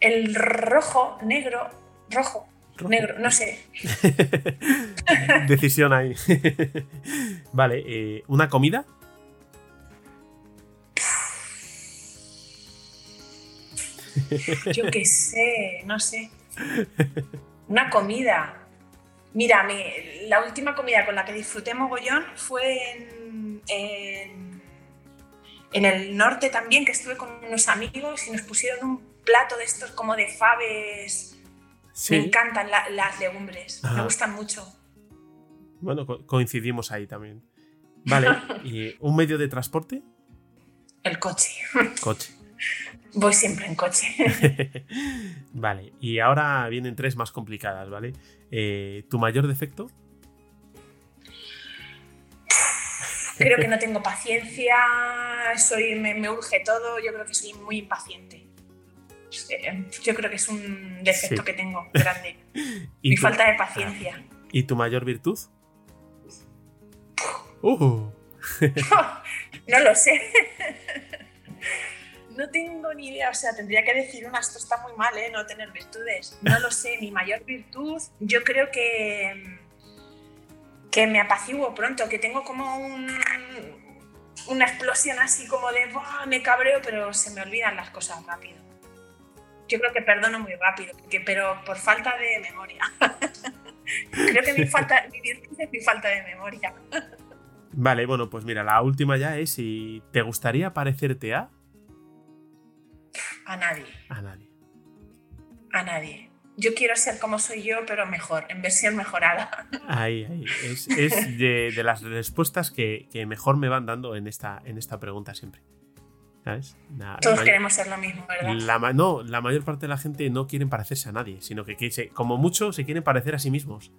El rojo, negro, rojo, negro, no sé. [LAUGHS] Decisión ahí. [LAUGHS] vale, eh, ¿una comida? [LAUGHS] Yo qué sé, no sé. Una comida. Mira, la última comida con la que disfruté mogollón fue en, en, el norte también, que estuve con unos amigos y nos pusieron un plato de estos como de faves. Me encantan las legumbres, me gustan mucho. Bueno, coincidimos ahí también. Vale, [LAUGHS] ¿y un medio de transporte? El coche. Coche. Voy siempre en coche. [LAUGHS] vale, y ahora vienen tres más complicadas, ¿vale? Eh, ¿Tu mayor defecto? Creo que [LAUGHS] no tengo paciencia, soy, me, urge todo, yo creo que soy muy impaciente. Yo creo que es un defecto que tengo grande. [LAUGHS] Mi falta de paciencia. ¿Y tu mayor virtud? Uh. no lo sé. No tengo ni idea, o sea, tendría que decir una, esto está muy mal, ¿eh? No tener virtudes. No lo sé, mi mayor virtud, yo creo que, que me apaciguo pronto, que tengo como una explosión así como de, me cabreo, pero se me olvidan las cosas rápido. Yo creo que perdono muy rápido, pero por falta de memoria. [LAUGHS] creo que mi, [LAUGHS] falta, mi virtud es mi falta de memoria. Vale, bueno, pues mira, la última ya es si te gustaría parecerte a a nadie. A nadie. A nadie. Yo quiero ser como soy yo, pero mejor, en versión mejorada. Ahí, ahí. Es, de, las respuestas que, mejor me van dando en esta, en esta pregunta siempre. ¿Sabes? Todos queremos ser lo mismo, ¿verdad? La, no, la mayor parte de la gente no quieren parecerse a nadie, sino que, como mucho se quieren parecer a sí mismos.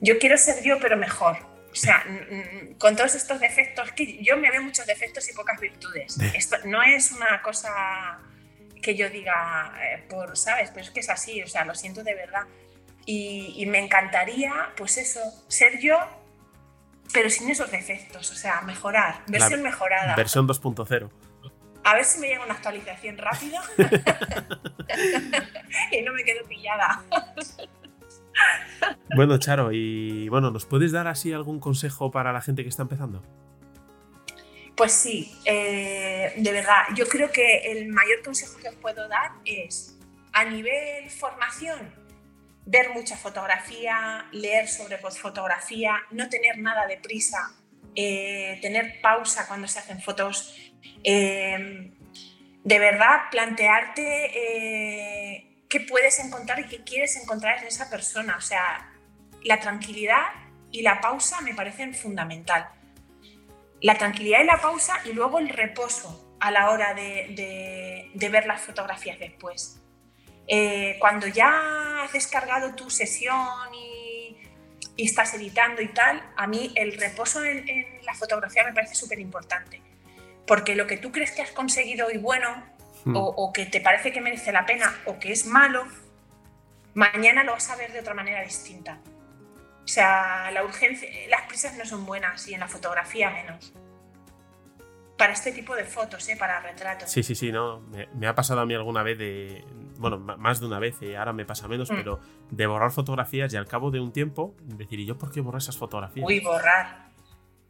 Yo quiero ser yo, pero mejor. O sea, con todos estos defectos, que yo me veo muchos defectos y pocas virtudes. Esto no es una cosa que yo diga, eh, por, ¿sabes? Pero es que es así, o sea, lo siento de verdad. Y, me encantaría, pues eso, ser yo, pero sin esos defectos, o sea, mejorar, versión mejorada. Versión 2.0. A ver si me llega una actualización rápida [LAUGHS] [LAUGHS] y no me quedo pillada. Bueno, Charo, y bueno, ¿nos puedes dar así algún consejo para la gente que está empezando? Pues sí, eh, de verdad, yo creo que el mayor consejo que os puedo dar es, a nivel formación, ver mucha fotografía, leer sobre fotografía, no tener nada de prisa, eh, tener pausa cuando se hacen fotos, eh, de verdad plantearte qué puedes encontrar y qué quieres encontrar en esa persona. O sea, la tranquilidad y la pausa me parecen fundamental. La tranquilidad y la pausa y luego el reposo a la hora de, ver las fotografías después. Eh, cuando ya has descargado tu sesión y, estás editando y tal, a mí el reposo en, la fotografía me parece súper importante. Porque lo que tú crees que has conseguido y bueno, Hmm. o, que te parece que merece la pena o que es malo, mañana lo vas a ver de otra manera distinta. O sea, la urgencia, las prisas no son buenas y en la fotografía menos. Para este tipo de fotos, ¿eh? para retratos. Sí, sí, sí, no. Me, ha pasado a mí alguna vez de. Bueno, más de una vez, eh, ahora me pasa menos, mm. pero de borrar fotografías y al cabo de un tiempo decir, ¿y yo por qué borré esas fotografías? Uy, borrar.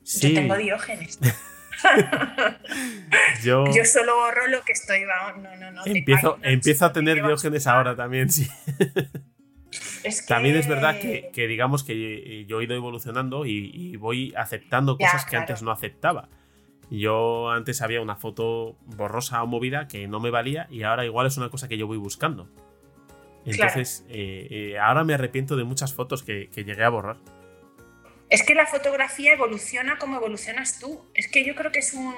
Sí. Yo tengo diógenes. [LAUGHS] [LAUGHS] yo, yo, solo borro lo que estoy. No, no, no. Empiezo, empiezo a tener diógenes ahora también, sí. [LAUGHS] También es verdad que, digamos que yo he ido evolucionando y, voy aceptando cosas que antes no aceptaba. Yo antes había una foto borrosa o movida que no me valía y ahora igual es una cosa que yo voy buscando. Entonces, eh, eh, ahora me arrepiento de muchas fotos que llegué a borrar. Es que la fotografía evoluciona como evolucionas tú. Es que yo creo que es un.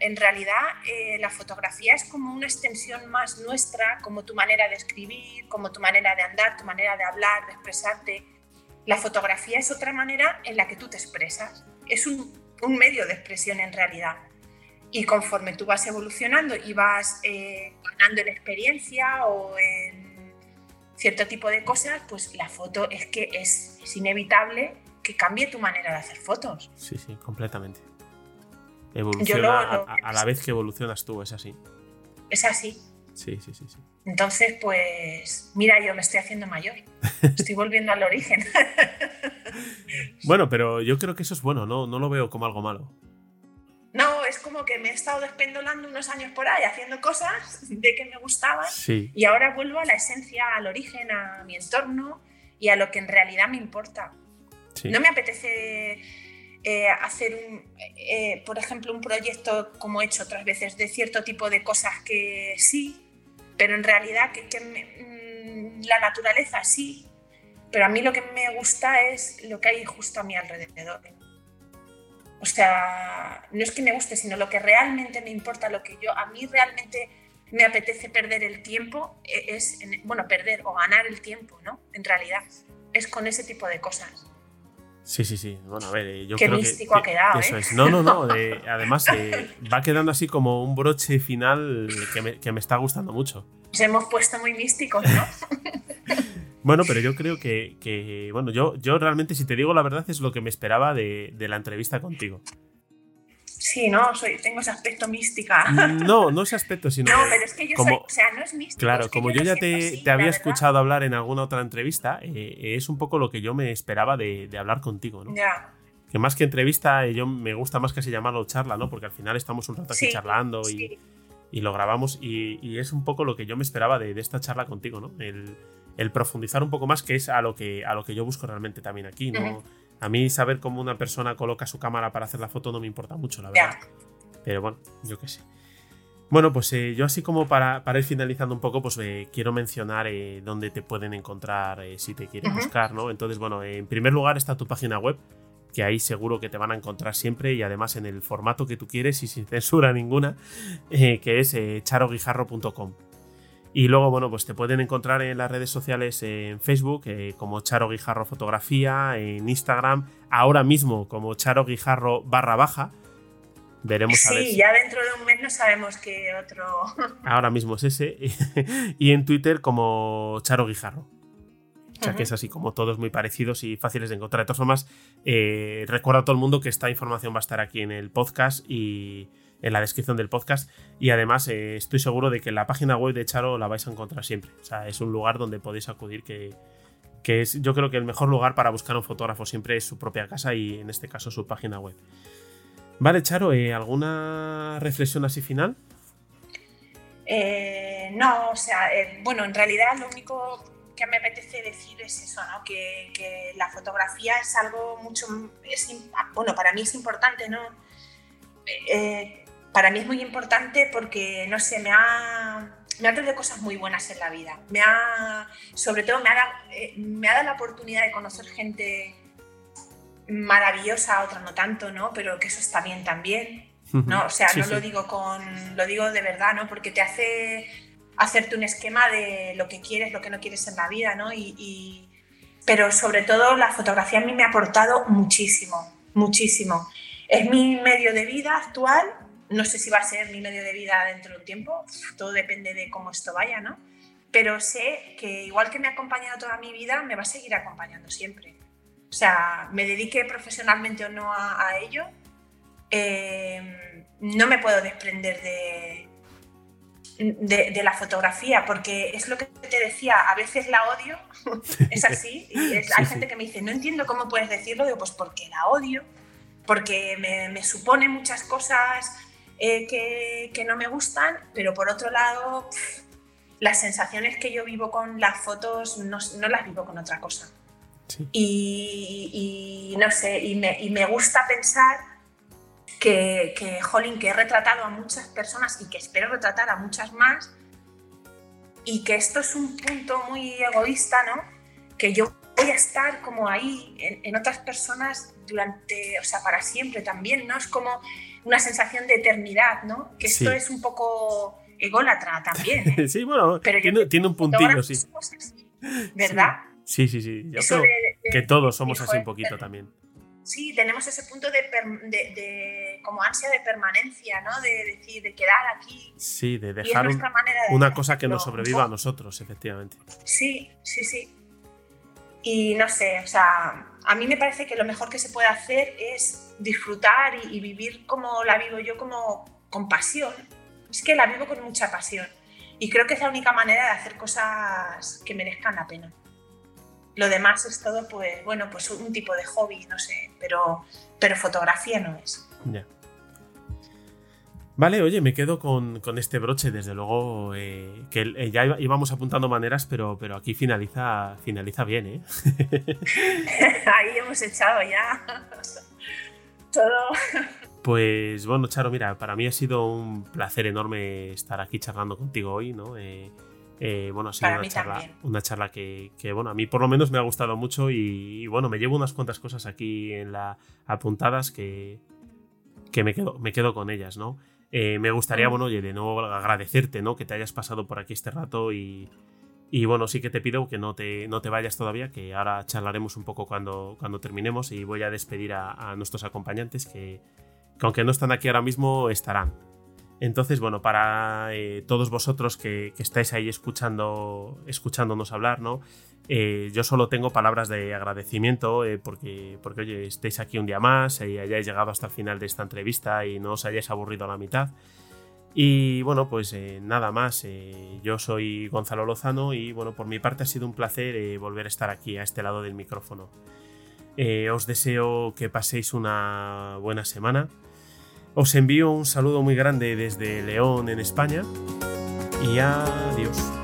En realidad, eh, la fotografía es como una extensión más nuestra, como tu manera de escribir, como tu manera de andar, tu manera de hablar, de expresarte. La fotografía es otra manera en la que tú te expresas. Es un, medio de expresión en realidad. Y conforme tú vas evolucionando y vas eh, ganando en experiencia o en cierto tipo de cosas, pues la foto es que es, es inevitable que cambie tu manera de hacer fotos. Sí, sí, completamente. Evoluciona a, la vez que evolucionas tú, es así. Es así. Sí, sí, sí, sí. Entonces, pues, mira, yo me estoy haciendo mayor. [LAUGHS] Estoy volviendo al origen. [LAUGHS] bueno, pero yo creo que eso es bueno, ¿no? No lo veo como algo malo. No, es como que me he estado despendolando unos años por ahí haciendo cosas de que me gustaban y ahora vuelvo a la esencia, al origen, a mi entorno y a lo que en realidad me importa. No me apetece eh, hacer, un, eh, por ejemplo, un proyecto como he hecho otras veces de cierto tipo de cosas que sí, pero en realidad que, mm, la naturaleza sí, pero a mí lo que me gusta es lo que hay justo a mi alrededor. O sea, no es que me guste, sino lo que realmente me importa, lo que yo, a mí realmente me apetece perder el tiempo, e, es, bueno, perder o ganar el tiempo, ¿no? En realidad, es con ese tipo de cosas. Sí, sí, sí. Bueno, a ver, eh, yo Qué creo místico ha quedado. Eso ¿eh? es. No, no, no. [LAUGHS] además, eh, va quedando así como un broche final que me, que me, está gustando mucho. Nos hemos puesto muy místicos, ¿no? [LAUGHS] bueno, pero yo creo que, que, bueno, yo, yo realmente, si te digo la verdad, es lo que me esperaba de, de la entrevista contigo. Sí, no, soy, tengo ese aspecto mística. Mm, no, no ese aspecto, sino. No, pero es que yo como, soy, o sea, no es místico. Claro, como yo, ya te, te había escuchado hablar en alguna otra entrevista, eh, es un poco lo que yo me esperaba de, de hablar contigo, ¿no? Ya. Que más que entrevista, eh, yo me gusta más casi llamarlo charla, ¿no? Porque al final estamos un rato aquí charlando y, y, lo grabamos. Y, y, es un poco lo que yo me esperaba de, de esta charla contigo, ¿no? El, el, profundizar un poco más, que es a lo que, a lo que yo busco realmente también aquí, ¿no? A mí saber cómo una persona coloca su cámara para hacer la foto no me importa mucho, la verdad. Pero bueno, yo qué sé. Bueno, pues eh, yo así como para, para, ir finalizando un poco, pues eh, quiero mencionar eh, dónde te pueden encontrar si te quieren buscar, ¿no? Entonces, bueno, en primer lugar está tu página web, que ahí seguro que te van a encontrar siempre y además en el formato que tú quieres y sin [LAUGHS] censura ninguna, que es charoguijarro.com. Y luego, bueno, pues te pueden encontrar en las redes sociales en Facebook eh, como Charo Guijarro Fotografía, en Instagram, ahora mismo como Charo Guijarro barra baja. Veremos a ver. Sí, ya dentro de un mes no sabemos qué otro. [LAUGHS] Ahora mismo es ese. [LAUGHS] y en Twitter como Charo Guijarro. O sea que es así como todos muy parecidos y fáciles de encontrar. De todas formas, eh, recuerdo a todo el mundo que esta información va a estar aquí en el podcast y, en la descripción del podcast. Y además eh, estoy seguro de que la página web de Charo la vais a encontrar siempre. O sea, es un lugar donde podéis acudir que, es yo creo que el mejor lugar para buscar un fotógrafo siempre es su propia casa y en este caso su página web. Vale, Charo, eh, ¿alguna reflexión así final? Eh, no, o sea, bueno, en realidad lo único que me apetece decir es eso, ¿no? Que, la fotografía es algo mucho, bueno, para mí es importante, ¿no? Para mí es muy importante porque, no sé, me ha, me ha traído cosas muy buenas en la vida. Me ha, sobre todo, me ha, dado, eh, me ha dado la oportunidad de conocer gente maravillosa, otra no tanto, ¿no? Pero que eso está bien también, ¿no? O sea, no lo digo con, lo digo de verdad, ¿no? Porque te hace hacerte un esquema de lo que quieres, lo que no quieres en la vida, ¿no? y, pero sobre todo la fotografía a mí me ha aportado muchísimo, muchísimo. Es mi medio de vida actual no sé si va a ser mi medio de vida dentro de un tiempo, todo depende de cómo esto vaya, ¿no? pero sé que igual que me ha acompañado toda mi vida, me va a seguir acompañando siempre. O sea, me dedique profesionalmente o no a, ello, eh, no me puedo desprender de, de, la fotografía, porque es lo que te decía, a veces la odio, [LAUGHS] es así, y [LAUGHS] hay gente que me dice, no entiendo cómo puedes decirlo, digo, pues porque la odio, porque me, supone muchas cosas eh, que, no me gustan, pero por otro lado, las sensaciones que yo vivo con las fotos no, las vivo con otra cosa. Y, no sé, y me, y me gusta pensar que, que, jolín, que he retratado a muchas personas y que espero retratar a muchas más, y que esto es un punto muy egoísta, ¿no? Que yo voy a estar como ahí en, otras personas durante, o sea, para siempre también, ¿no? Es como una sensación de eternidad, ¿no? Que esto es un poco ególatra también. ¿eh? [LAUGHS] sí, bueno, Pero tiene, un puntillo, sí. ¿Verdad? Sí, sí, sí. Yo creo que todos somos así un poquito también sí, tenemos ese punto de, como ansia de permanencia, ¿no? De decir, de quedar aquí. Sí, de dejar una cosa que nos sobreviva a nosotros, efectivamente. Sí, sí, sí. Y no sé, o sea, a mí me parece que lo mejor que se puede hacer es disfrutar y, y vivir como la vivo yo, como con pasión. Es que la vivo con mucha pasión. Y creo que es la única manera de hacer cosas que merezcan la pena. Lo demás es todo, pues, bueno, pues un tipo de hobby, no sé, pero, pero fotografía no es. Ya. Vale, oye, me quedo con, este broche, desde luego, eh, que eh, ya íbamos apuntando maneras, pero, pero aquí finaliza, finaliza bien, ¿eh? [LAUGHS] Ahí hemos echado ya todo. Pues bueno, Charo, mira, para mí ha sido un placer enorme estar aquí charlando contigo hoy, ¿no? Eh, eh, bueno, ha sido una charla, una charla que, bueno, a mí por lo menos me ha gustado mucho y, bueno, me llevo unas cuantas cosas aquí en la apuntadas que, que me, quedo, me quedo con ellas, ¿no? Eh, me gustaría, bueno, oye, de nuevo agradecerte, ¿no? Que te hayas pasado por aquí este rato y, y bueno, sí que te pido que no te, no te vayas todavía, que ahora charlaremos un poco cuando, cuando terminemos y voy a despedir a, nuestros acompañantes que, que aunque no están aquí ahora mismo, estarán. Entonces, bueno, para eh, todos vosotros que, estáis ahí escuchando, escuchándonos hablar, ¿no? Eh, yo solo tengo palabras de agradecimiento eh, porque, porque, oye, estéis aquí un día más y hayáis llegado hasta el final de esta entrevista y no os hayáis aburrido a la mitad. Y bueno, pues nada más, yo soy Gonzalo Lozano y bueno, por mi parte ha sido un placer volver a estar aquí a este lado del micrófono. os deseo que paséis una buena semana os envío un saludo muy grande desde León, en España, y adiós.